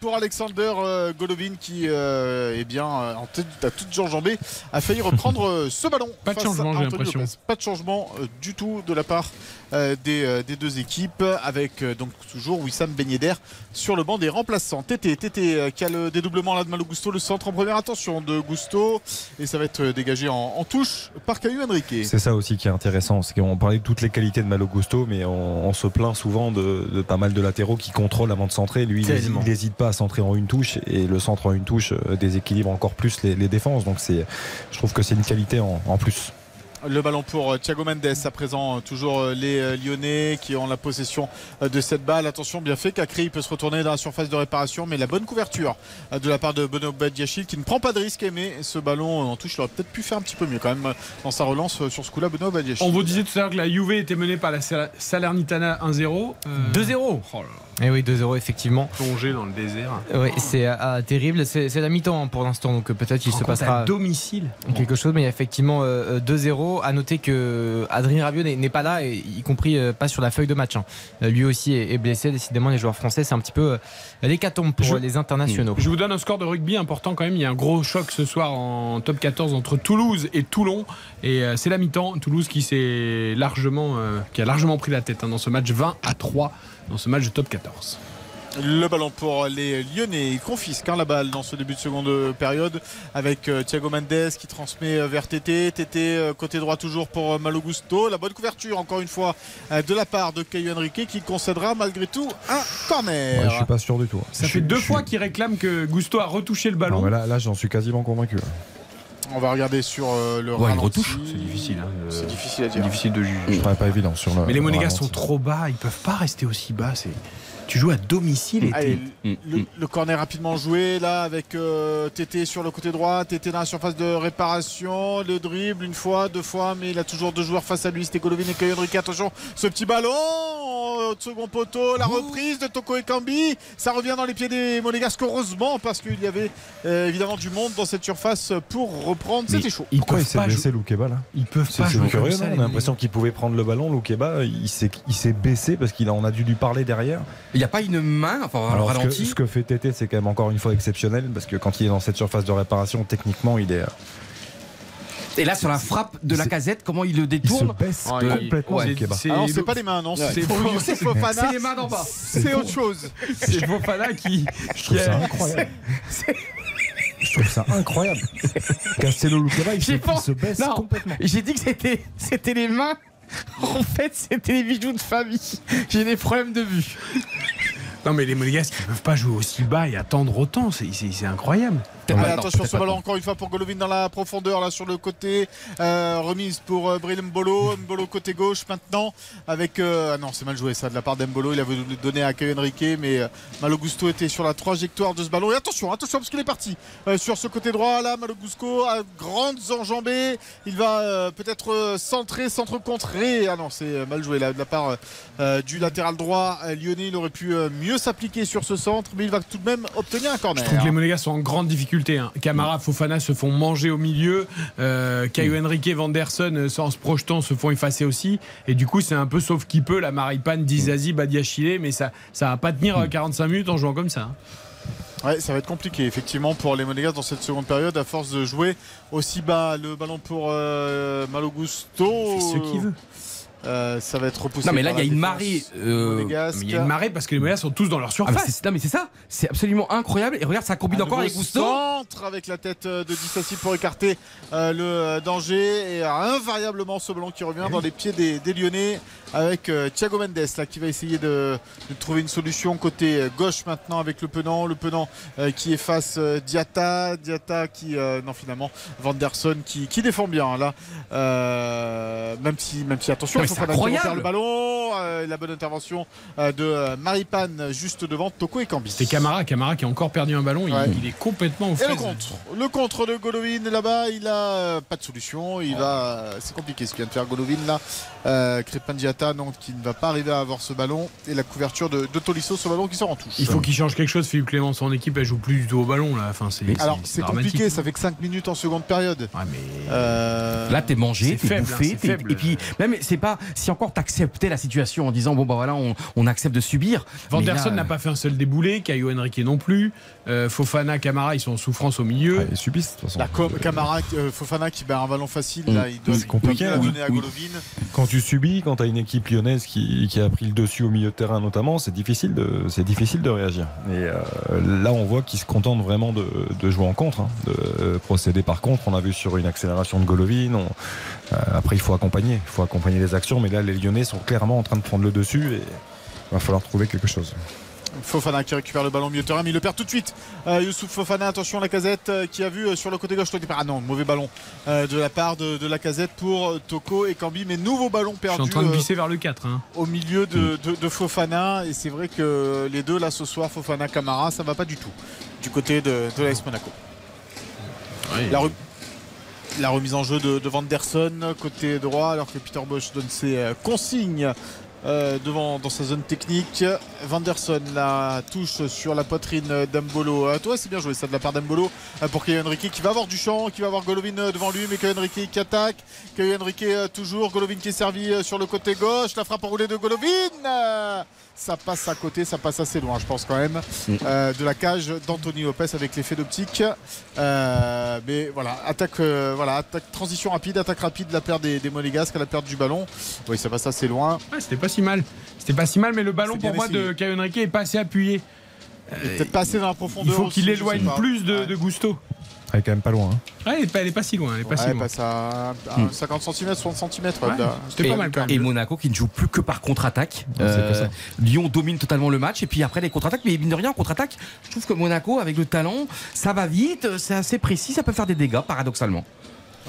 pour Alexander euh, Golovin qui euh, eh bien, euh, en tête à toute enjambée a failli reprendre euh, ce ballon. Pas de changement, j'ai l'impression. Pas de changement euh, du tout de la part euh, des, euh, des deux équipes avec euh, donc toujours Wissam Ben Yedder sur le banc des remplaçants. Tété, Tété euh, qui a le dédoublement là de Malo Gusto, le centre en première attention de Gusto et ça va être euh, dégagé en, en touche par Caillou Henrique. C'est ça aussi qui est intéressant, c'est qu'on parlait de toutes les qualités de Malo Gusto, mais on, on se plaint souvent de, de pas mal de latéraux qui contrôlent avant de centrer. Lui, il n'hésite pas à centrer en une touche, et le centre en une touche euh, déséquilibre encore plus les, les défenses. Donc c'est, je trouve que c'est une qualité en, en plus. Le ballon pour euh, Thiago Mendes à présent, euh, toujours euh, les Lyonnais qui ont la possession de cette balle. Attention, bien fait, Cacré il peut se retourner dans la surface de réparation, mais la bonne couverture de la part de Beno Badiachil qui ne prend pas de risque, mais ce ballon en touche, il aurait peut-être pu faire un petit peu mieux quand même dans sa relance sur ce coup-là, Beno Badiachil. On vous disait tout à l'heure que la Juve était menée par la Sal- Salernitana 1-0. euh, 2-0. Oh là là, Et oui, 2-0 effectivement. plongé dans le désert. Oui, c'est ah, terrible. C'est la mi-temps hein, pour l'instant, donc euh, peut-être il se passera à domicile. quelque chose, mais il y a effectivement euh, euh, 2-0. À noter que Adrien Rabiot n'est pas là, et, y compris euh, pas sur la feuille de match. hein. Euh, Lui aussi est, est blessé. Décidément, les joueurs français, c'est un petit peu euh, l'hécatombe pour Je- euh, les internationaux. Je vous donne un score de rugby important quand même. Il y a un gros choc ce soir en top 14 entre Toulouse et Toulon. Et euh, c'est la mi-temps. Toulouse qui, s'est largement, euh, qui a largement pris la tête hein, dans ce match 20 à 3 dans ce match de top 14. Le ballon pour les Lyonnais. Ils confisquent hein, la balle dans ce début de seconde période avec euh, Thiago Mendes qui transmet euh, vers Tété. Tété euh, côté droit toujours pour euh, Malo Gusto. La bonne couverture encore une fois euh, de la part de Caio Henrique qui concédera malgré tout un corner. Ouais, je suis pas sûr du tout. Ça Je- fait deux fois qu'il réclame que Gusto a retouché le ballon. Non, mais là, là, j'en suis quasiment convaincu. On va regarder sur euh, le Ouais, ralenti. retouche. C'est difficile. hein, de- C'est difficile à dire. difficile de juger. Je pas évident sur le. Mais les le Monégas ralenti. sont trop bas. Ils peuvent pas rester aussi bas. C'est... Tu joues à domicile et Allez, t'es- Mm, le, le corner rapidement joué là avec euh, Tété sur le côté droit, Tété dans la surface de réparation, le dribble une fois, deux fois, mais il a toujours deux joueurs face à lui, c'était Golovin et Caio. Attention, ce petit ballon au second poteau, la reprise de Toko Ekambi, ça revient dans les pieds des Monégasques heureusement parce qu'il y avait euh, évidemment du monde dans cette surface pour reprendre, c'était chaud. Ils Pourquoi il s'est pas blessé, jouer- Loukeba là Ils peuvent C'est pas c'est curieux, ça, non les On a l'impression qu'il pouvait prendre le ballon, Loukeba. Il s'est il s'est baissé parce qu'on a dû lui parler derrière. Il n'y a pas une main, enfin, au Alors, ce que, ralenti. ce que fait Tété, c'est quand même encore une fois exceptionnel parce que quand il est dans cette surface de réparation, techniquement, il est. Et là, sur la frappe de la casette, comment il le Il se détourne baisse Oh, il- complètement, ouais, c'est- Ah non, c'est pas les mains, non, c'est C'est Fofana. c'est- les mains d'en bas. C'est autre chose. C'est Fofana qui. Je trouve qui ça incroyable. Je trouve ça incroyable. Castello Loukeba, il, se- il se baisse Non, complètement. j'ai dit que c'était c'était les mains. En fait, c'était les bijoux de famille. J'ai des problèmes de vue. Non mais les Monégasques ils peuvent pas jouer aussi bas et attendre autant, c'est incroyable. Attention peut-être ce ballon encore une fois pour Golovin dans la profondeur là sur le côté Euh, remise pour euh, Bril Mbolo. Mbolo côté gauche maintenant avec euh, ah non c'est mal joué ça de la part d'Embolo il avait donné à Caio Henrique mais euh, Malo Gusto était sur la trajectoire de ce ballon. Et attention attention parce qu'il est parti sur ce côté droit là Malo Gusto à grandes enjambées. Il va peut-être centrer centre contré ah non c'est mal joué là de la part du latéral droit lyonnais. Il aurait pu mieux s'appliquer sur ce centre mais il va tout de même obtenir un corner Je trouve que les Monégas sont en grande difficulté. Hein. Camara, Fofana se font manger au milieu. Euh, Caio Henrique, Vanderson, euh, en se projetant, se font effacer aussi. Et du coup, c'est un peu sauf qui peut la Maripane, Dizazi, Badiachile. Mais ça, ça va pas tenir euh, 45 minutes en jouant comme ça. hein. Ouais, ça va être compliqué effectivement pour les Monégas dans cette seconde période à force de jouer aussi bas. Le ballon pour euh, Malo Gusto. Il fait ce qu'il veut. Euh, ça va être repoussé. Non, mais là, il y a une marée. euh. Mais il y a une marée parce que les Monégas sont tous dans leur ah, mais surface. c'est- non, mais c'est ça. C'est absolument incroyable. Et regarde, ça combine Un encore avec Gusto. centre avec la tête euh, de Dissassi pour écarter euh, le danger et invariablement ce ballon qui revient dans les pieds des, des Lyonnais avec euh, Thiago Mendes là qui va essayer de, de trouver une solution côté euh, gauche maintenant avec le penant le penant euh, qui efface euh, Diata Diata qui euh, non finalement Vanderson qui, qui défend bien là Euh, même si même si attention qui incroyable. repère le ballon. la bonne intervention de Maripane juste devant Toko et Cambi. C'est Camara, Camara qui a encore perdu un ballon. il- Ouais. Il, est complètement au Et le contre, le contre de Golovin là-bas, il a pas de solution. Il va, euh, c'est compliqué ce qu'il vient de faire Golovin là. Euh, Crépin Donc qui ne va pas arriver à avoir ce ballon et la couverture de, de Tolisso, ce ballon qui sort en touche. Il faut qu'il change quelque chose, Philippe Clément. Son équipe, elle joue plus du tout au ballon là. Enfin, c'est. Alors c'est compliqué, ça fait que 5 minutes en seconde période. Euh, Là, t'es mangé, c'est t'es faible, bouffé, hein, c'est t'es- faible. et puis même c'est pas si encore t'acceptais la situation en disant bon bah voilà on, on accepte de subir. Vanderson Mais là, n'a pas fait un seul déboulé, Caio Henrique non plus. Euh, Fofana, Camara, ils sont en souffrance au milieu. ils subissent de toute façon. La com- Camara, euh, Fofana qui bat un ballon facile, là, il doit, C'est compliqué, il doit oui. donner à Oui. Golovin. Quand tu subis, quand tu as une équipe lyonnaise qui, a pris le dessus au milieu de terrain notamment, c'est difficile de, c'est difficile de réagir. Et euh, là, on voit qu'ils se contentent vraiment de, jouer en contre, hein, de euh, procéder par contre. On a vu sur une accélération de Golovin. euh, après, il faut accompagner, il faut accompagner les actions. Mais là, les Lyonnais sont clairement en train de prendre le dessus et il va falloir trouver quelque chose. Fofana qui récupère le ballon milieu de terrain, mais il le perd tout de suite. Euh, Youssouf Fofana, attention la casette qui a vu euh, sur le côté gauche. Ah non, mauvais ballon euh, de la part de, de la casette pour euh, Toko et Cambi, mais nouveau ballon Je perdu. suis en train de euh, glisser vers le 4. hein. au milieu de, de- de Fofana et c'est vrai que les deux là ce soir Fofana Camara ça va pas du tout du côté de, de l'AS Monaco la, re- la remise en jeu de, de Vanderson côté droit alors que Peter Bosch donne ses euh, consignes euh, devant dans sa zone technique Vanderson la touche sur la poitrine d'Ambolo à toi c'est bien joué ça de la part d'Ambolo euh, pour Caio Henrique qui va avoir du champ qui va avoir Golovin euh, devant lui mais Caio Henrique qui attaque. Caio Henrique euh, toujours Golovin qui est servi euh, sur le côté gauche. La frappe enroulée de Golovin. Euh, ça passe à côté ça passe assez loin je pense quand même euh, de la cage d'Anthony Lopez avec l'effet d'optique Euh, mais voilà attaque euh, voilà attaque transition rapide attaque rapide de la perte des, des Monégasques à la perte du ballon oui ça passe assez loin Ouais, c'était pas si mal. C'était pas si mal, mais le ballon pour moi essayé. de Caio Henrique est pas assez appuyé. peut-être pas assez dans la profondeur Il faut qu'il éloigne plus de, de Gusto. Elle est quand même pas loin. hein. Ouais, elle, est pas, elle est pas si loin. Elle est pas si loin. passe à, à Hmm. 50 cm 60 cm C'était pas mal quand même. Et Monaco qui ne joue plus que par contre-attaque. Ça. Lyon domine totalement le match et puis après les contre-attaques. Mais mine de rien, en contre-attaque, je trouve que Monaco, avec le talent, ça va vite, c'est assez précis, ça peut faire des dégâts paradoxalement.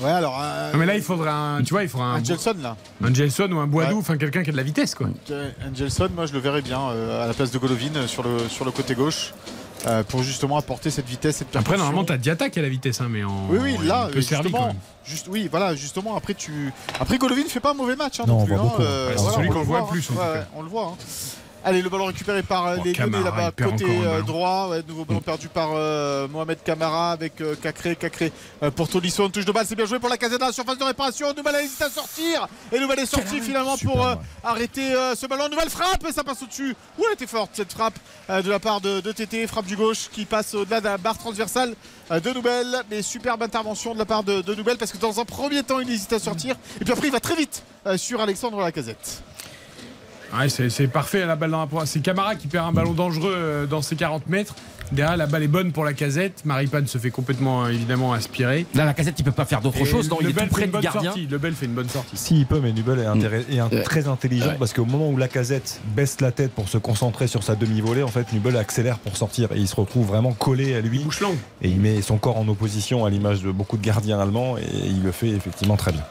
ouais alors euh, Non, mais là, il faudra un, tu vois, il faudra un, un Gelson là un Gelson ou un Boadou, Ouais. enfin quelqu'un qui a de la vitesse quoi. Angelson, moi je le verrais bien euh, à la place de Golovin euh, sur le, sur le côté gauche euh, pour justement apporter cette vitesse, cette Après, normalement, t'as Diatta qui a la vitesse, hein, mais en. Oui, oui, là, peut quand justement, même. juste, oui, voilà, justement, après, tu. Après, Golovin fait pas un mauvais match, hein, Non, non, on plus. voit hein, beaucoup. euh, Ouais, c'est voilà, celui on qu'on le voit voit, le plus, hein. on le voit. Hein. Allez, le ballon récupéré par euh, Oh, les Lyonnais là-bas, côté euh, ballon. droit. Ouais, nouveau ballon perdu par euh, Mohamed Camara avec euh, Cacré. Cacré euh, pour Tolisso, une touche de balle, c'est bien joué pour la casette dans la surface de réparation. Nouvelle hésite à sortir. Et Nouvelle est sortie finalement Super, pour euh, ouais. arrêter euh, ce ballon. Nouvelle frappe, et ça passe au-dessus. Ouh, elle était forte cette frappe euh, de la part de, de TT. Frappe du gauche qui passe au-delà de la barre transversale euh, de Nouvelle. Mais superbe intervention de la part de, de Nouvelle parce que dans un premier temps, il hésite à sortir. Et puis après, il va très vite euh, sur Alexandre Lacazette. Ouais, c'est parfait la balle dans la pointe. C'est Camara qui perd un ballon dangereux euh, dans ses 40 mètres. Derrière, la balle est bonne pour la casette. Maripane se fait complètement euh, évidemment aspirer. Là, la casette, il peut pas faire d'autre chose. Non, il est tout fait près une du bonne gardien. sortie. Lebel fait une bonne sortie. Si, il peut, mais Nubel est, intéress- est un- Ouais. très intelligent Ouais. parce qu'au moment où la casette baisse la tête pour se concentrer sur sa demi-volée, en fait, Nubel accélère pour sortir et il se retrouve vraiment collé à lui. Bouche longue. Et il met son corps en opposition à l'image de beaucoup de gardiens allemands et il le fait effectivement très bien.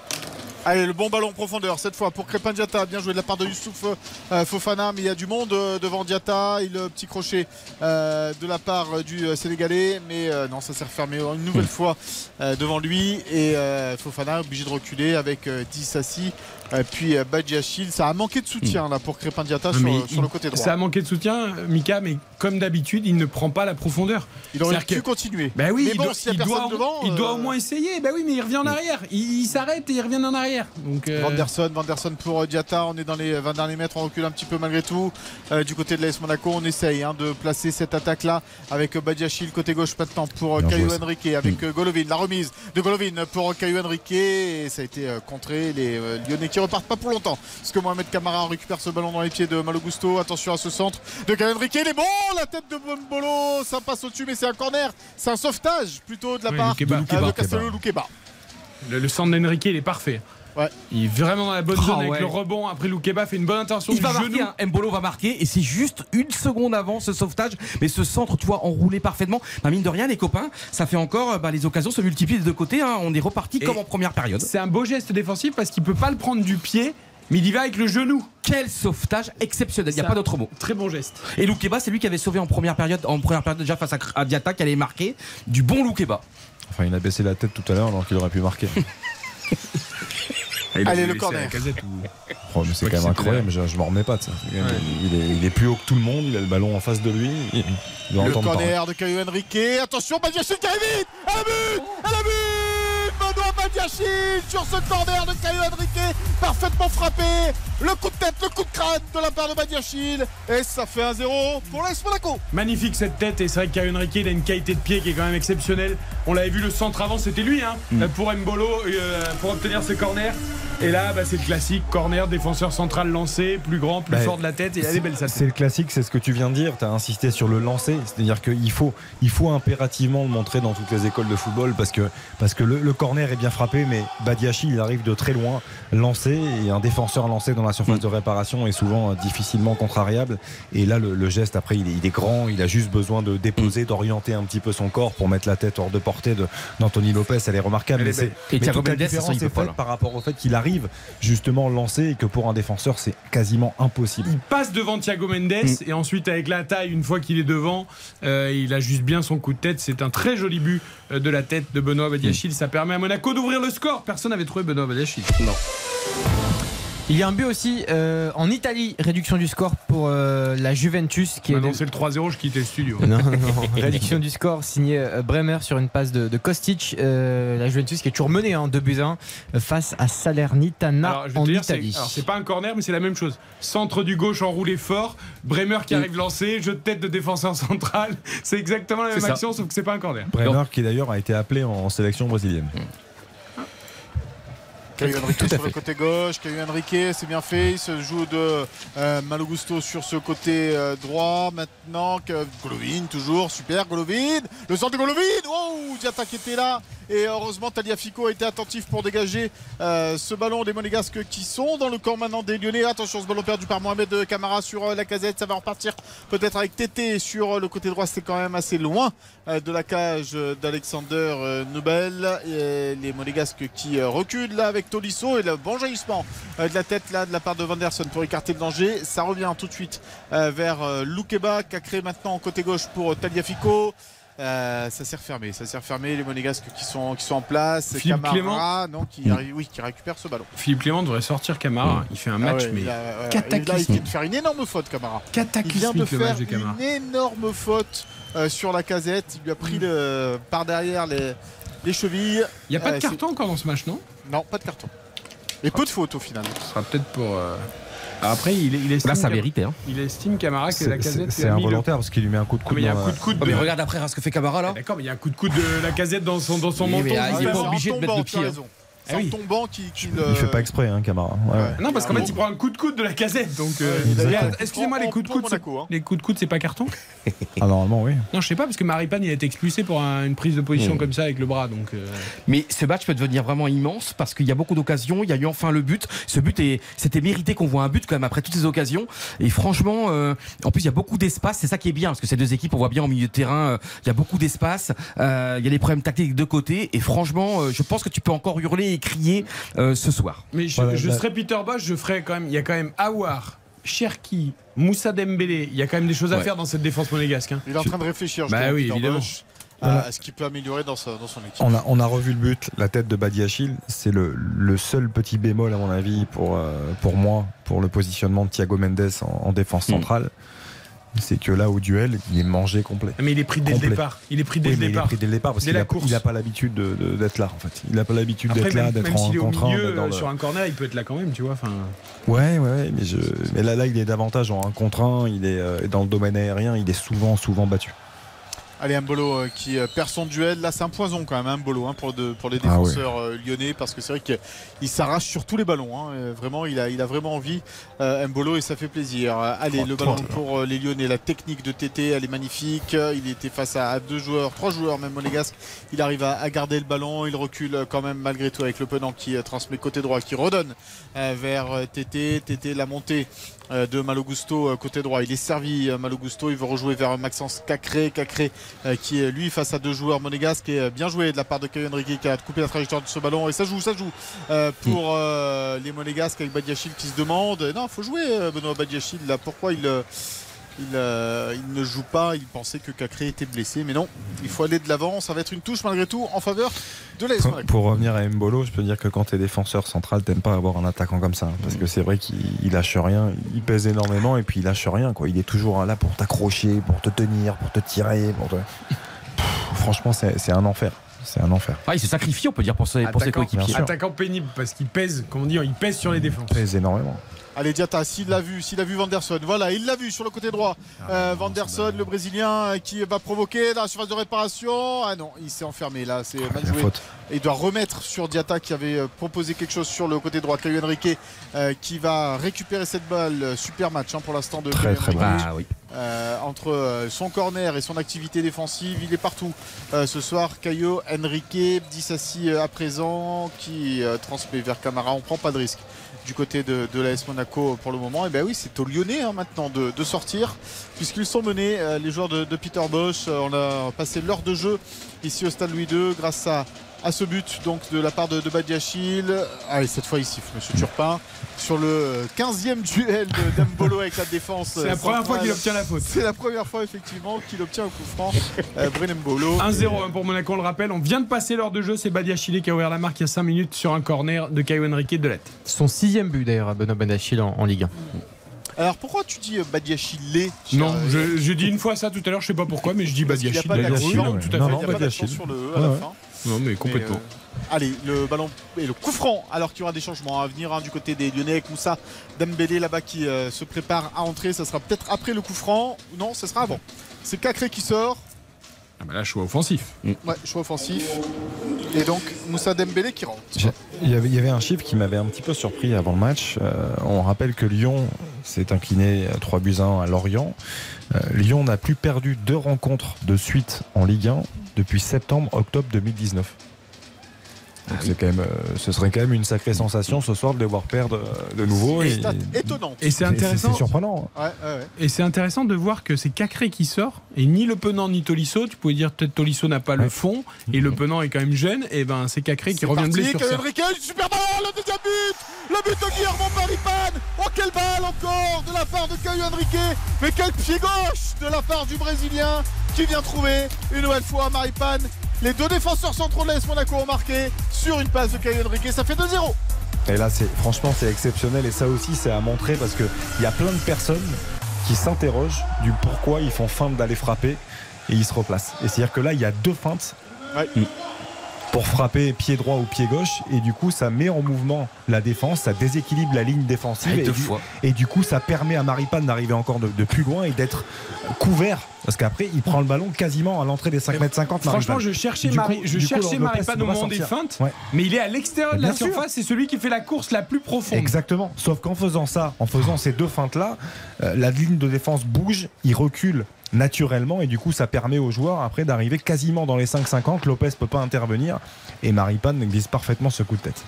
Allez, le bon ballon en profondeur cette fois pour Crépin Diatta. Bien joué de la part de Youssouf euh, Fofana, mais il y a du monde euh, devant Diatta. Il le petit crochet euh, de la part euh, du euh, Sénégalais, mais euh, non, ça s'est refermé une nouvelle fois euh, devant lui. Et euh, Fofana obligé de reculer avec euh, Dissassi, euh, puis euh, Badjiachil. Ça a manqué de soutien là pour Crépin Diatta Non, sur, le côté droit. Ça a manqué de soutien, Mika, mais comme d'habitude, il ne prend pas la profondeur. Il aurait pu que- continuer. Ben oui, mais il, bon, doit, y il doit au- devant. il doit euh, au moins essayer. Ben oui, mais il revient en arrière. Il, il s'arrête et il revient en arrière. Donc, euh, Vanderson, Vanderson pour euh, Diatta, on est dans les 20 derniers mètres, on recule un petit peu malgré tout. Euh, du côté de l'AS Monaco, on essaye hein, de placer cette attaque-là avec euh, Badiachil côté gauche maintenant pour euh, Bien Caio joué, ça. Henrique avec euh, Golovin. La remise de Golovin pour Caio Henrique et ça a été contré. Les Lyonnais qui repartent pas pour longtemps. Parce que Mohamed Camara récupère ce ballon dans les pieds de Malo Gusto. Attention à ce centre de Henrique. Il est bon, la tête de Bombolo, ça passe au-dessus, mais c'est un corner. C'est un sauvetage plutôt de la Oui, part de Castello Loukeba. le, le centre d'Enrique, il est parfait. Ouais. Il est vraiment dans la bonne Ah zone avec le rebond. Après, Loukeba fait une bonne intention Il du va genou. marquer, hein. Mbolo va marquer, et c'est juste une seconde avant ce sauvetage. Mais ce centre, tu vois, enroulé parfaitement. Bah, mine de rien, les copains, ça fait encore, euh, bah, les occasions se multiplient des deux côtés. hein. On est reparti Et comme en première période. C'est un beau geste défensif parce qu'il peut pas le prendre du pied Mais il y va avec le genou. Quel sauvetage exceptionnel, il n'y a pas d'autre mot. Très bon geste. Et Loukeba, c'est lui qui avait sauvé en première période, en première période déjà face à, Diatta qui allait marquer. Du bon Loukeba. Enfin, il a baissé la tête tout à l'heure alors qu'il aurait pu marquer. Ah, il Allez, le corner. la casette ou- Oh, mais c'est quand même incroyable, je, je m'en remets pas de ça. Il, est, il est plus haut que tout le monde, il a le ballon en face de lui. Il, Le parler. corner de Caio Henrique. Attention, Badiachil qui arrive vite. À la but À la but Benoît Badiachil sur ce corner de Caio Henrique. Parfaitement frappé. Le coup de tête, le coup de crâne de la part de Badiachil. Et ça fait 1-0 pour l'AS Monaco. Magnifique cette tête et c'est vrai que Caio Henrique il a une qualité de pied qui est quand même exceptionnelle. On l'avait vu le centre avant, c'était lui hein, Mm. pour Mbolo euh, pour obtenir ce corner. Et là bah, c'est le classique corner défenseur central lancé, plus grand, plus Bah, fort de la tête et elle est belle sa C'est tête. le classique, c'est ce que tu viens de dire. Tu as insisté sur le lancer. C'est-à-dire qu'il faut, il faut impérativement le montrer dans toutes les écoles de football parce que, parce que le, le corner est bien frappé, mais Badiachi, il arrive de très loin, lancé, et un défenseur lancé dans la surface de réparation est souvent euh, difficilement contrariable. Et là, le, le geste, après, il est, il est grand, il a juste besoin de déposer, d'orienter un petit peu son corps pour mettre la tête hors de portée de- d'Anthony Lopez. Elle est remarquable. Elle est mais c'est- belle. Et mais Thiago toute la différence est faite par rapport au fait qu'il arrive justement lancé et que pour un défenseur, c'est quasiment impossible. Il passe devant Thiago Mendes Mm. et ensuite avec la taille, une fois qu'il est devant, euh, il ajuste bien son coup de tête. C'est un très joli but euh, de la tête de Benoît Badiachil. Ça permet à Monaco d'ouvrir le score. Personne n'avait trouvé Benoît Badiachil. Non. Il y a un but aussi euh, en Italie, réduction du score pour euh, la Juventus qui est c'est le 3-0, je quittais le studio. Non, non, non. Réduction du score signé euh, Bremer sur une passe de, de Kostic. Euh, la Juventus qui est toujours menée en 2 buts à 1 euh, face à Salernitana Alors, je vais en te dire, c'est- Italie. alors, c'est pas un corner, mais c'est la même chose. Centre du gauche enroulé fort, Bremer qui arrive lancé, jeu de tête de défenseur central. C'est exactement la même ça. action, sauf que c'est pas un corner. Bremer qui d'ailleurs a été appelé en sélection brésilienne. Henrique Tout à sur le côté gauche, Caio Henrique, c'est bien fait, il se joue de euh, Malogusto sur ce côté euh, droit. Maintenant, que Golovin toujours, super Golovin, le centre de Golovin, oh, Diatta qui était là. Et heureusement, Taliafico a été attentif pour dégager euh, ce ballon des Monégasques qui sont dans le camp maintenant des Lyonnais. Attention, ce ballon perdu par Mohamed Camara sur la casette, ça va repartir peut-être avec Tété sur le côté droit, c'était quand même assez loin de la cage d'Alexander Nobel. Et les Monégasques qui reculent là avec Tolisso et le bon jaillissement euh, de la tête là de la part de Vanderson pour écarter le danger. Ça revient tout de suite euh, vers euh, Loukeba qui a créé maintenant côté gauche pour euh, Taliafico. Euh, ça s'est refermé, ça s'est refermé. Les Monégasques qui sont, qui sont en place. Philippe Camara, Clément. non, qui, Mm. arrive- oui, qui récupère ce ballon. Philippe Clément devrait sortir Camara. Il fait un Ah match, ouais, mais il a- ouais, et là, il cataclysmique. vient de faire une énorme faute, Camara. Il vient de faire de une énorme faute euh, sur la casette. Il lui a pris le, par derrière les, les chevilles. Il n'y a pas Euh, de c'est- carton encore dans ce match, non? Non, pas de carton. Et peu de fautes au final. Ce sera peut-être pour. euh, Après, il, il estime. Là, ça Cam- mérite, hein. Il estime Camara que la casette. C'est involontaire parce qu'il lui met un coup de Ah, coude. mais il y a un coup de coude. Oh, mais de- regarde après hein, ce que fait Camara là. D'accord, mais il y a un coup de coude de la casette dans son, dans son Oui, menton. ah, il est justement. pas obligé de mettre le pied, hein. C'est Ah en oui. tombant qui, qui le- Il fait pas exprès, hein, Camara. Ouais, ouais. Non, parce qu'en fait, il prend un coup de coude de la casette. Donc, euh, excusez-moi, les coups de coude, hein. les coups de coude, c'est pas carton? Ah, normalement, oui. Non, je sais pas, parce que Maripane, il a été expulsé pour un- une prise de position comme ça avec le bras. Donc, euh, Mais ce match peut devenir vraiment immense parce qu'il y a beaucoup d'occasions. Il y a eu enfin le but. Ce but est, c'était mérité qu'on voit un but quand même après toutes ces occasions. Et franchement, euh, en plus il y a beaucoup d'espace. C'est ça qui est bien parce que ces deux équipes, on voit bien au milieu de terrain, euh, il y a beaucoup d'espace. Euh, il y a les problèmes tactiques des deux côtés. Et franchement, euh, je pense que tu peux encore hurler et crier euh, ce soir. Mais je, Voilà, je bah- serais Peter Bosch, je ferais quand même. Il y a quand même Awar, Cherki, Moussa Dembélé. Il y a quand même des choses à Ouais. faire dans cette défense monégasque. hein. Il est en train de réfléchir. Bah justement, oui, Peter évidemment. Bosch, à, à ce qu'il peut améliorer dans, sa- dans son équipe. On a, on a revu le but, la tête de Badiachil. C'est le, le seul petit bémol, à mon avis, pour, euh, pour moi, pour le positionnement de Thiago Mendes en, en défense centrale. C'est que là, au duel, il est mangé complet. Mais il est pris dès le départ. Il est pris dès Oui, le mais il est départ. pris dès le départ parce Dès qu'il la a- course. il n'a pas l'habitude de- de- d'être là, en fait. Il n'a pas l'habitude d'être là, d'être en d'être dans euh, le- sur un corner, il peut être là quand même, tu vois. Enfin, Ouais, ouais, mais, je... mais là, là, il est davantage en un contre un. Il est euh, dans le domaine aérien. Il est souvent, souvent battu. Allez, Mbolo euh, qui perd son duel. Là, c'est un poison quand même, hein, Mbolo, hein, pour, de- pour les Ah défenseurs lyonnais, parce que c'est vrai qu'il s'arrache sur tous les ballons. hein. Vraiment, il a, il a vraiment envie, euh, Mbolo, et ça fait plaisir. Allez, le ballon pour euh, les lyonnais. La technique de TT, elle est magnifique. Il était face à, deux joueurs, trois joueurs même monégasques. Il arrive à, à garder le ballon. Il recule quand même malgré tout avec le penant qui euh, transmet côté droit, qui redonne euh, vers TT. TT, la montée de Malogusto côté droit. Il est servi, Malogusto. Il veut rejouer vers Maxence Cacré. Cacré qui est lui face à deux joueurs monégasques et bien joué de la part de Caio Henrique qui a coupé la trajectoire de ce ballon et ça joue, ça joue pour euh, les monégasques avec Badiachil qui se demande non, faut jouer euh, Benoît Badiachil là, pourquoi il euh, il, euh, il ne joue pas, il pensait que Cacré était blessé, mais non, il faut aller de l'avant. Ça va être une touche malgré tout en faveur de l'AS. Pour revenir à Mbolo, je peux dire que quand tu es défenseur central, t'aimes pas avoir un attaquant comme ça. Parce que c'est vrai qu'il il lâche rien, il pèse énormément et puis il lâche rien. Quoi. Il est toujours là pour t'accrocher, pour te tenir, pour te tirer. Pour te... Pff, franchement, c'est un enfer. C'est un enfer. Ah, il se sacrifie, on peut dire, pour ses, pour ses coéquipiers. attaquant pénible parce qu'il pèse, comment dire, il pèse sur les défenses. Il pèse énormément. Allez Diata, s'il l'a vu, s'il a vu Vanderson, voilà, il l'a vu sur le côté droit. Euh, Vanderson, le Brésilien, euh, qui va provoquer dans la surface de réparation. Ah non, il s'est enfermé là, c'est mal la joué. Et il doit remettre sur Diata qui avait euh, proposé quelque chose sur le côté droit. Caio Henrique euh, qui va récupérer cette balle. Super match hein, pour l'instant de Très, très. Ah oui. Euh, entre son corner et son activité défensive, il est partout. Euh, ce soir, Caio Henrique, Dissassi à présent, qui euh, transmet vers Camara. On prend pas de risque du côté de, de l'AS Monaco pour le moment. Et ben oui, c'est aux Lyonnais hein, maintenant de, sortir, puisqu'ils sont menés, euh, les joueurs de, Peter Bosch. Euh, on a passé l'heure de jeu ici au Stade Louis II grâce à, ce but donc de la part de, de Badiachil. Allez, cette fois il siffle, Monsieur Turpin, sur le 15e duel de Dembolo avec la défense. C'est la première fois qu'il obtient la faute. C'est la première fois effectivement qu'il obtient un coup franc. Euh, Brenem Bolo. 1-0 hein, pour Monaco, on le rappelle. On vient de passer l'heure de jeu. C'est Badiachile qui a ouvert la marque il y a 5 minutes sur un corner de Caio Henrique de Lette. Son sixième but d'ailleurs à Benoît Benachil en, en Ligue 1. Alors pourquoi tu dis euh, Badiachile Non, je- j'ai dit une fois ça tout à l'heure, je sais pas pourquoi, mais je dis a Badiachile. pas d'accent, ouais. Il y a pas d'accent sur le E à Ouais, la ouais. fin. Non, mais complètement. Mais, euh, allez, le ballon et le coup franc, alors qu'il y aura des changements à venir hein, du côté des Lyonnais avec Moussa Dembélé là-bas qui euh, se prépare à entrer. Ça sera peut-être après le coup franc. Non, ça sera avant. C'est Cacré qui sort. Ah bah là, choix offensif. Ouais, choix offensif. Et donc Moussa Dembélé qui rentre. Il y, avait, il y avait un chiffre qui m'avait un petit peu surpris avant le match. Euh, on rappelle que Lyon s'est incliné à 3 buts à 1 à Lorient. Euh, Lyon n'a plus perdu deux rencontres de suite en Ligue 1 depuis septembre-octobre 2019. Donc c'est quand même, euh, ce serait quand même une sacrée sensation ce soir de les voir perdre euh, de nouveau. Et et- stat étonnante. Et c'est intéressant. C'est surprenant. Ouais, ouais, ouais. Et c'est intéressant de voir que c'est Cacré qui sort et ni Le Penant ni Tolisso. Tu pouvais dire peut-être Tolisso n'a pas le fond et Le Penant est quand même jeune. Et ben c'est Cacré qui revient de blessure. Caio certes. Henrique, super ballon, le deuxième but Le but de Guillermo Maripane Oh quelle balle encore de la part de Caio Henrique Mais quel pied gauche de la part du Brésilien qui vient trouver une nouvelle fois Maripane. Les deux défenseurs centraux de l'AS Monaco ont marqué sur une passe de Caio Henrique, ça fait 2-0 Et là, c'est franchement, c'est exceptionnel. Et ça aussi, c'est à montrer parce qu'il y a plein de personnes qui s'interrogent du pourquoi ils font feinte d'aller frapper et ils se replacent. Et c'est-à-dire que là, il y a deux feintes Ouais. Pour frapper pied droit ou pied gauche. Et du coup, ça met en mouvement la défense, ça déséquilibre la ligne défensive. Et, deux du, fois. et du coup, ça permet à Maripane d'arriver encore de, de plus loin et d'être couvert. Parce qu'après, il prend le ballon quasiment à l'entrée des 5 mètres 50. Franchement, je cherchais, je cherchais Maripane au moment des feintes, Ouais. mais il est à l'extérieur de la sûr. surface. C'est celui qui fait la course la plus profonde. Exactement. Sauf qu'en faisant ça, en faisant ces deux feintes-là, euh, la ligne de défense bouge, il recule naturellement et du coup ça permet aux joueurs après d'arriver quasiment dans les 5-50. Lopez peut pas intervenir et Maripane glisse parfaitement ce coup de tête.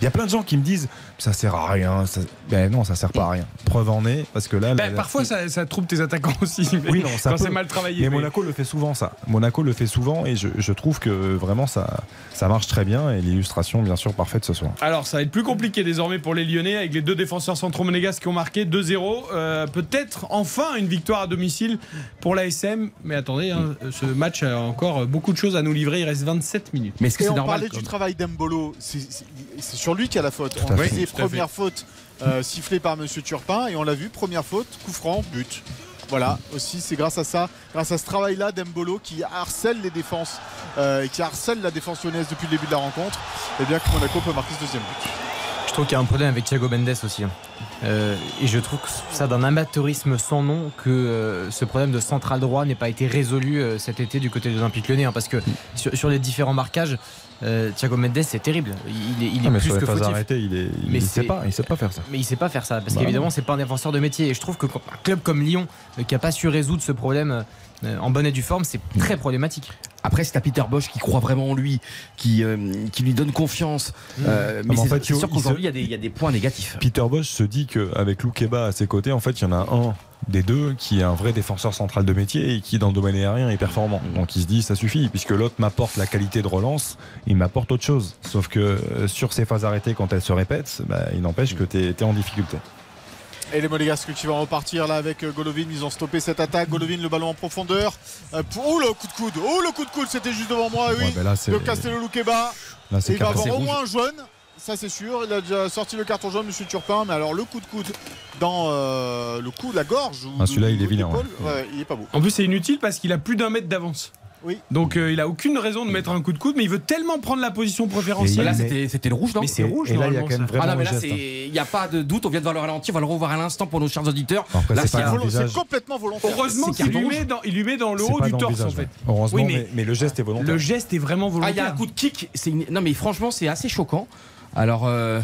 Il y a plein de gens qui me disent ça sert à rien. ça- Ben non, ça sert pas à rien. Preuve en est parce que là. Ben, la- parfois, ça, ça trouble tes attaquants aussi. mais oui, non, ça quand peut. c'est mal travaillé. Mais mais- Monaco le fait souvent, ça. Monaco le fait souvent et je, je trouve que vraiment ça, ça marche très bien et l'illustration, bien sûr, parfaite ce soir. Alors, ça va être plus compliqué désormais pour les Lyonnais avec les deux défenseurs centraux monégasques qui ont marqué 2-0. Euh, Peut-être enfin une victoire à domicile pour l'ASM. Mais attendez, hein, ce match a encore beaucoup de choses à nous livrer. Il reste 27 minutes. Mais est-ce que c'est on normal parlait comme- du travail d'Embolo, c'est sur lui qui a la faute. On fait. disait première faute euh, sifflée par Monsieur Turpin et on l'a vu, première faute, coup franc, but. Voilà, aussi c'est grâce à ça, grâce à ce travail-là d'Embolo qui harcèle les défenses euh, et qui harcèle la défense lyonnaise depuis le début de la rencontre, et bien que Monaco peut marquer ce deuxième but. Je trouve qu'il y a un problème avec Thiago Mendes aussi. hein. Euh, et je trouve que ça d'un amateurisme sans nom que euh, ce problème de central droit n'ait pas été résolu euh, cet été du côté de l'Olympique lyonnais. hein, parce que sur, sur les différents marquages, euh, Thiago Mendes c'est terrible. Il est, il est Ah, mais plus que fautif. il, est, il, Mais sait pas, il sait pas faire ça. Mais il sait pas faire ça parce Bah qu'évidemment c'est pas un défenseur de métier et je trouve que un club comme Lyon euh, qui a pas su résoudre ce problème euh, en bonne et due forme c'est très problématique. Après, c'est à Peter Bosch qui croit vraiment en lui, qui, euh, qui lui donne confiance. Euh, Non, mais c'est il- sûr il qu'aujourd'hui, il y, a des- il y a des points négatifs. Peter Bosch se dit qu'avec Loukeba à ses côtés, en fait, il y en a un des deux qui est un vrai défenseur central de métier et qui, dans le domaine aérien, est performant. Donc il se dit, ça suffit, puisque l'autre m'apporte la qualité de relance, il m'apporte autre chose. Sauf que euh, sur ces phases arrêtées, quand elles se répètent, bah, il n'empêche que tu es, en difficulté. Et les Monégasques qui vont repartir là avec euh, Golovin. Ils ont stoppé cette attaque. Golovin, le ballon en profondeur. Euh. Oh le coup de coude Oh le coup de coude C'était juste devant moi, oui. Ouais, ben là, de Castello Luqueba. Il va avoir au moins un jaune. Ça c'est sûr, il a déjà sorti le carton jaune, Monsieur Turpin. Mais alors le coup de coude dans euh, le coup de la gorge Ah, celui-là, il est vilain, d'épaule, ouais. ouais, il est pas beau. En plus, c'est inutile parce qu'il a plus d'un mètre d'avance. Oui. Donc euh, il a aucune raison de mettre un coup de coude, mais il veut tellement prendre la position préférentielle. Là, c'était c'était le rouge, non Mais c'est rouge, normalement, ça. Ah non, mais là, il n'y a pas de doute. On vient de voir le ralenti. On va le revoir à l'instant pour nos chers auditeurs. Là, c'est y a- complètement volontaire. Heureusement qu'il lui, met dans, il lui met dans le haut du torse en fait. Heureusement, Oui, mais, mais le geste est volontaire. Le geste est vraiment Ah, il y volontaire. a un coup de kick. Non, mais franchement, c'est assez choquant. Alors. euh,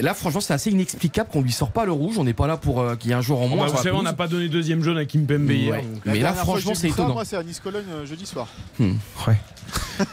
Là, franchement, c'est assez inexplicable qu'on lui sort pas le rouge. On n'est pas là pour euh, qu'il y ait un jour en moins. bah, vous savez, on n'a pas donné deuxième jaune à Kimpembe hier. Ouais. donc. Mais là, franchement, c'est étonnant. Moi, c'est à Nice-Cologne euh, jeudi soir. Hmm. Ouais.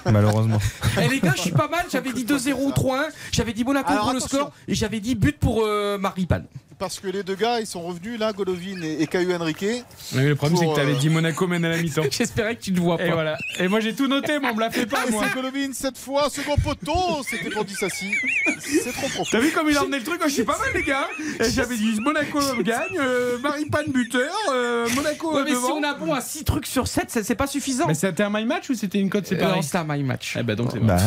Malheureusement. Eh les gars, je suis pas mal. J'avais dit 2-0 ou 3-1. J'avais dit Monaco pour le score. Et j'avais dit but pour euh, Maripane. Parce que les deux gars, ils sont revenus là, Golovin et, et Caillou Henrique. Mais le problème, c'est que tu avais euh, dit Monaco mène à la mi-temps. J'espérais que tu ne vois pas. Et voilà. Et moi, j'ai tout noté, mais on me l'a fait pas, Et moi. c'est Golovin cette fois, second poteau, c'était pour Dissassi. C'est trop profond. T'as vu comme il a emmené le truc Moi, Je suis pas mal, les gars. Et j'avais dit Monaco gagne, euh, Maripane buteur, euh, Monaco Ouais, mais si on a bon à 6 trucs sur 7, ça- c'est pas suffisant. Mais c'était un my match ou c'était une cote Euh, séparée non, c'était un my match. Eh bah donc c'est bon. Bah,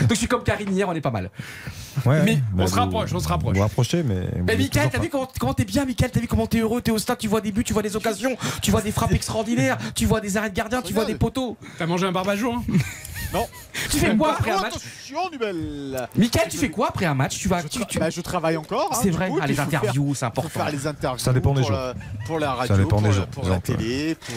Donc je suis comme Karine hier, on est pas mal. Ouais, Mais bah, on se vous- rapproche, on se rapproche. Vous vous rapprochez, mais. Mais êtes Michael, t'as vu comment comment t'es bien, Michael? T'as vu comment t'es heureux? T'es au stade, tu vois des buts, tu vois des occasions, tu vois des frappes extraordinaires, tu vois des arrêts de gardien, tu vois des poteaux. T'as mangé un barbageon hein? Non. Tu fais quoi après un match Attention, Nubel. Michael, tu fais quoi après un match? Tu vas. Je, tu- tra- tu- bah, je travaille encore. hein, C'est du vrai, coup, ah, les interviews, c'est faut important. faire les interviews. Ça dépend des pour jours. La, pour la radio, dépend pour, des la, jours, pour la exemple. télé, pour.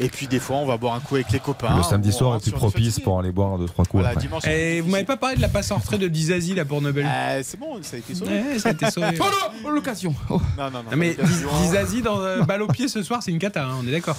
Et puis des fois, on va boire un coup avec les copains. Le samedi on soir est plus propice pour aller boire deux trois coups Voilà, après. dimanche. Et vous m'avez pas parlé de la passe en retrait de Dizazi là pour Nobel Euh, c'est bon, ça a été sauvé. Ouais, ça a été sauvé. Oh non L'occasion. Oh. Non, non, non. Non, mais d'occasion. Dizazi dans euh, balle au pied ce soir, c'est une cata, hein, on est d'accord.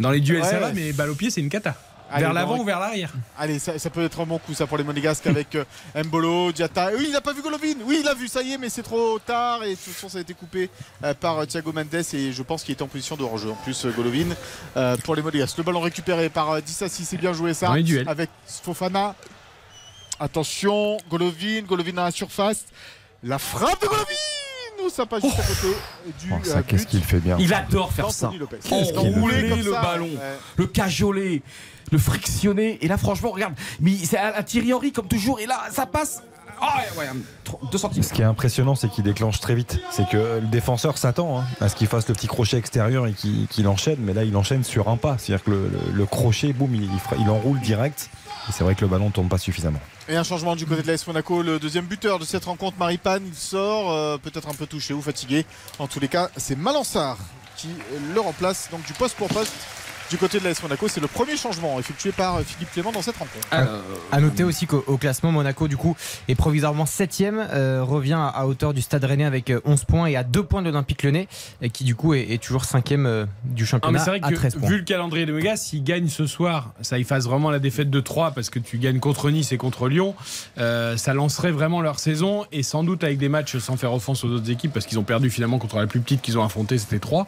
Dans les duels, Ouais, ça va, ouais. mais balle au pied, c'est une cata. Allez, vers l'avant ou vers l'arrière Allez, ça, ça peut être un bon coup ça pour les Monégasques avec euh, Mbolo, Diata. Oui, il n'a pas vu Golovin. Oui, il a vu, ça y est, mais c'est trop tard. Et de toute façon, ça a été coupé euh, par euh, Thiago Mendes. Et je pense qu'il était en position de hors-jeu. En plus, euh, Golovin euh, pour les Monégasques. Le ballon récupéré par euh, Dissassi, c'est bien joué ça. Avec Fofana. Attention, Golovin, Golovin dans la surface. La frappe de Golovin Nous, ça passe juste à côté du Oh, ça, euh, qu'est-ce qu'il fait bien. Il adore faire ça. Enrouler le ballon, ouais. le cajoler, le frictionner. Et là, franchement, regarde, mais c'est un, un Thierry Henry comme toujours. Et là, ça passe. Ah ouais, ouais, 2 cm. Ce qui est impressionnant, c'est qu'il déclenche très vite. C'est que le défenseur s'attend hein, à ce qu'il fasse le petit crochet extérieur et qu'il qu'il enchaîne, mais là il enchaîne sur un pas. C'est-à-dire que le, le- le crochet, boum, il, il enroule direct. Et c'est vrai que le ballon ne tourne pas suffisamment. Et un changement du côté de l'AS Monaco, le deuxième buteur de cette rencontre, Maripane, il sort, euh, peut-être un peu touché ou fatigué. En tous les cas, c'est Malansar qui le remplace, donc du poste pour poste. Du côté de l'AS Monaco, c'est le premier changement effectué par euh, Philippe Clément dans cette rencontre. À noter aussi qu'au au classement, Monaco, du coup, est provisoirement 7 revient à, à hauteur du Stade Rennais avec euh, 11 points et à 2 points de l'Olympique Lyonnais, et qui du coup est, est toujours 5 du Ah, mais championnat c'est vrai à 13 que points. vu le calendrier de Megas, s'il gagne ce soir, ça efface vraiment la défaite de 3 parce que tu gagnes contre Nice et contre Lyon. Euh, ça lancerait vraiment leur saison et sans doute avec des matchs sans faire offense aux autres équipes parce qu'ils ont perdu finalement contre la plus petite qu'ils ont affrontée, c'était 3.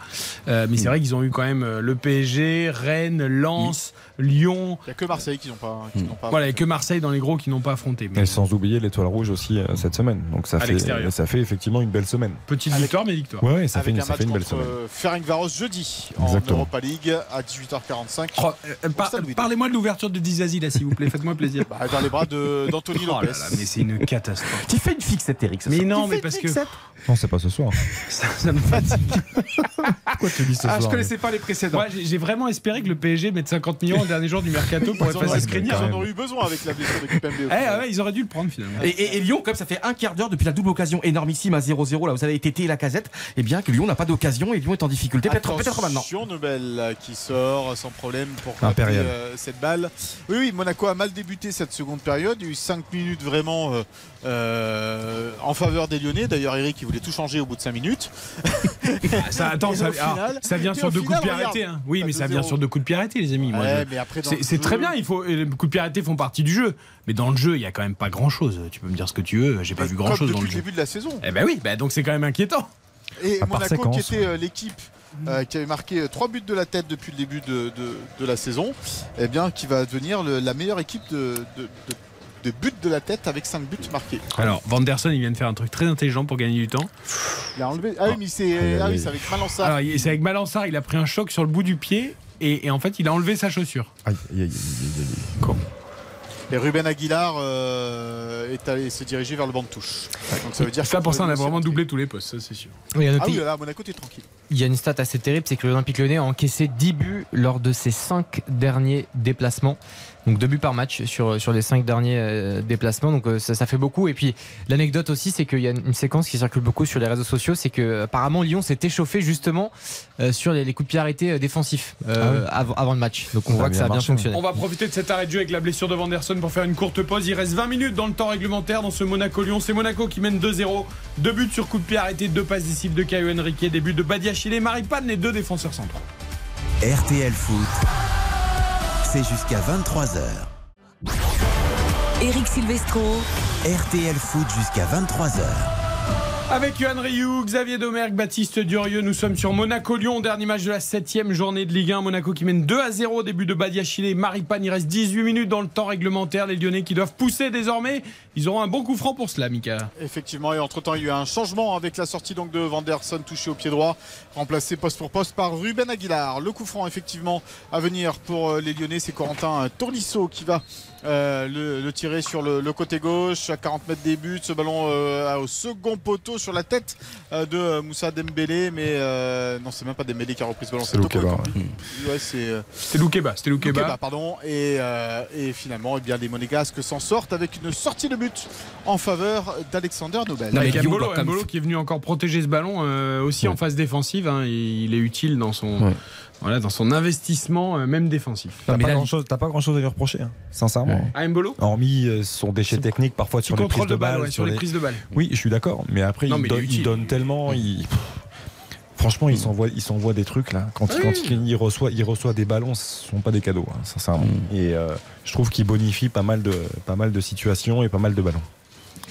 Euh, mais c'est vrai qu'ils ont eu quand même euh, le PSG, Rennes, Lens, Lyon. Il n'y a que Marseille qui n'ont pas. qui n'ont pas Voilà, il y a que Marseille dans les gros qui n'ont pas affronté. Mais Et sans oublier l'étoile rouge aussi euh, cette semaine. Donc ça À fait, ça fait effectivement une belle semaine. petite victoire, mais victoire. Ouais, ouais, ça, fait Avec une, un ça match fait une belle semaine. euh, Ferencvaros jeudi en Exactement. Europa League à 18h45. Oh, euh, par- Parlez-moi de l'ouverture de Dizazi là, s'il vous plaît. Faites-moi plaisir. Bah, dans les bras de- d'Anthony Oh là Lopez. là, mais c'est une catastrophe. Tu fais une fixette, Eric. ce Mais soir. non, Tu mais fais parce une que Non, c'est pas ce soir. ça, ça me fatigue. Pourquoi tu dis ce Ah, je soir connaissais pas les précédents. Moi, j'ai vraiment espéré que le PSG mette 50 millions au dernier jour du mercato pour effacer Skriniar. ils en auraient eu besoin avec la blessure de Kipembe. Eh ah ouais, ils auraient dû le prendre finalement. Et, et- et Lyon, comme ça fait un quart d'heure depuis la double occasion énormissime à 0-0, là vous avez Tété et la casette, et bien que Lyon n'a pas d'occasion et Lyon est en difficulté, peut-être peut-être maintenant. Attention, Nobel qui sort sans problème pour Impérial. euh, cette balle. Oui, oui, Monaco a mal débuté cette seconde période. Il y a eu 5 minutes vraiment euh, euh, en faveur des Lyonnais. D'ailleurs, Eric, il voulait tout changer au bout de 5 minutes. Ça, attends, ça, alors, final- ça vient sur deux coups de pied arrêtés. hein. Oui, mais ça vient 2-0. Sur deux coups de pied arrêtés, les amis. Ouais, je- dans c'est le jeu- très bien. Il faut, les coups de pied arrêtés font partie du jeu. Mais dans le jeu, il y a quand même pas grand chose. Tu peux me dire ce que tu veux. J'ai pas vu grand Comme chose dans depuis le le jeu. début de la saison. Eh ben oui, bah donc c'est quand même inquiétant. Et À Monaco, qui séquence, était euh, l'équipe euh, qui avait marqué euh, trois buts de la tête depuis le début de, de- de la saison, eh bien, qui va devenir le- la meilleure équipe de, de, de- de buts de la tête avec 5 buts marqués. Alors, Vanderson, il vient de faire un truc très intelligent pour gagner du temps. Il a enlevé. Ah oui, mais c'est ah oui, avec Malansar. Alors, c'est avec Malansar, il a pris un choc sur le bout du pied et, et en fait, il a enlevé sa chaussure. Et Ruben Aguilar euh, est allé se diriger vers le banc de touche. Donc ça veut dire Ça, pour ça, on a vraiment doublé tous les postes, ça c'est sûr. Oui, à Ah oui, là, Monaco, t'es tranquille. Il y a une stat assez terrible, c'est que l'Olympique Lyonnais a encaissé 10 buts lors de ses 5 derniers déplacements. Donc 2 buts par match sur, sur les 5 derniers euh, déplacements. Donc euh, ça, ça fait beaucoup. Et puis l'anecdote aussi, c'est qu'il y a une séquence qui circule beaucoup sur les réseaux sociaux. C'est que apparemment Lyon s'est échauffé justement euh, sur les, les coups de pied arrêtés euh, défensifs euh, avant, avant le match. Donc on voit que ça a bien fonctionné. On va profiter de cet arrêt de jeu avec la blessure de Vanderson pour faire une courte pause. Il reste 20 minutes dans le temps réglementaire dans ce Monaco-Lyon. C'est Monaco qui mène 2-0. Deux buts sur coup de pied arrêté, deux passes décisives de Caio Henrique, des buts de Badiachile, Maripane, les deux défenseurs centraux. RTL Foot, c'est jusqu'à 23h. Eric Silvestro. RTL Foot jusqu'à 23h. Avec Yohan Rioux, Xavier Domergue, Baptiste Durieux, nous sommes sur Monaco-Lyon, dernier match de la 7 journée de Ligue 1. Monaco qui mène 2 à 0 au début de Badiachile Maripane. Il reste 18 minutes dans le temps réglementaire. Les Lyonnais qui doivent pousser désormais. Ils auront un bon coup franc pour cela, Mika. Effectivement, et entre-temps, il y a eu un changement avec la sortie donc de Vanderson touché au pied droit, remplacé poste pour poste par Ruben Aguilar. Le coup franc, effectivement, à venir pour euh, les Lyonnais, c'est Corentin Tournisso qui va euh, le, le tirer sur le, le côté gauche à 40 mètres des buts. Ce ballon euh, au second poteau sur la tête euh, de Moussa Dembélé, mais euh, non, c'est même pas Dembélé qui a repris ce ballon, c'est Loukeba. Ouais, c'est euh, C'était Loukeba, c'était Loukeba. Loukeba, pardon. Et, euh, et finalement, eh bien, les Monégasques s'en sortent avec une sortie de but en faveur d'Alexander Nobel. Avec Mbolo, Mbolo qui est venu encore protéger ce ballon euh, aussi en phase défensive. hein. il est utile dans son, voilà, dans son investissement, euh, même défensif. T'as pas, grand chose, t'as pas grand chose à lui reprocher, hein, sincèrement. Ah, Mbolo Hormis euh, son déchet technique parfois sur les prises de balle, balle. ouais, sur les prises de balle. Oui, je suis d'accord. Mais après, Non, il, mais donne, il utile. donne tellement. Il... Franchement, il s'envoie, il s'envoie des trucs là. Quand, Oui. quand il, il reçoit, il reçoit des ballons, ce sont pas des cadeaux, hein, sincèrement. Et euh, je trouve qu'il bonifie pas mal de, pas mal de situations et pas mal de ballons.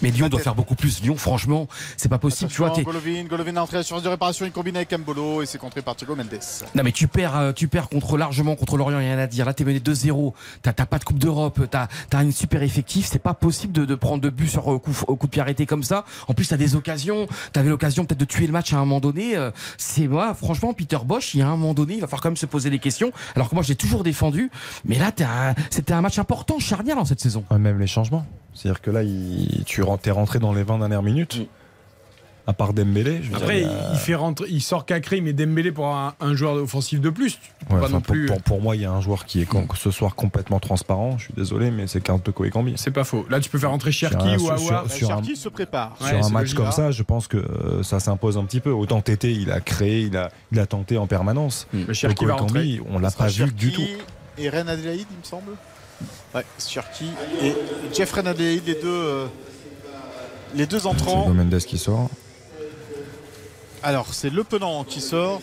Mais Lyon doit faire beaucoup plus. Lyon, franchement, c'est pas possible. Tu vois, Golovin, Golovin entrée sur de réparation, il combine avec Mbolo et c'est contré par Thiago Mendes. Non mais tu perds, euh, tu perds contre largement contre l'Orient, y a rien à dire. Là t'es mené 2-0, t'as t'as pas de Coupe d'Europe, t'as as une super effectif, c'est pas possible de, de prendre de but sur euh, coup, au coup de pied arrêté comme ça. En plus t'as des occasions, t'avais l'occasion peut-être de tuer le match à un moment donné. euh, c'est moi, franchement Peter Bosch, il y a un moment donné, il va falloir quand même se poser des questions. Alors que moi je l'ai toujours défendu, mais là c'était un match important, charnière dans cette saison. Ah, même les changements. C'est-à-dire que là, il, tu t'es rentré dans les 20 dernières minutes. À part Dembélé, je veux Après, dire, il, a- fait rentrer, il sort Cacré, mais Dembélé pour un, un joueur offensif de plus. Ouais, pas non pour, plus. pour- pour moi, il y a un joueur qui est com- ce soir complètement transparent. Je suis désolé, mais c'est Carl Toko Ekambi. C'est pas faux. Là, tu peux faire rentrer Cherki ou sur- Aouar. sur- sur un- Cherki se prépare. Sur un match comme ça, je pense que euh, ça s'impose un petit peu. Autant Tété, il a créé, il a, il a tenté en permanence. Mais Cherki va on l'a pas vu Cherki du tout. Et Ren Adelaide, il me semble. Ouais, Cherki et Jeff Ren Adelaide, les deux, euh, les deux entrants. Mendes qui sort. Alors, c'est Le Penant qui sort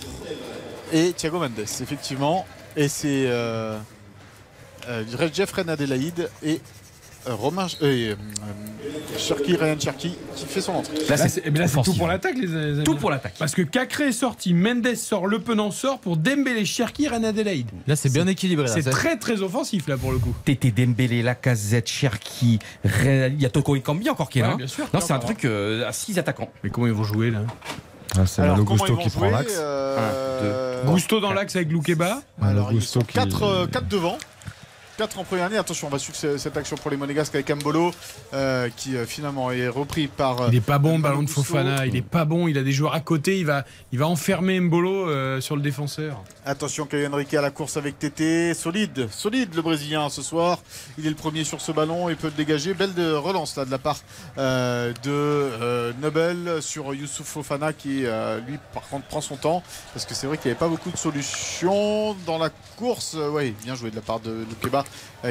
et Thiago Mendes, effectivement. Et c'est euh, euh, Jeff Ren Adelaide et Romain et, euh, euh, Cherki, Ryan Cherki qui fait son entrée. Là, c'est mais là, c'est tout pour l'attaque, les amis. Tout pour l'attaque. Parce que Cacré est sorti, Mendes sort, Le Penant sort pour Dembélé, Cherki, Ren Adelaide. Là, c'est bien équilibré. là. C'est Ça- très très offensif là pour le coup. Tété Dembélé, Lacazette, Cherki, il y a Toko Ekambi encore qui est là. Ouais, bien sûr. Non, c'est un truc euh, à 6 attaquants. Mais comment ils vont jouer là? Ah, c'est Alors, comment Gusto qui prend l'axe. euh, Gusto dans l'axe avec Loukeba. Alors, ils Gusto sont qui- 4, devant. 4 en première année. Attention, on va suivre ce- cette action pour les Monégasques avec Mbolo euh, qui euh, finalement est repris par. euh, Il est pas bon le ballon de. Fofana, il est pas bon, il a des joueurs à côté, il va, il va enfermer Mbolo euh, sur le défenseur. Attention, Caio Henrique à la course avec Tété. Solide, solide le Brésilien ce soir. Il est le premier sur ce ballon, il peut le dégager. Belle de relance là de la part euh, de Nobel sur Youssouf Fofana qui lui par contre prend son temps parce que c'est vrai qu'il n'y avait pas beaucoup de solutions dans la course. Ouais, bien joué de la part de Loukeba euh,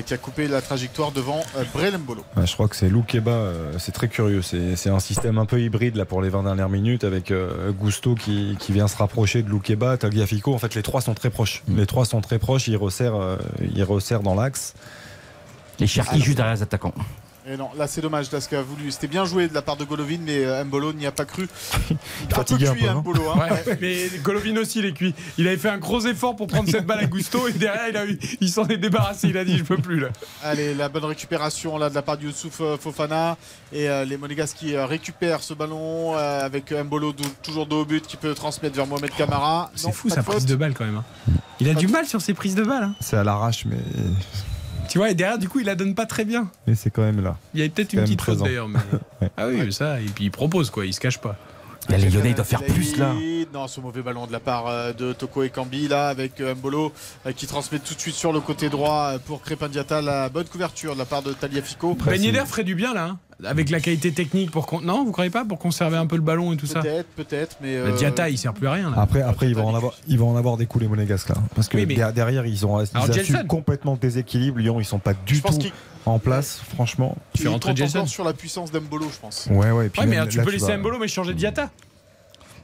qui a coupé la trajectoire devant euh, Brel Mbolo. Ouais, je crois que c'est Loukeba, euh, c'est très curieux. C'est un système un peu hybride là pour les 20 dernières minutes avec euh, Gusto qui, qui vient se rapprocher de Loukeba, Tagliafico. En fait, les trois sont très proches. Les trois sont très proches. Ils resserrent, euh, ils resserrent dans l'axe. Et Cherki juste derrière les attaquants. Et non, là c'est dommage, là ce qu'a voulu. C'était bien joué de la part de Golovin, mais euh, Mbolo n'y a pas cru. Il un cuit, peu, hein, Mbolo. hein. Ouais, mais Golovin aussi, il est cuit. Il avait fait un gros effort pour prendre cette balle à Gusto et derrière, il, a eu- il s'en est débarrassé. Il a dit Je peux plus là. Allez, la bonne récupération là de la part de Youssouf euh, Fofana et euh, les Monégasques qui euh, récupèrent ce ballon euh, avec Mbolo toujours dos au but qui peut transmettre vers Mohamed Camara. C'est fou sa prise de balle quand même. hein. Il a du mal sur ses prises de balle. hein. C'est à l'arrache, mais, Tu vois, et derrière, du coup, il la donne pas très bien. mais c'est quand même là. Il y avait peut-être une petite faute d'ailleurs. Mais... Ah oui, mais ça, et puis il propose quoi, il se cache pas. Là, les Lyonnais, doivent faire plus là. Non, ce mauvais ballon de la part euh, de Toko et Kambi là avec euh, Mbolo euh, qui transmet tout de suite sur le côté droit pour Crépin. La bonne couverture de la part de Taliafico. Ben Yedder ferait du bien là, hein, avec la qualité technique pour con- non, vous croyez pas pour conserver un peu le ballon et tout ça. Peut-être, peut-être, mais. Le euh, Diatta, il sert plus à rien là. Après, après ils, vont en avoir, ils vont en avoir des coups les Monégasques là. Parce que Oui, mais- der- derrière, ils ont ils Alors, Jelson. complètement le déséquilibre. Lyon, ils sont pas du tout en place, franchement. il compte encore sur la puissance d'Mbolo, je pense. Ouais, ouais. et puis Ouais, mais tu là, peux laisser vas- Mbolo mais changer Diatta.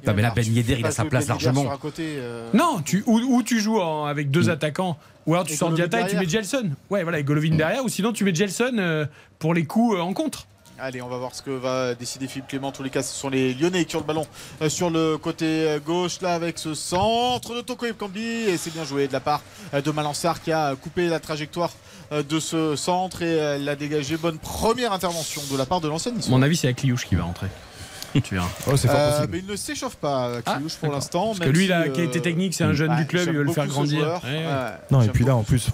Non, mais là, Ben Yedder, il a sa place largement. sur un côté, euh, Non, tu, ou, ou tu joues en- avec deux attaquants, ou alors tu Et sors Diatta et tu mets. Gelson. Ouais, voilà, et Golovin derrière, ou sinon tu mets Gelson euh, pour les coups euh, en contre. Allez, on va voir ce que va décider Philippe Clément. En tous les cas, ce sont les Lyonnais qui ont le ballon euh, sur le côté euh, gauche, là, avec ce centre de Toko Kambi. Et c'est bien joué de la part euh, de Malansar qui a coupé la trajectoire de ce centre et l'a dégagé. Bonne première intervention de la part de l'ancienne mon avis, c'est Akliouche qui va rentrer. tu verras. Oh, c'est fort Euh, possible. mais il ne s'échauffe pas, Kliouche, Ah, pour l'instant. Parce que lui, la euh, qualité technique, c'est un jeune ouais, du club, il veut le faire grandir. Non, et puis là, en plus,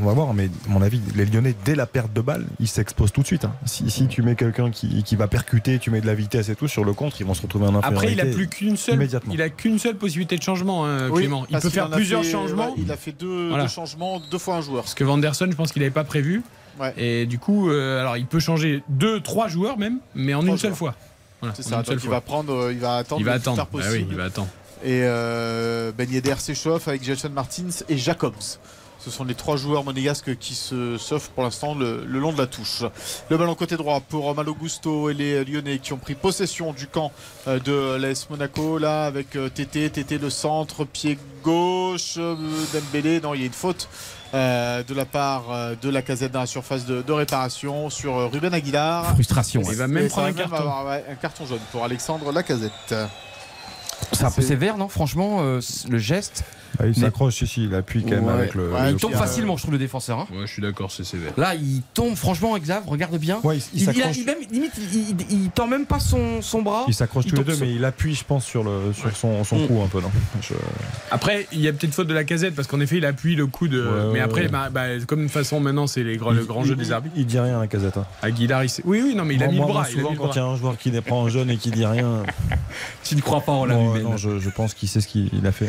on va voir, mais à mon avis, les Lyonnais, dès la perte de balle, ils s'exposent tout de suite. hein. Si, si tu mets quelqu'un qui, qui va percuter, tu mets de la vitesse et tout, sur le contre, ils vont se retrouver en infériorité. Après, il a plus qu'une seule, immédiatement. il a qu'une seule possibilité de changement, hein, Oui, Clément. Il peut faire plusieurs fait- changements. ouais, il a fait deux, Voilà. deux changements, deux fois un joueur. Parce que Vanderson, je pense qu'il n'avait pas prévu. Ouais. Et du coup, euh, alors il peut changer deux, trois joueurs même, mais en Trois une seule joueurs. fois. Voilà, C'est ça, donc il va prendre, euh, il va attendre Il va le plus attendre. Ah oui, possible. il va attendre. Et euh, Ben Yedder s'échauffe avec Gelson Martins et Jacobs. Ce sont les trois joueurs monégasques qui se sauvent pour l'instant le, le long de la touche. Le ballon côté droit pour Malo Gusto et les Lyonnais qui ont pris possession du camp euh, de l'AS Monaco. Là avec euh, Tété, Tété le centre, pied gauche, euh, Dembélé. Non, il y a une faute euh, de la part euh, de la casette dans la surface de, de réparation sur euh, Ruben Aguilar. Frustration. Il ouais. va même prendre un carton. avoir, ouais, un carton jaune pour Alexandre Lacazette. C'est un peu sévère, non? Franchement, euh, le geste. Ah, il Mais- s'accroche ici, il appuie quand même Ouais. avec le. Ouais, il le tombe euh, facilement, je trouve, le défenseur. hein. Ouais, je suis d'accord, c'est sévère. Là, il tombe, franchement, Xav, regarde bien. Ouais, il- il il, a- s'accroche. il même, limite, il, il- il tend même pas son, son bras. Il tous les deux, mais il appuie, je pense, sur, le, sur son, son Mm. cou un peu. Non Je- Après, il y a peut-être faute de la casette parce qu'en effet, il appuie le coup de. Ouais, mais après, ouais. bah, bah, comme de toute façon, maintenant, c'est les grands- le grand il- jeu il- des arbitres. Il dit rien à Casette. hein. Aguilar, il s'est- Oui, oui, non, mais il a mis le bras. souvent, quand il y a un joueur qui prend un jeune et qui dit rien, Tu ne crois pas en la non, je, je pense qu'il sait ce qu'il a fait.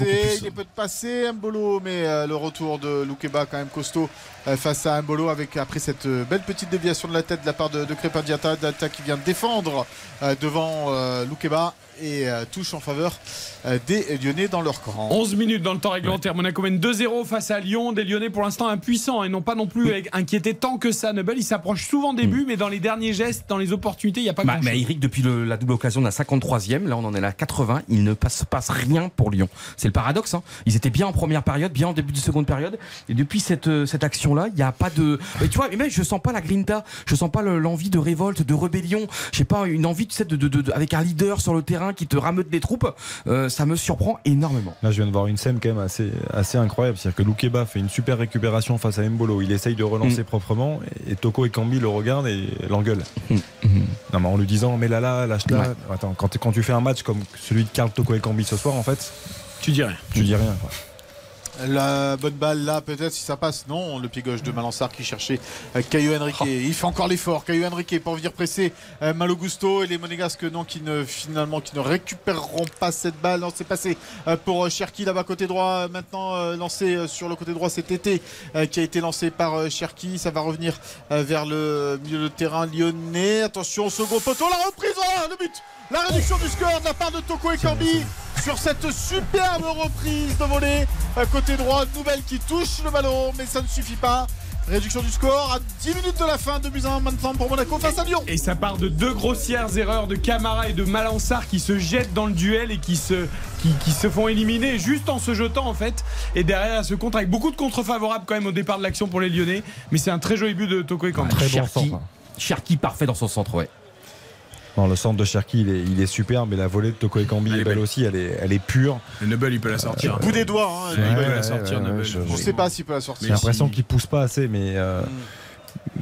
La il, est peut-être passé Mbolo, mais euh, le retour de Loukeba quand même costaud euh, face à Mbolo avec après cette euh, belle petite déviation de la tête de la part de, de Crépin qui vient défendre euh, devant Loukeba et euh, touche en faveur euh, des Lyonnais dans leur camp. 11 minutes dans le temps réglementaire. Monaco mène 2-0 face à Lyon. Des Lyonnais pour l'instant impuissants et non pas non plus inquiétés tant que ça. Nebel, il s'approche souvent des buts, mais dans les derniers gestes, dans les opportunités, il n'y a pas Bah, grand mais. Eric, depuis le- la double occasion de la 53e, là on en est à la 80, il ne passe, passe rien pour Lyon. C'est le paradoxe. hein. Ils étaient bien en première période, bien en début de seconde période, et depuis cette, euh, cette action-là, il n'y a pas de. Mais tu vois, mais je sens pas la grinta, je sens pas le- l'envie de révolte, de rébellion. Je sais pas, une envie, tu sais, de, de, de- de- avec un leader sur le terrain qui te rameute des troupes. Euh, ça me surprend énormément. Là, je viens de voir une scène quand même assez, assez incroyable. C'est-à-dire que Loukeba fait une super récupération face à Mbolo. Il essaye de relancer Mm. proprement et, Toko et Kambi le regardent et l'engueulent. Non, mais en lui disant, mais là, là, lâche là. Attends, quand, quand tu fais un match comme celui de Karl Toko et Kambi ce soir, en fait, Tu dis rien. tu dis rien. quoi. La bonne balle là, peut-être si ça passe. Non, le pied gauche de Malansar qui cherchait euh, Caio Henrique. Il fait encore l'effort. Caio Henrique pour venir presser euh, Malo Gusto et les Monégasques non, qui ne finalement qui ne récupéreront pas cette balle. Non, c'est passé euh, pour Cherki là-bas côté droit. Maintenant lancé sur le côté droit, c'est Tété euh, qui a été lancé par Cherki. Ça va revenir vers le milieu de terrain lyonnais. Attention, second poteau, la reprise, oh, le but, la réduction du score de la part de Toko et Kambi. sur cette superbe reprise de volée à côté droit. Nouvelle qui touche le ballon, mais ça ne suffit pas. Réduction du score à 10 minutes de la fin, 2 buts à 1 maintenant pour Monaco face à Lyon. Et ça part de deux grossières erreurs de Camara et de Malansar qui se jettent dans le duel et qui se, qui, qui se font éliminer juste en se jetant en fait. Et derrière, ce contre avec beaucoup de contre favorables quand même au départ de l'action pour les Lyonnais. Mais c'est un très joli but de Toko Ekambi. Très bon Cherki, centre. Cherki parfait dans son centre, ouais. Non, le centre de Cherki, il est, il est super, mais la volée de Toko Ekambi est belle aussi, elle est, elle est pure. Le Nubel, il peut la sortir. Bout des doigts. Hein, Ouais, il peut ouais, la sortir, ouais, je- ne sais pas s'il peut la sortir. J'ai l'impression qu'il pousse pas assez, mais. euh,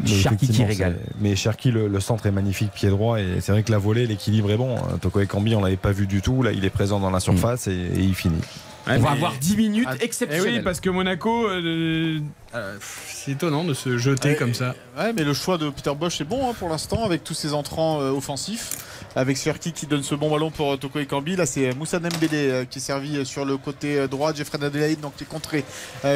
mais Cherki qui régale. Mais Cherki, le, le centre est magnifique, pied droit, et c'est vrai que la volée, l'équilibre est bon. Toko Ekambi, on l'avait pas vu du tout. Là, il est présent dans la surface et, et il finit. Ouais, On va avoir 10 minutes Ah, Eh exceptionnelles. oui, parce que Monaco, euh, euh, c'est étonnant de se jeter Ouais, comme ça. Ouais, mais le choix de Peter Bosch est bon hein, pour l'instant avec tous ses entrants euh, offensifs. Avec Cherki qui donne ce bon ballon pour Toko Ekambi. Là, c'est Moussa Dembélé qui est servi sur le côté droit. Jeffrey Adelaide donc qui est contré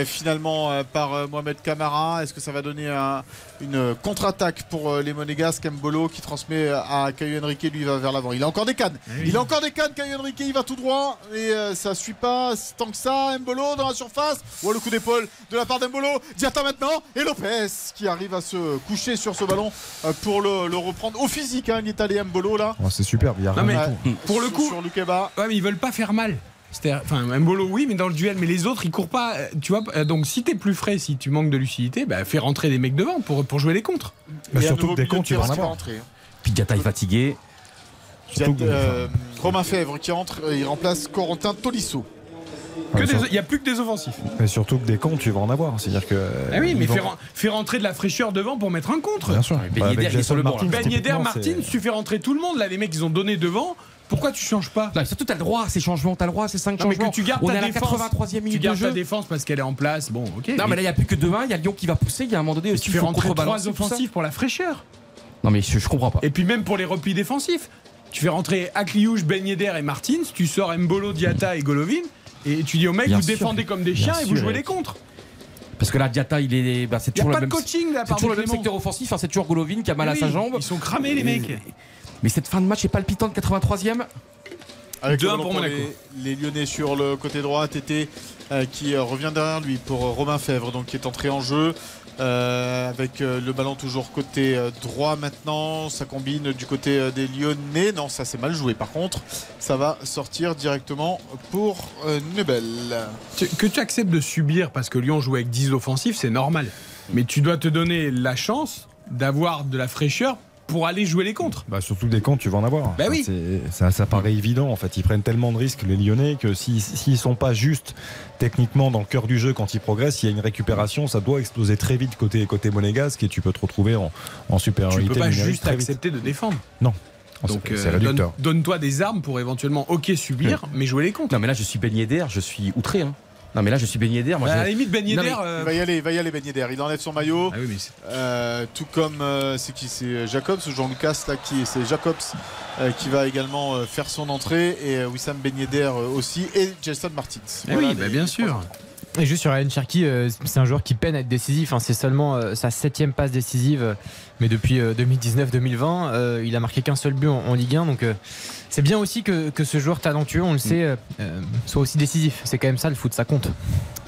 finalement par Mohamed Kamara. Est-ce que ça va donner un- une contre-attaque pour euh, les Monégasques Mbolo qui transmet à Caio Henrique. Lui il va vers l'avant. Il a encore des cannes. Eh oui. Il a encore des cannes. Caio Henrique il va tout droit et euh, ça suit pas tant que ça. Mbolo dans la surface. Oh, le coup d'épaule de la part d'Mbolo. Diatta maintenant et Lopez qui arrive à se coucher sur ce ballon euh, pour le, le reprendre au physique. Hein, il est allé Mbolo là. Oh, c'est superbe, il y a Non, rien mais pour le Sur- coup, sur Lukeba. ouais, mais ils veulent pas faire mal. C'est-à-dire- Enfin, Mbolo, oui, mais dans le duel, mais les autres, ils courent pas. euh, Tu vois, euh, donc si t'es plus frais, si tu manques de lucidité, bah, fais rentrer des mecs devant pour, pour jouer les contres. Bah, surtout que des comptes, tu vas en avoir. rentrer, hein. Puis Diatta est fatigué. Euh, Romain Fèvre qui entre, euh, il remplace Corentin Tolisso. Sur- Il y a plus que des offensifs. Mais surtout que des comptes, tu vas en avoir. C'est-à-dire que. Ah oui, mais ils vont- fais, ren- fais rentrer de la fraîcheur devant pour mettre un contre. Bien sûr. Ben Bah, Yedder, typiquement, Martin, c'est- tu fais rentrer tout le monde. Là, les mecs, ils ont donné devant. Pourquoi tu changes pas Non, surtout, t'as le droit à ces changements, t'as le droit à ces 5 Non, mais changements. que tu gardes On ta est à la défense. 83e Tu minute de ta défense parce qu'elle est en place. Bon, ok. Non, mais là, il n'y a plus que demain. Il y a Lyon qui va pousser. Il y a un moment donné tu aussi, il fais rentrer trois offensifs pour la fraîcheur. Non, mais je, je comprends pas. Et puis même pour les replis défensifs, tu fais rentrer Akliouche, Ben Yedder et Martins, tu sors Mbolo, Diatta et Golovin, et tu dis aux mecs, vous sûr. défendez comme des chiens et vous sûr, jouez les contres. Parce que là, Diatta, il est. Bah, c'est toujours pas le de même. coaching de toujours le même secteur offensif. hein, c'est toujours Golovin qui a mal à sa jambe. Ils sont cramés, les mecs. Mais cette fin de match est palpitante, 83e. Avec 2-1 le ballon pour Monaco. Les, les Lyonnais sur le côté droit, Tété euh, qui euh, revient derrière lui pour euh, Romain Fèvre, donc qui est entré en jeu. euh, avec euh, le ballon toujours côté euh, droit maintenant, ça combine du côté euh, des Lyonnais. Non, ça c'est mal joué. Par contre, ça va sortir directement pour euh, Nebel. Tu- Que tu acceptes de subir parce que Lyon joue avec 10 offensifs, c'est normal. Mais tu dois te donner la chance d'avoir de la fraîcheur pour aller jouer les contres. Bah, surtout des comptes, tu vas en avoir. Bah oui. Ça, ça paraît évident en fait. Ils prennent tellement de risques les Lyonnais que si- s'ils sont pas juste techniquement dans le cœur du jeu quand ils progressent, s'il y a une récupération, ça doit exploser très vite côté côté monégasque et tu peux te retrouver en, en Tu supériorité peux pas juste accepter de défendre. Non. Donc c'est- c'est euh, donne- donne-toi des armes pour éventuellement, ok, subir, mais jouer les contres. Non, mais là, je suis baigné d'air. Je suis outré. Hein. Non, mais là, je suis baigné d'air. Moi, Bah, je- à la limite, mais- euh, Il va y aller, il va y aller. Il enlève son maillot. Ah oui, mais c'est- Euh, tout comme euh, c'est qui c'est Jacobs ou Jean-Lucas là qui c'est Jacobs euh, qui va également euh, faire son entrée et euh, Wissam euh, aussi et Jason Martins. Eh Voilà oui, bah, les- bien les sûr. Et juste sur Ryan Cherky, euh, c'est un joueur qui peine à être décisif. hein. C'est seulement euh, sa septième passe décisive, euh, mais depuis euh, 2019-2020, euh, il a marqué qu'un seul but en, Ligue 1. Donc euh, c'est bien aussi que, que ce joueur talentueux, on le sait, euh, euh, soit aussi décisif. C'est quand même ça le foot, ça compte.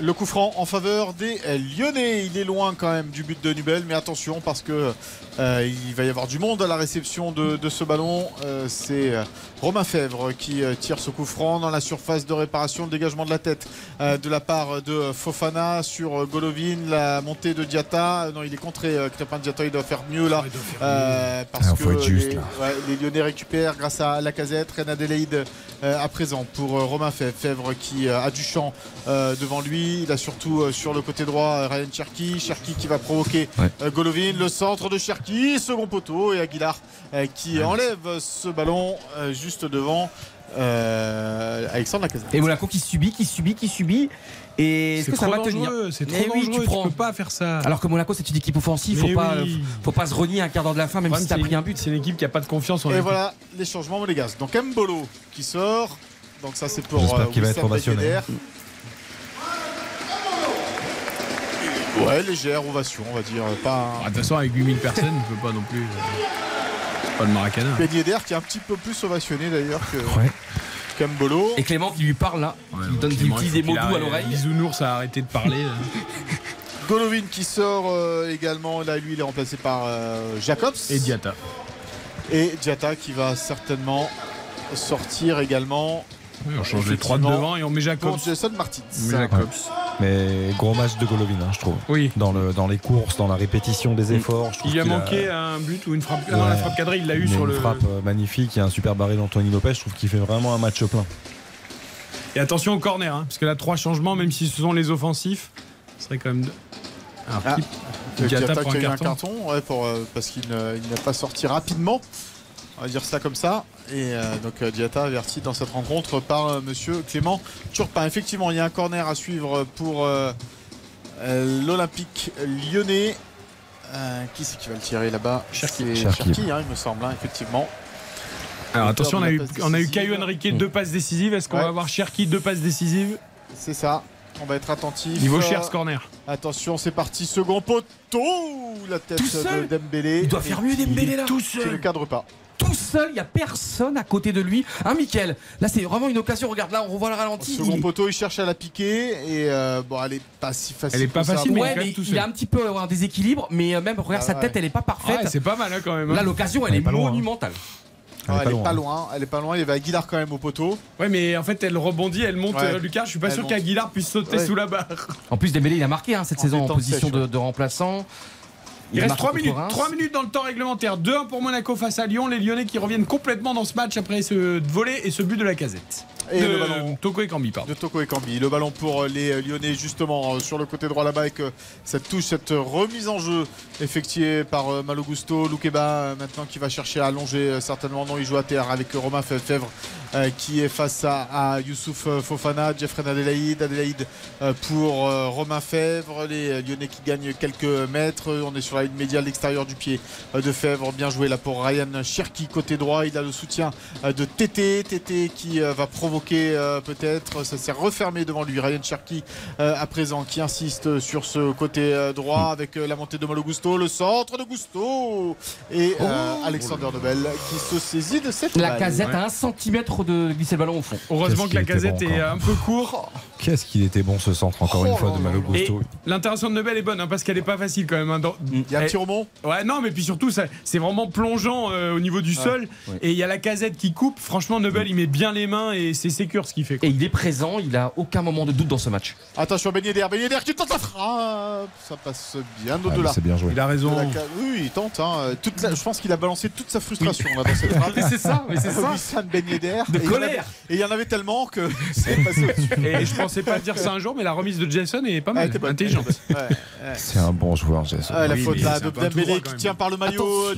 Le coup franc en faveur des euh, Lyonnais. Il est loin quand même du but de Nubel, mais attention parce que euh, il va y avoir du monde à la réception de, ce ballon. Euh, c'est euh, Romain Fèvre qui euh, tire ce coup franc dans la surface de réparation, le dégagement de la tête euh, de la part de Fofana sur euh, Golovin, la montée de Diatta. Euh, Non, il est contré. euh, Crépin Diatta, il doit faire mieux là. Euh, parce Ah, que faut être juste, les, là. ouais, les Lyonnais récupèrent grâce à la casette. Reine Adélaïde euh, à présent pour euh, Romain Fèvre, Fèvre qui euh, a du champ euh, devant lui. Il a surtout euh, sur le côté droit Ryan Cherki. Cherki qui va provoquer Ouais. euh, Golovin. Le centre de Cherki, second poteau. Et Aguilar euh, qui enlève ce ballon euh, juste devant euh, Alexandre Lacazette. Et Monaco qui subit, qui subit, qui subit. Et est-ce C'est que ça trop va tenir dangereux, c'est trop oui, dangereux, tu prends. peux pas faire ça. Alors que Monaco, c'est une équipe offensive, faut Mais pas, oui. faut pas se renier un quart d'heure de la fin, même si t'as pris un but. C'est une équipe qui a pas de confiance en Et voilà les changements monégasques. Donc Mbolo qui sort. Donc ça c'est pour J'espère euh, qu'il va être ovationné. Yedder. Ouais, légère ovation, on va dire. Pas Ah, De toute façon, avec 8000 personnes, il peut pas non plus. euh, c'est pas le Maracana. Ben Yedder qui est un petit peu plus ovationné d'ailleurs que. Ouais. Kambolo. Et Clément qui lui parle là, qui donne qui Clément, utilise il des faut mots doux à l'oreille. Bisounours a arrêté de parler. Golovin qui sort euh, également. Là, lui, il est remplacé par euh, Jacobs. Et Diata. Et Diata qui va certainement sortir également. Oui, on change les trois de devant et on met Jacobs. Pour Jason Martins. On met Jacobs. Mais gros match de Golovin, hein, je trouve. Oui. Dans, le, dans les courses, dans la répétition des efforts. je trouve Il lui a manqué un but ou une frappe. Non, la Ouais. frappe cadrée, il l'a eu Il a sur une le. frappe euh, magnifique, il y a un super barré d'Anthony Lopez. Je trouve qu'il fait vraiment un match plein. Et attention au corner, hein, parce que là, trois changements, même si ce sont les offensifs, ce serait quand même. deux. Alors, Ah, qui... Qui a un eu un carton. carton ouais, pour, euh, parce qu'il n'a pas sorti rapidement. On va dire ça comme ça. Et euh, donc euh, Diata averti dans cette rencontre par euh, monsieur Clément Turpin. Effectivement, il y a un corner à suivre pour euh, euh, l'Olympique lyonnais. Euh, qui c'est qui va le tirer là-bas? Cherki. Hein, il me semble, hein, effectivement. Alors attention, on a eu, passe on a eu décisive. Caio Henrique, deux passes décisives. Est-ce qu'on Ouais. va avoir Cherki, deux passes décisives? C'est ça. On va être attentif. Niveau cher ce corner. Attention, c'est parti. Second poteau. La tête de Dembélé. Il doit faire mieux Dembélé là. Tout seul. ne cadre pas. Tout seul, il n'y a personne à côté de lui. Hein, Mickaël Là, c'est vraiment une occasion. Regarde, là, on revoit le ralenti. Second Il- poteau, il cherche à la piquer et euh, bon, elle est pas si facile. Elle est pas que ça. facile, mais Ouais, il mais a un petit peu un déséquilibre, mais euh, même, regarde, Ah sa ouais. tête, elle est pas parfaite. Ouais, c'est pas mal hein, quand même. hein. là, l'occasion, elle, Elle est, est pas loin, hein. monumentale. Ah, elle, est pas hein. loin. Elle est pas loin. Il y avait Aguilar quand même au poteau. Ouais, mais en fait, elle rebondit, elle monte. Ouais. euh, Lucas, je suis pas Elle sûr qu'Aguilar puisse sauter Ouais. sous la barre. En plus, Dembélé, il a marqué hein, cette En saison en position sèche, de, ouais. de remplaçant. Il, reste marque 3 contre minutes, Reims. 3 minutes dans le temps réglementaire. 2-1 pour Monaco face à Lyon. Les Lyonnais qui reviennent complètement dans ce match après ce volet et ce but de la casette. Et de le ballon. Toko et Cambi, pardon. de Toko et Cambi. Le ballon pour euh, les Lyonnais justement euh, sur le côté droit là-bas avec euh, cette touche, cette remise en jeu effectuée par euh, Malo Gusto. Loukeba euh, maintenant qui va chercher à allonger euh, certainement non il joue à terre avec euh, Romain Fèvre euh, qui est face à, à Youssouf euh, Fofana, Jeffrey Adelaide, Adelaide euh, pour euh, Romain Fèvre. Les euh, Lyonnais qui gagnent quelques mètres. On est sur la ligne médiale l'extérieur du pied euh, de Fèvre. Bien joué là pour Ryan Cherki côté droit. Il a le soutien euh, de Tété. Tété qui euh, va provoquer euh, peut-être. Ça s'est refermé devant lui. Ryan Cherki euh, à présent qui insiste sur ce côté euh, droit avec euh, la montée de Malo Gusto. Le centre de Gusto. Et euh, Alexander Nobel qui se saisit de cette La balle. casette à un centimètre de glisser le ballon au fond. Heureusement que la casette bon est encore. un peu court. Qu'est-ce qu'il était bon ce centre, encore Oh une fois, de Malo Gusto. l'intervention de Nebel est bonne hein, parce qu'elle est pas facile quand même. hein, dans- Il y a un Elle- petit rebond. Ouais, non, mais puis surtout, ça- c'est vraiment plongeant euh, au niveau du sol. ouais. Et il y a la casette qui coupe. Franchement, Nebel, il met bien les mains et c'est sécure ce qu'il fait. quoi. Et il est présent, il a aucun moment de doute dans ce match. Attention Ben Yedder. Ben Yedder qui tente la frappe. Ça passe bien Ah, au-delà. c'est bien joué. Il a raison. La Oui, il tente. hein. Toute la- Je pense qu'il a balancé toute sa frustration là, dans cette frappe. c'est ça, mais c'est ça. Wissam Ben Yedder. De Et il y en colère. avait- Et il y en avait tellement que c'est passé au-dessus. Et je pensais pas dire ça un jour, mais la remise de Jason est pas Ah, mal, bonne, intelligente. Ouais, ouais. C'est un bon joueur, Jason. Ah, la Oui, faute là de Dembélé qui tient par le maillot.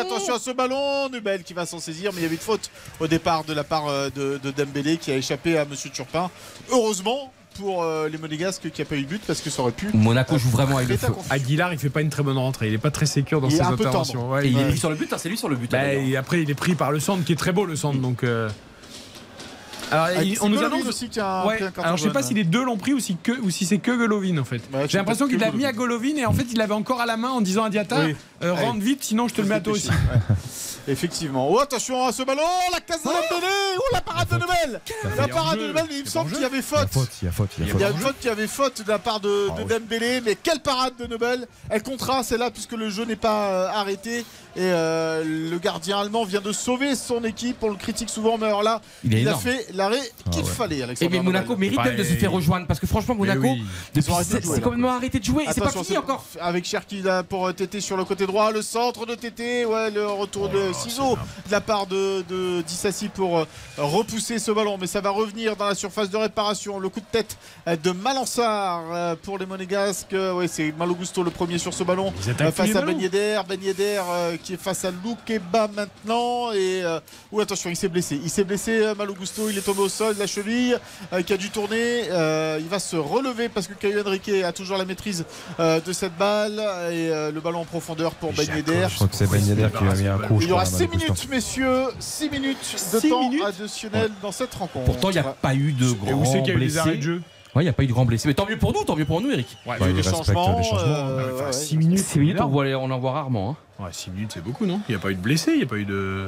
Attention à ce ballon. Nubel qui va s'en saisir, mais il y avait une faute au départ de la part euh, de, de Dembélé qui a échappé à Monsieur Turpin. Heureusement pour euh, les Monégasques qui a pas eu de but parce que ça aurait pu. Monaco joue vraiment avec le feu. Aguilar, il fait pas une très bonne rentrée. Il est pas très sécure dans Il ses interventions. tendre. Ouais, Et il est pris sur le but, hein, c'est lui sur le but. Bah, d'ailleurs. et après, il est pris par le centre qui est très beau, le centre. Donc, euh, Alors, Ah, on nous annonce aussi a Ouais, Alors je sais pas jaune. si les deux l'ont pris ou si, que, ou si c'est que Golovin en fait. J'ai l'impression qu'il l'a mis à Golovin et en fait il l'avait encore à la main en disant à Diata Oui. Euh, rentre vite sinon je te le mets à toi aussi. Ouais. Effectivement. Oh, attention à ce ballon. La case de Dembélé. Oh, la parade de Nobel. La Il parade de. Nobel, mais il me semble qu'il y avait Il y a faute. faute, il y a faute, il y a Il faute. une faute qui avait faute de la part de, Ah de oui. Dembélé, mais quelle parade de Nobel Elle comptera celle-là puisque le jeu n'est pas euh, arrêté et euh, le gardien allemand vient de sauver son équipe. On le critique souvent, mais alors là, Il est a fait l'arrêt qu'il ouais. fallait. Et Alexandre mais Monaco Nobel. mérite Bah, même de se faire rejoindre parce que franchement Monaco oui. c'est complètement arrêté de jouer et c'est pas fini encore. Avec Cherki là pour Tété sur le côté droit, le centre de Tété, ouais, le retour de ciseaux de la part de, de Dissassi pour euh, repousser ce ballon, mais ça va revenir dans la surface de réparation. Le coup de tête euh, de Malansar euh, pour les Monégasques. Ouais, c'est Malo Gusto le premier sur ce ballon face à. Ben Yedder. Ben Yedder qui est face à Loukeba maintenant. Et ou attention, il s'est blessé. Il s'est blessé, euh, Malo Gusto. Il est tombé au sol, la cheville qui a dû tourner. Il va se relever parce que Caio Henrique a toujours la maîtrise de cette balle. Et le ballon en profondeur pour Ben Yedder. Je crois que c'est Ben Yedder qui a mis un coup. Il y aura crois, 6 Malo Gusto. minutes, messieurs. 6 minutes de Six temps minutes additionnel dans cette rencontre. Pourtant il n'y a pas eu de Et où grands c'est qu'il y a eu des arrêts de blessés. jeu Ouais, il n'y a pas eu de grands blessés. Mais tant mieux pour nous, tant mieux pour nous Eric. Ouais, Il y a eu il des changements. les changements. euh, ouais, ouais. 6 minutes. 6 minutes on, voit- on en voit rarement. hein. Ouais, 6 minutes, c'est beaucoup, non? Il n'y a pas eu de blessés, il n'y a pas eu de.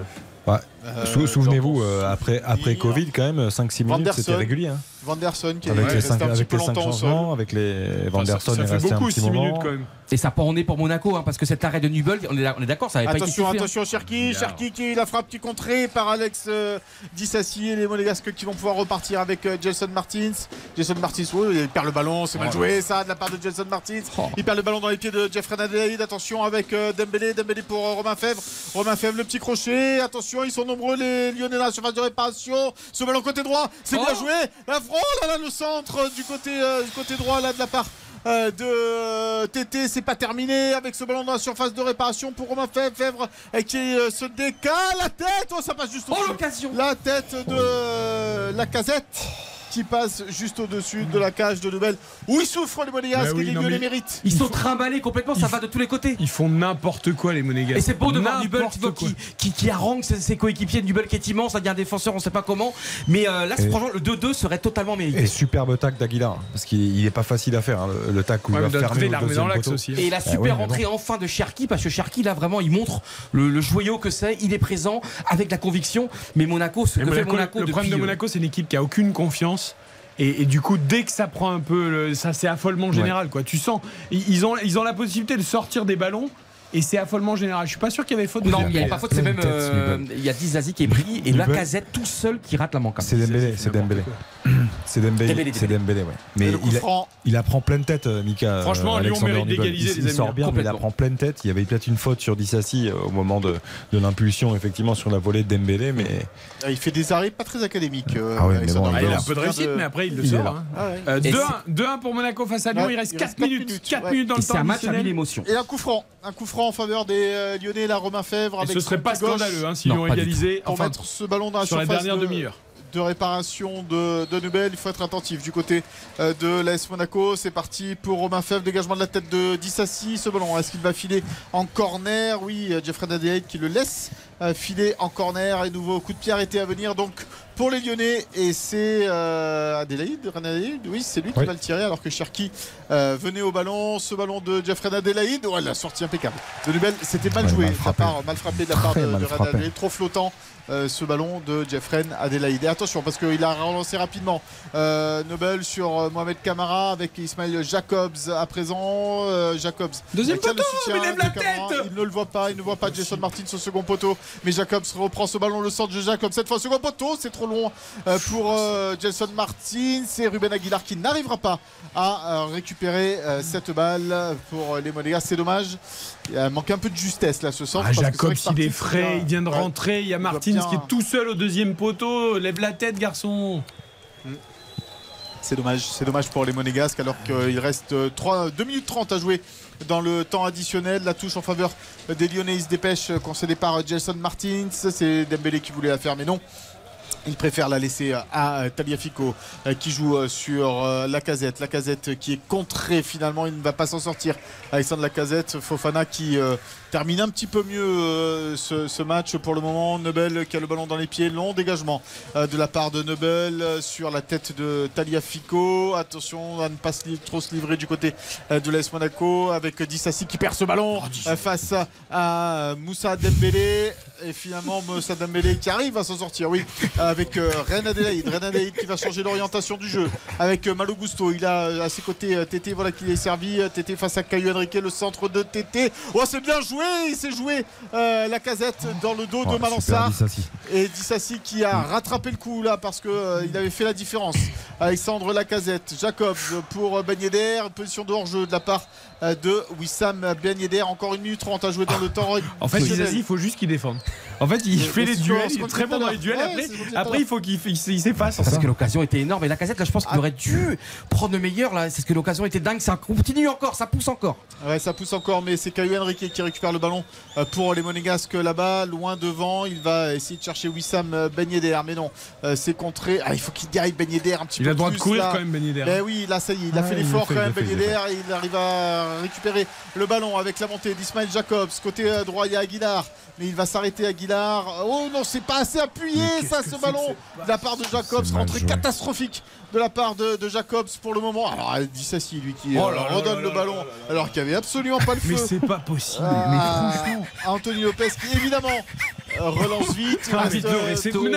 Euh, Sou- Souvenez-vous, euh, après, après Covid, quand même, 5-6 minutes, c'était régulier. hein. Vanderson qui est Avec, les resté 5, un petit avec peu les longtemps sol. changements, avec les Vanderson ça est fait resté beaucoup, un petit six moment. minutes, quand même. Et ça pas emmené pour Monaco, hein, parce que cet arrêt de Nubel, on est, on est d'accord, ça avait pas été Attention, hein. attention, Cherki, Cherki qui la frappe qui est contrée par Alex euh, Dissassi et les Monégasques qui vont pouvoir repartir avec euh, Jason Martins. Jason Martins, il perd le ballon, c'est mal Ouais. joué ça de la part de Jason Martins. Il perd le ballon dans les pieds de Jeffrey Adelaide. Attention avec euh, Dembélé, Dembélé pour euh, Romain Fèvre. Romain Fèvre, le petit crochet. Attention, ils sont nombreux les Lyonnais là, surface de réparation. Ce ballon côté droit, c'est bien joué. La front, là, là, le centre euh, du côté, euh, du côté droit là de la part euh, de euh, TT, c'est pas terminé avec ce ballon dans la surface de réparation pour Romain Fèvre, qui euh, se décale la tête, oh ça passe juste au-dessus. l'occasion La tête de la casette qui passe juste au-dessus de la cage de Nobel où il souffre les Monégasques Bah oui, et les non, Lyonnais méritent. Ils sont trimballés complètement, ça va de tous les côtés. Ils font n'importe quoi, les Monégasques. Et c'est beau de voir Nubel qui, qui, qui harangue ses, ses coéquipiers. Nubel qui est immense, il y a un défenseur, on sait pas comment. Mais euh, là, Et- franchement, le 2-2 serait totalement mérité. Et superbe tac d'Aguilar, parce qu'il n'est pas facile à faire, hein, le, le tac où Ouais, il va fermer au dans l'axe aussi, hein. Et la Ah super ouais, entrée bon. enfin de Cherki, parce que Cherki là vraiment il montre le, le joyau que c'est, il est présent avec la conviction. Mais Monaco, ce Et que fait Monaco, le problème de euh, Monaco, c'est une équipe qui a aucune confiance. Et, et du coup, dès que ça prend un peu, le- ça c'est affolement général. Quoi. Tu sens, ils ils ont, ils ont la possibilité de sortir des ballons. Et c'est affolement général. Je suis pas sûr qu'il y avait faute. de Non, il n'y a pas faute, c'est même. euh, Il y a Dizazi qui est pris et. Lacazette tout seul qui rate la manquante. C'est Dembélé, c'est Dembélé. C'est Dembélé, c'est Dembélé, ouais. Mais il, a- il apprend pleine tête, Mika. Franchement, Lyon mérite d'égaliser, Il, il sort hein, bien, mais il apprend pleine tête. Il y avait peut-être une faute sur Dissassi euh, au moment de, de l'impulsion, effectivement, sur la volée de Dembélé, mais Ah, Il fait des arrêts pas très académiques. euh, Ah ouais, mais Alexander bon, Ah, il a un peu de réussite, mais après il le sort. là. hein. Ah ouais. Euh, Et 2-1 2-1 pour Monaco face à Lyon. Il reste il 4 reste quatre minutes. minutes, 4 ouais. minutes dans le c'est temps un match à additionnel. mille émotions. Et un coup franc, un coup franc en faveur des euh, Lyonnais, la Romain Fèvre. Et avec ce serait pas gauche scandaleux hein, s'ils l'ont égalisé. Pour Enfin, mettre ce ballon dans la sur la dernière de- demi-heure. De réparation de, de Nubel. Il faut être attentif du côté euh, de l'AS Monaco. C'est parti pour Romain Fèvre. Dégagement de la tête de Dissassi. Ce ballon, est-ce qu'il va filer en corner? Oui, euh, Jeffrey Adelaide qui le laisse euh, filer en corner. Et nouveau coup de pied arrêté à venir. Donc pour les Lyonnais. Et c'est euh, Adelaide Oui, c'est lui qui Oui. va le tirer alors que Cherki euh, venait au ballon. Ce ballon de Jeffrey Adelaide. Ouais, la sortie impeccable. De Nubel, c'était mal Ouais, joué mal de la frappé. part, mal frappé de la part Très de, frappé. Adelaide. Trop flottant. Euh, ce ballon de Jeffrey Adelaide. Et attention parce qu'il a relancé rapidement euh, Nobel sur euh, Mohamed Kamara avec Ismail Jacobs à présent. Jacobs. Deuxième poteau, soutien mais lève de la Kamara. tête Il ne le voit pas, il ne voit pas Jason Martin au second poteau. Mais Jacobs reprend ce ballon, le centre de Jacobs. Cette fois, second poteau, c'est trop long pour Jason Martin. C'est Ruben Aguilar qui n'arrivera pas à récupérer cette balle pour les Monégas. C'est dommage. Il euh, manque un peu de justesse là ce centre. Ah, que il est frais, il vient de ouais, rentrer. Il y a Martins bien- qui est tout seul au deuxième poteau. Lève la tête, garçon. C'est dommage, c'est dommage pour les Monégasques alors qu'il reste 3, 2 minutes 30 à jouer dans le temps additionnel. La touche en faveur des Lyonnais, se dépêchent, concédée par Jason Martins. C'est Dembélé qui voulait la faire, mais non. Il préfère la laisser à Taliafico euh, qui joue euh, sur euh, la casette. La casette qui est contrée finalement, il ne va pas s'en sortir. Alexandre Lacazette, Fofana qui euh, termine un petit peu mieux euh, ce, ce match pour le moment. Nobel qui a le ballon dans les pieds, long dégagement euh, de la part de Nobel euh, sur la tête de Taliafico. Attention à ne pas se trop se livrer du côté de l'AS Monaco avec Dissassi qui perd ce ballon euh, face à, à Moussa Dembélé. Et finalement Moussa Dembélé qui arrive à s'en sortir, oui, avec Ren Adelaide. Ren Adelaide qui va changer l'orientation du jeu avec Malo Gusto. Il a à ses côtés Tété, voilà qui est servi. Tété face à Caillou Henrique, le centre de Tété. Oh, c'est bien joué, il s'est joué euh, la casette dans le dos Oh, de Malansar. Et Dissassi qui a rattrapé le coup là parce qu'il il avait fait la différence. Alexandre Lacazette, Jacobs pour euh, Ben Yedder, position de hors-jeu de la part euh, de Wissam Ben Yedder. Encore une minute 30 à jouer dans le temps. En fait, il faut juste qu'il défende. En fait, il fait les duels, il est très bon dans les duels. Ouais, Après, il faut qu'il s'efface. Parce que l'occasion était énorme. Et la casette, là, je pense qu'il aurait dû prendre le meilleur. Là, c'est ce que l'occasion était dingue. Ça continue encore, ça pousse encore. Ouais, ça pousse encore, mais c'est Caillou Henrique qui récupère le ballon euh, pour les Monégasques là-bas, loin devant. Il va essayer de chercher Wissam euh, Ben Yedder, mais non, euh, c'est contré. Ah, il faut qu'il aille Ben Yedder un petit Il peu a le droit de courir là. quand même, Ben Yedder. Ben oui, là ça y est, il a Ah, fait il l'effort quand il même Ben il Yedder et il arrive à récupérer le ballon avec la montée d'Ismaël Jacobs. Côté droit, il y a Aguilar. mais il va s'arrêter Aguilar. Oh non, c'est pas assez appuyé ça, ce ballon de la part de Jacobs. Rentrée catastrophique de la part de, de Jacobs pour le moment. Alors, Dissassi, lui, qui Oh là redonne là le là ballon, là là alors qu'il n'y avait absolument pas le feu. Mais c'est pas possible. Ah, Anthony Lopez qui évidemment euh, relance vite. Ah, euh,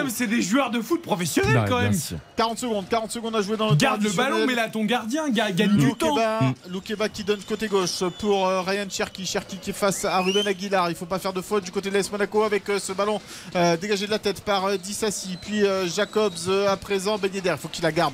c'est des joueurs de foot professionnels quand même. sûr. 40 secondes, 40 secondes à jouer dans le Garde le ballon, mais là ton gardien ga- gagne du temps. Loukeba, Loukeba qui donne côté gauche pour euh, Ryan Cherki. Cherki qui est face à Ruben Aguilar. Il faut pas faire de faute du côté de l'AS Monaco avec euh, ce ballon euh, dégagé de la tête par Dissassi. Puis Jacobs à présent. Ben Yedder. Il faut qu'il la garde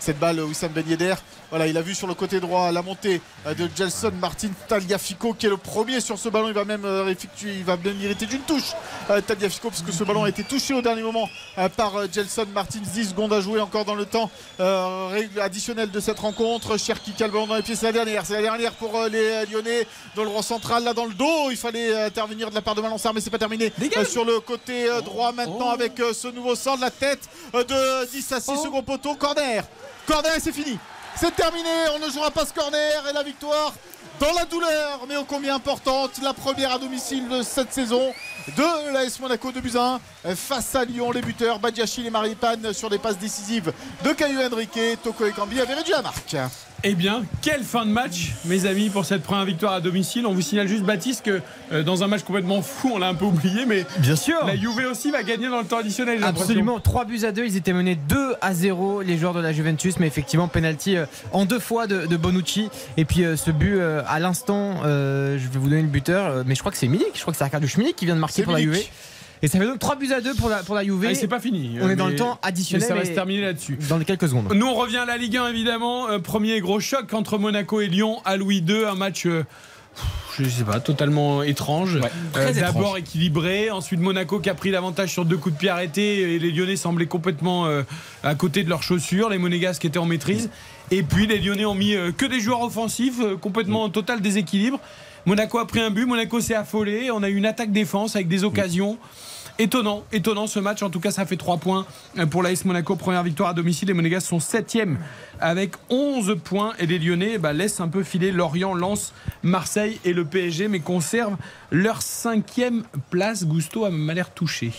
cette balle, euh, Wissam Ben Yedder. Voilà, il a vu sur le côté droit la montée euh, de Gelson Martin Tagliafico qui est le premier sur ce ballon. Il va même euh, effectuer, il va bien mériter d'une touche Tagliafico parce que ce ballon a été touché au dernier moment par Gelson Martin. 10 secondes à jouer encore dans le temps additionnel de cette rencontre. Cherki qui a le ballon dans les pieds, c'est la dernière. C'est la dernière pour les Lyonnais dans le rang central, là dans le dos. Il fallait intervenir de la part de Valansar, mais c'est pas terminé. Sur le côté droit maintenant avec euh, ce nouveau sang de la tête de 10 à 6 second poteau. Corner. Corner et c'est fini. C'est terminé, on ne jouera pas ce corner et la victoire dans la douleur, mais ô combien importante, la première à domicile de cette saison de l'AS Monaco de Buzyn face à Lyon, les buteurs Badiachil et Maripane sur des passes décisives de Caillou Henrique, Toko Ekambi avait réduit la marque. Eh bien, quelle fin de match, mes amis, pour cette première victoire à domicile. On vous signale juste, Baptiste, que euh, dans un match complètement fou, on l'a un peu oublié, mais Bien sûr. la Juve aussi va gagner dans le temps additionnel. Absolument, 3 buts à 2, ils étaient menés 2 à 0 les joueurs de la Juventus, mais effectivement penalty euh, en deux fois de, de Bonucci et puis euh, ce but à l'instant, je vais vous donner le buteur, mais je crois que c'est Milik, je crois que c'est Arkadiusz Milik qui vient de marquer pour la. Juve. Et ça fait donc 3 buts à 2 pour la, pour la Juve. Ah, et c'est pas fini. On est dans le temps additionnel. mais ça va se terminer là-dessus. Dans quelques secondes. Nous, on revient à la Ligue 1, évidemment. Euh, premier gros choc entre Monaco et Lyon à Louis II. Un match. euh, je sais pas, totalement étrange. Euh, étrange. D'abord équilibré, ensuite Monaco qui a pris l'avantage sur deux coups de pied arrêtés et les Lyonnais semblaient complètement euh, à côté de leurs chaussures, les Monégasques étaient en maîtrise. Et puis les Lyonnais ont mis euh, que des joueurs offensifs, complètement en total déséquilibre. Monaco a pris un but, Monaco s'est affolé, on a eu une attaque-défense avec des occasions. Étonnant, étonnant ce match. En tout cas, ça fait 3 points euh, pour l'AS Monaco. Première victoire à domicile. Les Monégasques sont 7 avec 11 points. Et les Lyonnais bah, laissent un peu filer Lorient, Lens, Marseille et le PSG, mais conservent leur cinquième place. Gusto a m'a l'air touché.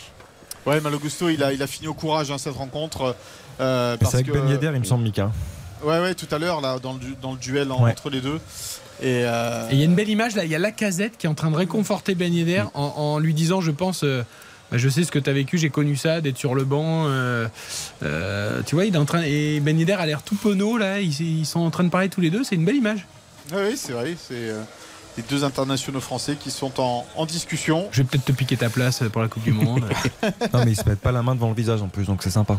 Ouais, Malo Gusto, il a, il a fini au courage hein, cette rencontre. euh, C'est parce avec que- Ben Yedder, il me semble, Mika. Ouais, ouais, tout à l'heure, là, dans le, du- dans le duel en- Ouais. entre les deux. Et, euh, Et il y a une belle image là. Il y a Lacazette qui est en train de réconforter Ben Yedder en, en lui disant, je pense. euh, bah, je sais ce que tu as vécu, j'ai connu ça, d'être sur le banc. euh, euh, tu vois, il est en train. Et Ben Yedder a l'air tout penaud là. Ils, ils sont en train de parler tous les deux. C'est une belle image. ouais, oui, c'est vrai. C'est euh, les deux internationaux français qui sont en, en discussion. Je vais peut-être te piquer ta place pour la Coupe du Monde. Non, mais ils se mettent pas la main devant le visage en plus, donc c'est sympa.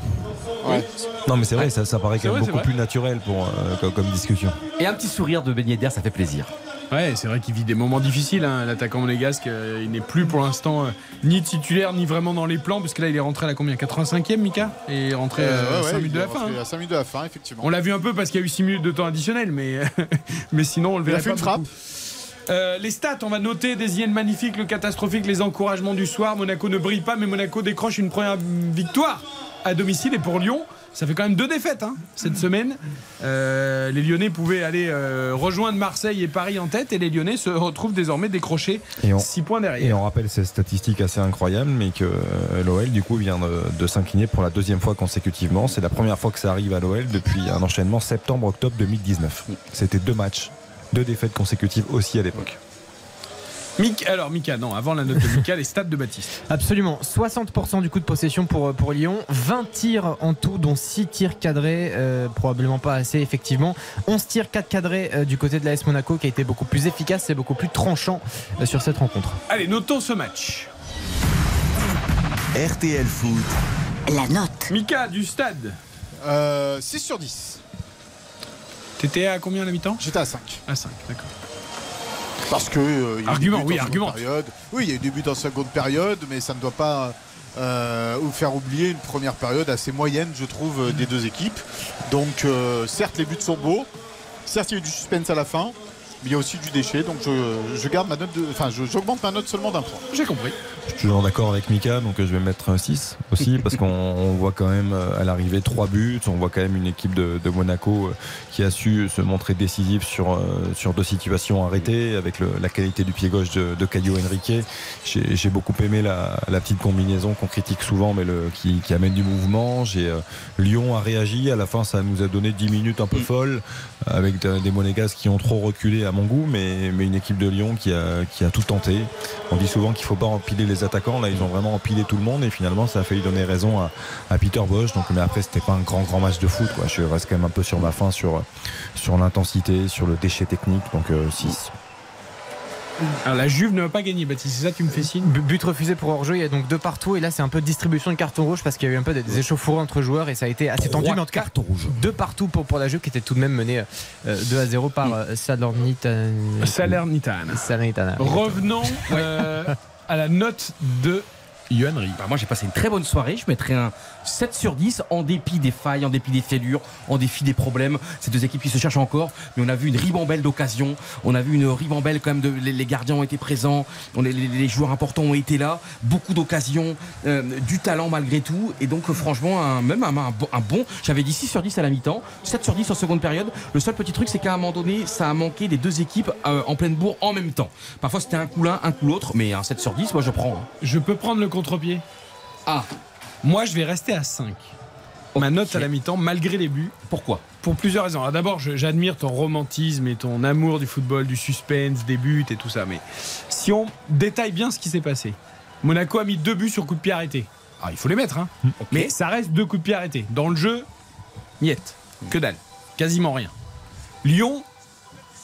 Ouais. Non, mais c'est vrai, ça, ça paraît quand même vrai, beaucoup plus naturel pour, euh, comme, comme discussion. Et un petit sourire de Ben Yedder, ça fait plaisir. Ouais, c'est vrai qu'il vit des moments difficiles. hein. L'attaquant monégasque, euh, il n'est plus pour l'instant euh, ni titulaire ni vraiment dans les plans, parce que là, il est rentré à la combien? 85e, Mika? Et il est rentré Euh, à ouais, 5 ouais, minutes de la fin. hein. À 5 minutes de la fin, effectivement. On l'a vu un peu parce qu'il y a eu 6 minutes de temps additionnel, mais, mais sinon, on le Il a fait pas une frappe. Euh, les stats, on va noter des hyènes magnifiques, le catastrophique, les encouragements du soir. Monaco ne brille pas, mais Monaco décroche une première victoire à domicile. Et pour Lyon, ça fait quand même deux défaites hein, cette semaine. Euh, les Lyonnais pouvaient aller euh, rejoindre Marseille et Paris en tête, et les Lyonnais se retrouvent désormais décrochés Et on- 6 points derrière. Et on rappelle ces statistiques assez incroyables, mais que euh, l'OL du coup vient de, de s'incliner pour la deuxième fois consécutivement. C'est la première fois que ça arrive à l'OL depuis un enchaînement septembre-octobre 2019. C'était deux matchs, deux défaites consécutives aussi à l'époque. Mick, alors Mika, non, avant la note de Mika, les stats de Baptiste. Absolument, 60% du coup de possession pour, pour Lyon, 20 tirs en tout, dont 6 tirs cadrés, euh, probablement pas assez effectivement. 11 tirs 4 cadrés euh, du côté de l'AS Monaco qui a été beaucoup plus efficace et beaucoup plus tranchant euh, sur cette rencontre. Allez, notons ce match. RTL Foot. La note. Mika, du stade. Euh, 6 sur 10. T'étais à combien à la mi-temps? J'étais à 5. À 5, d'accord. Parce que. euh, il y a eu Argument, des buts oui, en seconde argumente. période. Oui, il y a eu des buts en seconde période, mais ça ne doit pas euh, vous faire oublier une première période assez moyenne, je trouve, euh, des deux équipes. Donc, euh, certes, les buts sont beaux. Certes, il y a eu du suspense à la fin. Mais il y a aussi du déchet. Donc je, je garde ma note, de- enfin j'augmente ma note seulement d'un point. J'ai compris. Je suis toujours d'accord avec Mika, donc euh, je vais mettre 6 aussi, parce qu'on on voit quand même euh, à l'arrivée 3 buts, on voit quand même une équipe de, de Monaco euh, qui a su se montrer décisive sur, sur deux situations arrêtées, avec le- la qualité du pied gauche de, de Caio Henrique. J'ai beaucoup aimé la, la petite combinaison qu'on critique souvent, mais le, qui, qui amène du mouvement. J'ai euh, Lyon a réagi, à la fin ça nous a donné 10 minutes un peu folles, avec de- des Monégasques qui ont trop reculé à mon goût, mais, une équipe de Lyon qui a, tout tenté. On dit souvent qu'il ne faut pas empiler les attaquants. Là, ils ont vraiment empilé tout le monde et finalement, ça a failli donner raison à, Peter Bosch. Donc, mais après, c'était pas un grand, grand match de foot. Je reste quand même un peu sur ma fin sur, sur l'intensité, sur le déchet technique. Donc, 6. Alors la Juve ne va pas gagner, Baptiste. C'est ça, tu me fais signe Bu- But refusé pour hors-jeu, il y a donc deux partout et là c'est un peu de distribution de cartons rouges parce qu'il y a eu un peu des, échauffourées entre joueurs et ça a été assez tendu. Mais en tout cas, cartons rouges. deux partout pour, pour la Juve qui était tout de même menée euh, 2 à 0 par euh, Salernitana. Salernitana. Salernitana. Revenons euh, à la note de Yohan Ri. Bah, moi j'ai passé une très bonne soirée, je mettrais un 7 sur 10 en dépit des failles, en dépit des fêlures, en dépit des problèmes. Ces deux équipes qui se cherchent encore, mais on a vu une ribambelle d'occasions, on a vu une ribambelle quand même de les, les gardiens ont été présents, on les, les joueurs importants ont été là, beaucoup d'occasions, euh, du talent malgré tout, et donc euh, franchement un, même un, un bon, un bon- j'avais dit 6 sur 10 à la mi-temps, 7 sur 10 en seconde période. Le seul petit truc c'est qu'à un moment donné ça a manqué des deux équipes euh, en pleine bourre en même temps. Parfois c'était un coup l'un, un coup l'autre, mais un 7 sur 10 moi je prends. hein. Je peux prendre le contre-pied Ah, Moi, je vais rester à 5. Ma note à la mi-temps, malgré les buts. pourquoi Pour plusieurs raisons. D'abord, j'admire ton romantisme et ton amour du football, du suspense, des buts et tout ça. Mais si on détaille bien ce qui s'est passé, Monaco a mis deux buts sur coup de pied arrêté. Alors, il faut les mettre, hein. Mais ça reste deux coups de pied arrêtés. Dans le jeu, niette. Que dalle. Quasiment rien. Lyon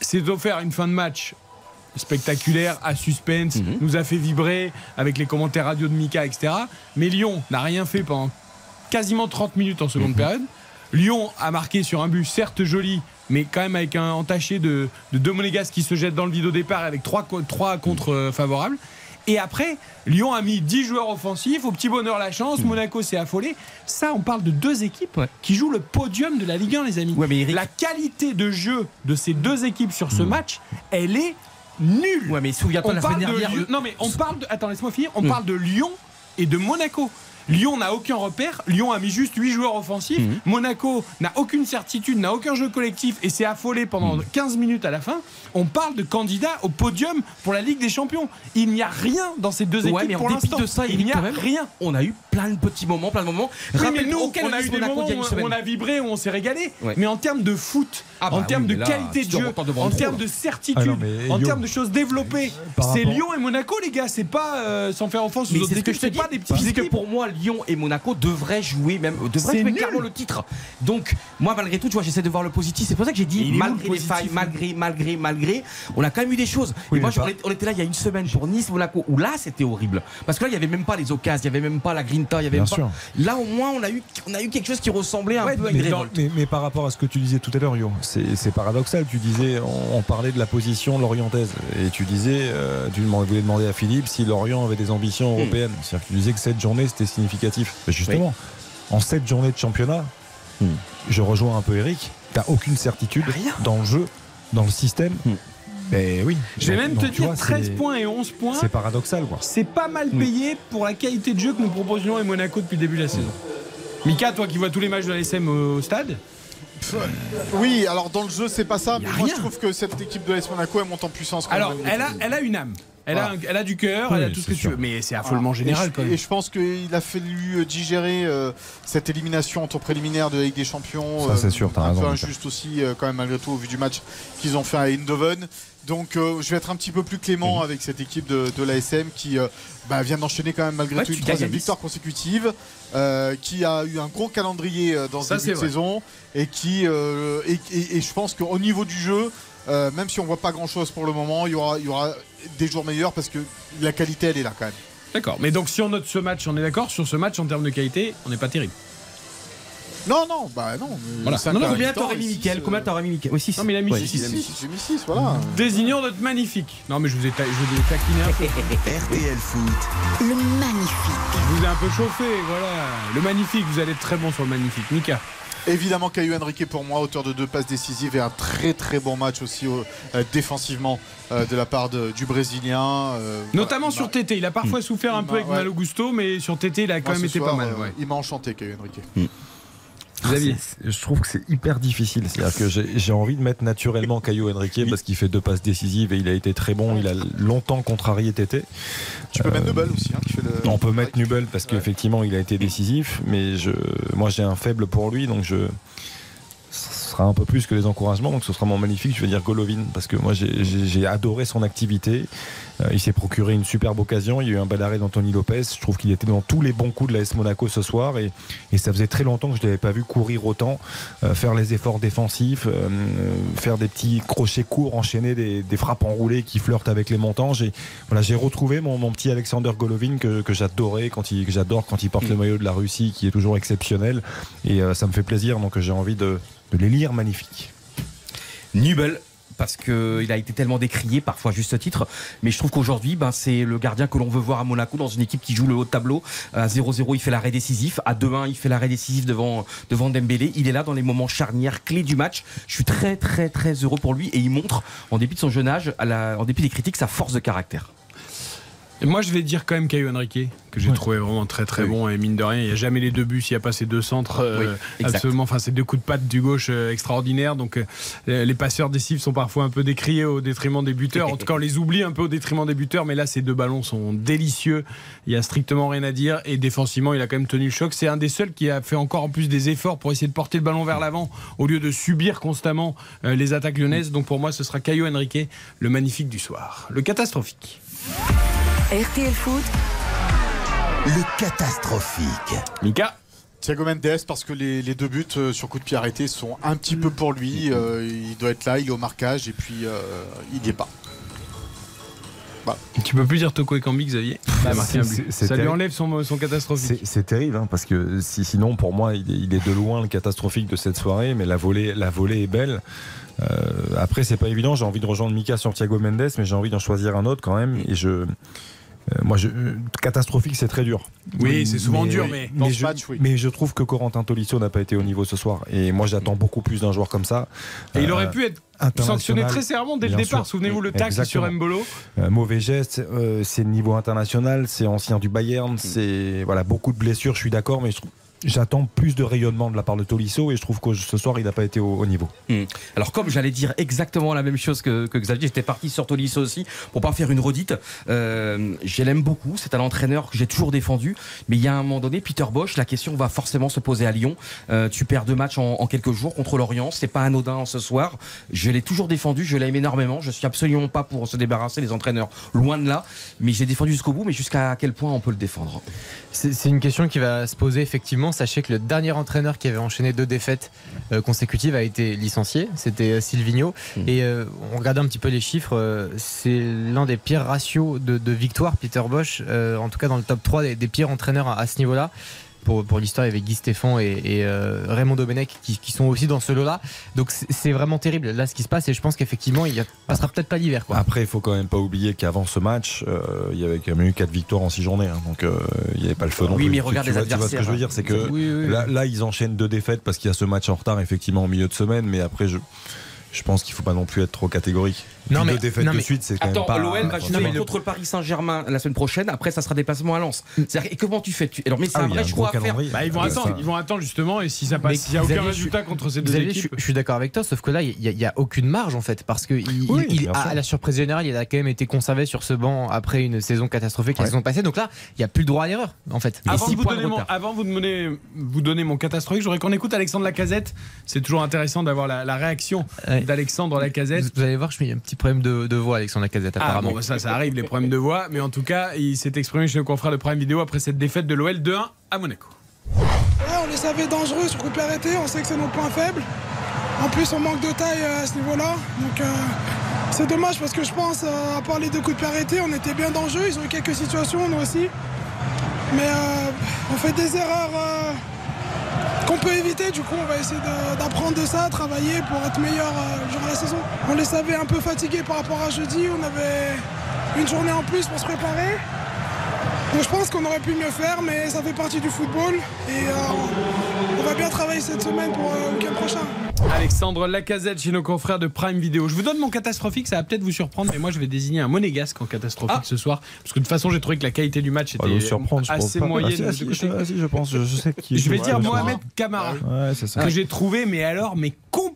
s'est offert une fin de match spectaculaire, à suspense, nous a fait vibrer avec les commentaires radio de Mika, etc. Mais Lyon n'a rien fait pendant quasiment 30 minutes en seconde période. Lyon a marqué sur un but certes joli, mais quand même avec un entaché de, de deux Monégasques qui se jettent dans le vide au départ avec trois, trois contre euh, favorables. Et après, Lyon a mis 10 joueurs offensifs, au petit bonheur la chance, Monaco s'est affolé. Ça, on parle de deux équipes qui jouent le podium de la Ligue 1, les amis. La qualité de jeu de ces deux équipes sur ce match, elle est nulle. Ouais, mais souviens-toi On la parle semaine de dernière. Lyon- Non, mais on parle de. Attends, laisse-moi finir. On Mm. parle de Lyon et de Monaco. Lyon n'a aucun repère. Lyon a mis juste 8 joueurs offensifs. Mm. Monaco n'a aucune certitude, n'a aucun jeu collectif et s'est affolé pendant 15 minutes à la fin. On parle de candidats au podium pour la Ligue des Champions. Il n'y a rien dans ces deux Ouais, équipes mais en pour dépit l'instant. de ça, il n'y a même, rien. On a eu plein de petits moments, plein de moments. Oui, mais nous, on a eu des moments où on a vibré, où on s'est régalé. Ouais. Mais en termes de foot, Ah bah en termes oui, de là, qualité de jeu, en termes de certitude, Ah non, en termes de choses développées, c'est Lyon et Monaco, les gars. C'est pas euh, sans faire offense aux autres que équipes, c'est pas des Puisque équipes. pour moi, Lyon et Monaco devraient jouer même, devraient C'est jouer clairement le titre. Donc, moi, malgré tout, tu vois, j'essaie de voir le positif. C'est pour ça que j'ai dit, malgré les failles, malgré, malgré, malgré, on a quand même eu des choses. Oui, et moi, mais je- on, était, là il y a une semaine pour Nice, Monaco, où là, c'était horrible. Parce que là, il y avait même pas les occasions, il y avait même pas la grinta, il y avait Bien même sûr. pas. Là, au moins, on a eu, on a eu quelque chose qui ressemblait un Ouais, peu à une mais- mais par rapport à ce que tu disais tout à l'heure, Yo, c'est paradoxal. Tu disais, on, on parlait de la position lorientaise, et tu disais, euh, tu voulais demander à Philippe si Lorient avait des ambitions Hmm. européennes. C'est-à-dire que tu disais que cette journée c'était significatif. Mais justement, en cette journée de championnat, Hmm. je rejoins un peu Eric. T'as aucune certitude dans le jeu, dans le système. Ben oui. Je vais Donc- même te dire vois, 13 c'est- points et 11 points. C'est paradoxal, quoi. C'est pas mal payé pour la qualité de jeu que nous proposions et Monaco depuis le début de la saison. Mika, toi qui vois tous les matchs de la SM au stade, Oui, alors dans le jeu, c'est pas ça. Mais moi, rien. je trouve que cette équipe de l'AS Monaco, elle monte en puissance. quand alors même. elle a, elle a une âme. Elle, a, Voilà. un- elle a du cœur, Oui, elle a tout ce que c'est tu sûr. veux. Mais c'est affolement Voilà. général Et je, quand même. et je pense qu'il a fallu euh, digérer euh, cette élimination en tour préliminaire de la Ligue des Champions. Ça, c'est euh, sûr, t'as un raison, peu injuste aussi, euh, quand même, malgré tout, au vu du match qu'ils ont fait à Eindhoven. Donc, euh, je vais être un petit peu plus clément avec cette équipe de, de l'ASM qui euh, bah, vient d'enchaîner quand même malgré Ouais, tout tu une gagnes à troisième 10. victoire consécutive, euh, qui a eu un gros calendrier euh, dans ce Ça, début c'est de vrai. saison et qui euh, et, et- et je pense qu'au niveau du jeu, euh, même si on voit pas grand chose pour le moment, il y aura, il y aura des jours meilleurs parce que la qualité elle est là quand même. D'accord. Mais donc si on note ce match, on est d'accord sur ce match en termes de qualité, on n'est pas terrible. Non, non, bah non. mais Voilà. Non, non, Combien t'aurais mis Mickaël euh, Combien t'aurais mis Mickaël Oui, 6. Non, mais il a mis Ouais, six, il a mis six, J'ai mis 6, voilà. Désignons notre magnifique. Non, mais je vous ai, ta- je vous ai taquiné un peu. RTL Foot, Le magnifique. Je vous ai un peu chauffé, voilà. Le magnifique, vous allez être très bon sur le magnifique. Mika. Évidemment, Caillou Henrique pour moi, auteur de deux passes décisives et un très très bon match aussi euh, défensivement euh, de la part de- du Brésilien. euh, Notamment sur TT. Il a parfois souffert un peu avec ouais. Malo Gusto, mais sur TT, il a quand moi, même été soir, pas mal. ouais. Il m'a enchanté, Caillou Henrique. Xavier. Je trouve que c'est hyper difficile. C'est-à-dire que j'ai envie de mettre naturellement Caio Henrique parce qu'il fait deux passes décisives et il a été très bon. Il a longtemps contrarié Tété. Tu peux mettre Nubel aussi, hein, qui fait le. On peut mettre Nubel parce qu'effectivement il a été décisif, mais je, moi j'ai un faible pour lui, donc je sera un peu plus que les encouragements, donc ce sera mon magnifique, je vais dire Golovin, parce que moi j'ai- adoré son activité. Euh, il s'est procuré une superbe occasion, il y a eu un bel arrêt d'Anthony Lopez, je trouve qu'il était dans tous les bons coups de l'AS Monaco ce soir, et, et ça faisait très longtemps que je ne l'avais pas vu courir autant, euh, faire les efforts défensifs, euh, faire des petits crochets courts, enchaîner des, des frappes enroulées qui flirtent avec les montants. J'ai voilà, j'ai retrouvé mon, mon petit Alexander Golovin que, que j'adorais quand il que j'adore quand il porte le maillot de la Russie, qui est toujours exceptionnel, et ça me fait plaisir, donc j'ai envie de, de les lire magnifiques. Nubel parce qu'il a été tellement décrié, parfois juste titre. Mais je trouve qu'aujourd'hui, ben, c'est le gardien que l'on veut voir à Monaco dans une équipe qui joue le haut tableau. À 0-0, il fait l'arrêt décisif. À 2-1, il fait l'arrêt décisif devant, devant Dembélé. Il est là dans les moments charnières, clés du match. Je suis très, très, très heureux pour lui. Et il montre, en dépit de son jeune âge, en dépit des critiques, sa force de caractère. Moi, je vais dire quand même Caio Henrique, que j'ai trouvé vraiment très très bon. Et mine de rien, il n'y a jamais les deux buts s'il n'y a pas ces deux centres. euh, Oui, absolument, enfin, ces deux coups de patte du gauche euh, extraordinaires. Donc, euh, les passeurs décisifs sont parfois un peu décriés au détriment des buteurs. En tout cas, on les oublie un peu au détriment des buteurs. Mais là, ces deux ballons sont délicieux. Il y a strictement rien à dire. Et défensivement, il a quand même tenu le choc. C'est un des seuls qui a fait encore en plus des efforts pour essayer de porter le ballon vers l'avant au lieu de subir constamment les attaques lyonnaises. Donc, pour moi, ce sera Caio Henrique, le magnifique du soir. Le catastrophique. RTL Foot, Le catastrophique. Mika Thiago Mendes, parce que les, les deux buts euh, sur coup de pied arrêté sont un petit peu pour lui. euh, il doit être là, il est au marquage et puis euh, il n'y est pas. Tu peux plus dire Toko Xavier un but. c'est- c'est Ça lui terrible. enlève son, son catastrophique. C'est- C'est terrible hein, parce que si, sinon pour moi il est, il est de loin le catastrophique de cette soirée mais la volée, la volée est belle. Euh, après c'est pas évident, j'ai envie de rejoindre Mika sur Thiago Mendes mais j'ai envie d'en choisir un autre quand même et je euh, moi je, euh, catastrophique c'est très dur. Oui, c'est souvent dur, mais dans ce je, match, oui. mais je trouve que Corentin Tolisso n'a pas été au niveau ce soir et moi j'attends beaucoup plus d'un joueur comme ça. Et il aurait pu être sanctionné très sévèrement dès le départ. sûr. Souvenez-vous le Exactement. sur Mbolo. Euh, mauvais geste, euh, c'est niveau international, c'est ancien du Bayern, c'est voilà beaucoup de blessures. Je suis d'accord, mais je trouve- j'attends plus de rayonnement de la part de Tolisso et je trouve que ce soir il n'a pas été au, au niveau. Hmm. Alors comme j'allais dire exactement la même chose que, que Xavier, j'étais parti sur Tolisso aussi pour pas faire une redite. Euh, je l'aime beaucoup, c'est un entraîneur que j'ai toujours défendu, mais il y a un moment donné, Peter Bosch, la question va forcément se poser à Lyon. Euh, tu perds deux matchs en, en quelques jours contre l'Orient, c'est pas anodin ce soir. Je l'ai toujours défendu, je l'aime énormément. Je suis absolument pas pour se débarrasser des entraîneurs, loin de là, mais j'ai défendu jusqu'au bout. Mais jusqu'à quel point on peut le défendre? C'est une question qui va se poser effectivement. Sachez que le dernier entraîneur qui avait enchaîné deux défaites euh, consécutives a été licencié. C'était euh, Silvino. Et euh, on regardait un petit peu les chiffres. euh, c'est l'un des pires ratios de, de victoire, Peter Bosch. en tout cas dans le top 3 des, des pires entraîneurs à, à ce niveau-là. Pour, pour l'histoire, il y avait Guy Stéphane et, et, euh, Raymond Domenech qui, qui sont aussi dans ce lot-là. Donc c'est vraiment terrible là ce qui se passe et je pense qu'effectivement il passera peut-être pas l'hiver. Après, il faut quand même pas oublier qu'avant ce match, euh, il y avait quand même eu 4 victoires en 6 journées, hein, donc euh, il n'y avait pas le feu non Oui, mais Tu- regarde tu les vois- tu vois ce que je veux adversaires, dire, c'est que Oui, oui, oui. là, là, ils enchaînent deux défaites parce qu'il y a ce match en retard effectivement au milieu de semaine, mais après je je pense qu'il faut pas non plus être trop catégorique. Non, mais- deux défaites non, de suite, c'est quand Attends, même pas. l'OL va jouer contre le Paris Saint-Germain la semaine prochaine. Après, ça sera déplacement à Lens. C'est-à-dire, et comment tu fais? Tu... Alors, mais c'est Ah un vrai un choix à faire. Bah, ils vont attendre, ça- ils vont attendre justement. Et si ça passe, s'il n'y a aucun résultat je- contre ces deux Xavier, équipes. Je, je suis d'accord avec toi, sauf que là, il n'y a, aucune marge en fait, parce que il, Oui, il- à, la surprise générale, il a quand même été conservé sur ce banc après une saison catastrophique la saison passée. Donc là, il n'y a plus le droit à l'erreur en fait. Avant vous mon, avant vous donner mon catastrophique, j'aurais qu'on écoute Alexandre Lacazette. C'est toujours intéressant d'avoir la, réaction d'Alexandre Lacazette. Vous, vous allez voir, je suis un petit problème de, de voix, Alexandre Lacazette, Ah apparemment. bon, bah ça, ça arrive, les problèmes de voix. Mais en tout cas, il s'est exprimé chez nos confrères de Prime Vidéo après cette défaite de l'OL 2-1 à Monaco. Ouais, on les savait dangereux sur coup de arrêté, on sait que c'est nos points faibles. En plus, on manque de taille euh, à ce niveau-là. Donc, euh, c'est dommage parce que je pense, euh, à part les deux coups de pied arrêtés, on était bien dans le jeu. Ils ont eu quelques situations, nous aussi. Mais euh, on fait des erreurs euh, qu'on peut éviter. Du coup, on va essayer d'apprendre de, ça, travailler pour être meilleur euh, durant la saison. On les savait un peu fatigués par rapport à jeudi. On avait une journée en plus pour se préparer. Je pense qu'on aurait pu mieux faire, mais ça fait partie du football. Et euh, on va bien travailler cette semaine pour euh, le week-end prochain. Alexandre Lacazette chez nos confrères de Prime Video. Je vous donne mon catastrophique, ça va peut-être vous surprendre, mais moi je vais désigner un monégasque en catastrophique ce soir. Parce que de toute façon, j'ai trouvé que la qualité du match était assez moyenne. Ah, si, ah, si, ah, je pense, je, je sais qui. Je vais Ouais, dire. Mohamed Camara. Ouais, c'est ça. que j'ai trouvé, mais alors, mais complètement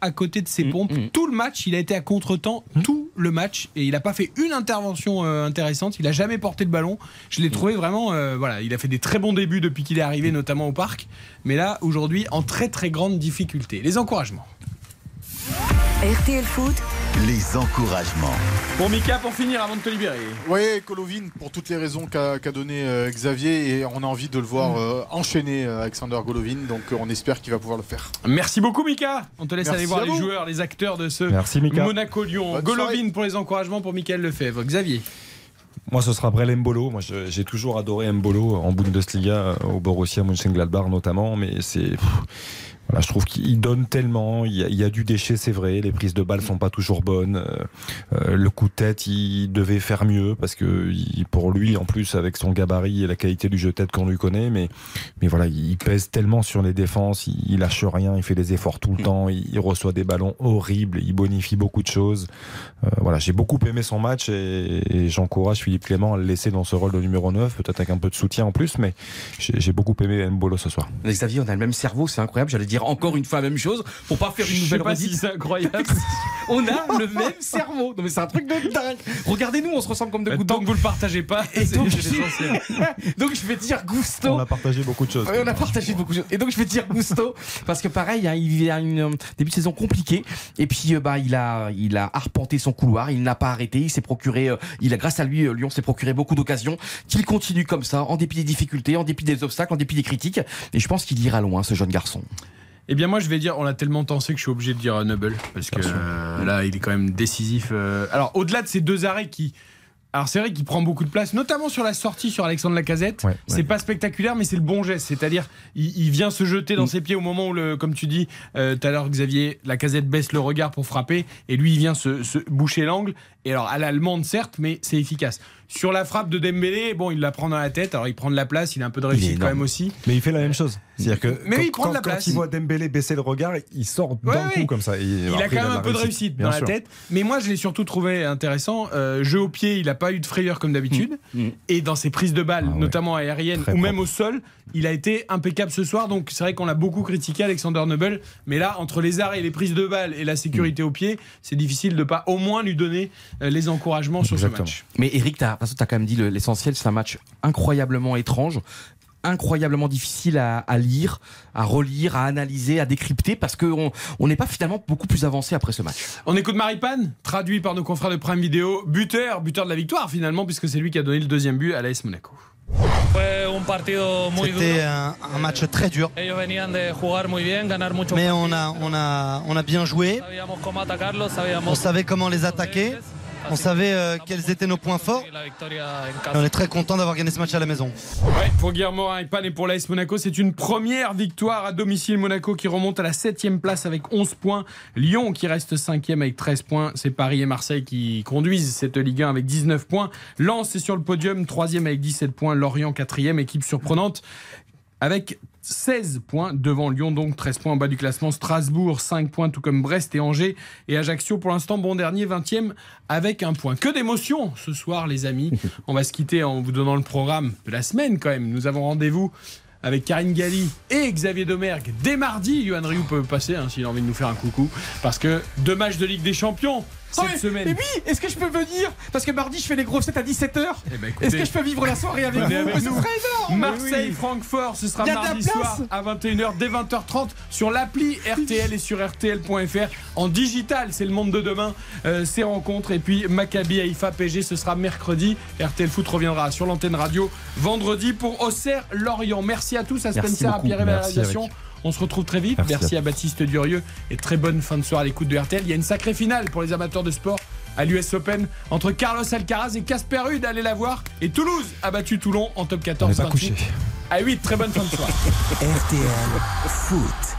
à côté de ses Mm, pompes. Tout le match, il a été à contre-temps, tout le match, et il n'a pas fait une intervention euh, intéressante. Il a jamais porté le ballon. Je Mm. l'ai trouvé vraiment, euh, voilà, il a fait des très bons débuts depuis qu'il est arrivé, notamment au parc. Mais là, aujourd'hui, en très très grande difficulté. Les encouragements. RTL Foot, Les encouragements. Pour Mika, pour finir, avant de te libérer. Oui, Golovin, pour toutes les raisons qu'a qu'a donné euh, Xavier, et on a envie de le voir euh, enchaîner euh, Alexander Golovin, donc euh, on espère qu'il va pouvoir le faire. Merci beaucoup Mika. On te laisse Merci aller voir les vous. joueurs, les acteurs de ce Merci, Mika. Monaco-Lyon. Golovin soirée. pour les encouragements pour Michael Lefebvre. Xavier. Moi, ce sera Brel Mbolo. Moi, j'ai toujours adoré Mbolo en Bundesliga, au Borussia Mönchengladbach notamment, mais c'est. Voilà, je trouve qu'il donne tellement. Il y, a, il y a du déchet, c'est vrai. Les prises de balles sont pas toujours bonnes. Euh, euh, le coup de tête, il devait faire mieux parce que il- pour lui, en plus, avec son gabarit et la qualité du jeu de tête qu'on lui connaît, mais mais voilà, il pèse tellement sur les défenses. Il, il lâche rien. Il fait des efforts tout le temps. Il, reçoit des ballons horribles. Il bonifie beaucoup de choses. Euh, voilà, j'ai beaucoup aimé son match et, j'encourage Philippe Clément à le laisser dans ce rôle de numéro 9, peut-être avec un peu de soutien en plus, mais j'ai j'ai beaucoup aimé Mbolo ce soir. Xavier, on a le même cerveau, c'est incroyable. J'allais dire encore une fois la même chose pour pas faire une nouvelle pas redite. si c'est incroyable. on a le même cerveau. Non mais c'est un truc de dingue. Regardez-nous, on se ressemble comme deux gouttes Tant d'eau. que vous le partagez pas, Et donc, je vais dire Gusto. On a partagé beaucoup de choses. Ouais, on a partagé beaucoup de choses. Et donc je vais dire Gusto parce que pareil, hein, il a une euh, début de saison compliqué et puis euh, bah il a il a arpenté son couloir, il n'a pas arrêté, il s'est procuré euh, il a grâce à lui euh, Lyon s'est procuré beaucoup d'occasions, qu'il continue comme ça en dépit des difficultés, en dépit des obstacles, en dépit des critiques et je pense qu'il ira loin ce jeune garçon. Eh bien moi je vais dire, on l'a tellement tensé que je suis obligé de dire euh, Noble parce que euh, là il est quand même décisif. euh. Alors au-delà de ces deux arrêts qui, alors c'est vrai qu'il prend beaucoup de place, notamment sur la sortie sur Alexandre Lacazette. Ouais, c'est pas spectaculaire, mais c'est le bon geste. C'est-à-dire il, il vient se jeter dans ses pieds au moment où, le, comme tu dis tout à l'heure Xavier, Lacazette baisse le regard pour frapper et lui il vient se, se boucher l'angle. Et alors à l'allemande certes, mais c'est efficace. Sur la frappe de Dembélé, bon il la prend dans la tête. Alors il prend de la place, il a un peu de réussite quand même aussi. Mais il fait la même chose. C'est-à-dire que Mais quand, il prend de quand- la quand place. il voit Dembélé baisser le regard, il sort d'un Ouais, coup ouais. comme ça. Il a quand même un peu de réussite dans sûr. la tête. Mais moi, je l'ai surtout trouvé intéressant. Euh, jeu au pied, il n'a pas eu de frayeur comme d'habitude. Mm. Et dans ses prises de balles, Ah ouais. notamment aériennes Très ou même au sol, il a été impeccable ce soir. Donc c'est vrai qu'on l'a beaucoup critiqué, Alexander Noble. Mais là, entre les arrêts, les prises de balles et la sécurité Mm. au pied, c'est difficile de pas au moins lui donner les encouragements sur Exactement. ce match. Mais Eric, tu as, quand même dit le- l'essentiel, c'est un match incroyablement étrange, incroyablement difficile à, à lire, à relire, à analyser, à décrypter, parce qu'on on n'est pas finalement beaucoup plus avancé après ce match. On écoute Maripane, traduit par nos confrères de Prime Video, buteur, buteur de la victoire finalement, puisque c'est lui qui a donné le deuxième but à l'AS Monaco. C'était un, un match très dur. Mais on a, on a, on a bien joué. On savait comment les attaquer. On savait euh, quels étaient nos points forts. Et on est très content d'avoir gagné ce match à la maison. Pour Guillermo Maripane et pour l'AS Monaco, c'est une première victoire à domicile. Monaco qui remonte à la 7 place avec 11 points. Lyon qui reste 5 avec 13 points. C'est Paris et Marseille qui conduisent cette Ligue 1 avec 19 points. Lens est sur le podium, 3 avec 17 points. Lorient 4 équipe surprenante avec 16 points devant Lyon, donc 13 points en bas du classement. Strasbourg, 5 points, tout comme Brest et Angers. Et Ajaccio, pour l'instant, bon dernier, 20e, avec un point. Que d'émotions ce soir, les amis. On va se quitter en vous donnant le programme de la semaine, quand même. Nous avons rendez-vous avec Karine Galli et Xavier Domergue dès mardi. Yohan Rioux peut passer hein, s'il a envie de nous faire un coucou. Parce que deux matchs de Ligue des Champions cette Oh, semaine. Mais oui, est-ce que je peux venir Parce que mardi, je fais les grossettes à 17h. Eh ben, Est-ce que je peux vivre la soirée avec vous avec Ce nous. serait énorme. Marseille, Oui. Francfort, ce sera mardi soir à 21h dès 20h30 sur l'appli RTL et sur RTL.fr en digital. C'est le monde de demain, euh, ces rencontres. Et puis Maccabi Haïfa PG, ce sera mercredi. RTL Foot reviendra sur l'antenne radio vendredi pour Auxerre Lorient. Merci à tous, à Spencer, à. Pierre et à la réalisation. On se retrouve très vite. Merci. Merci, à Baptiste Durieux et très bonne fin de soirée à l'écoute de RTL. Il y a une sacrée finale pour les amateurs de sport à l'US Open entre Carlos Alcaraz et Casper Ruud. Allez la voir. Et Toulouse a battu Toulon en top 14. On pas 28. couché. À 8, très bonne fin de soirée. RTL Foot.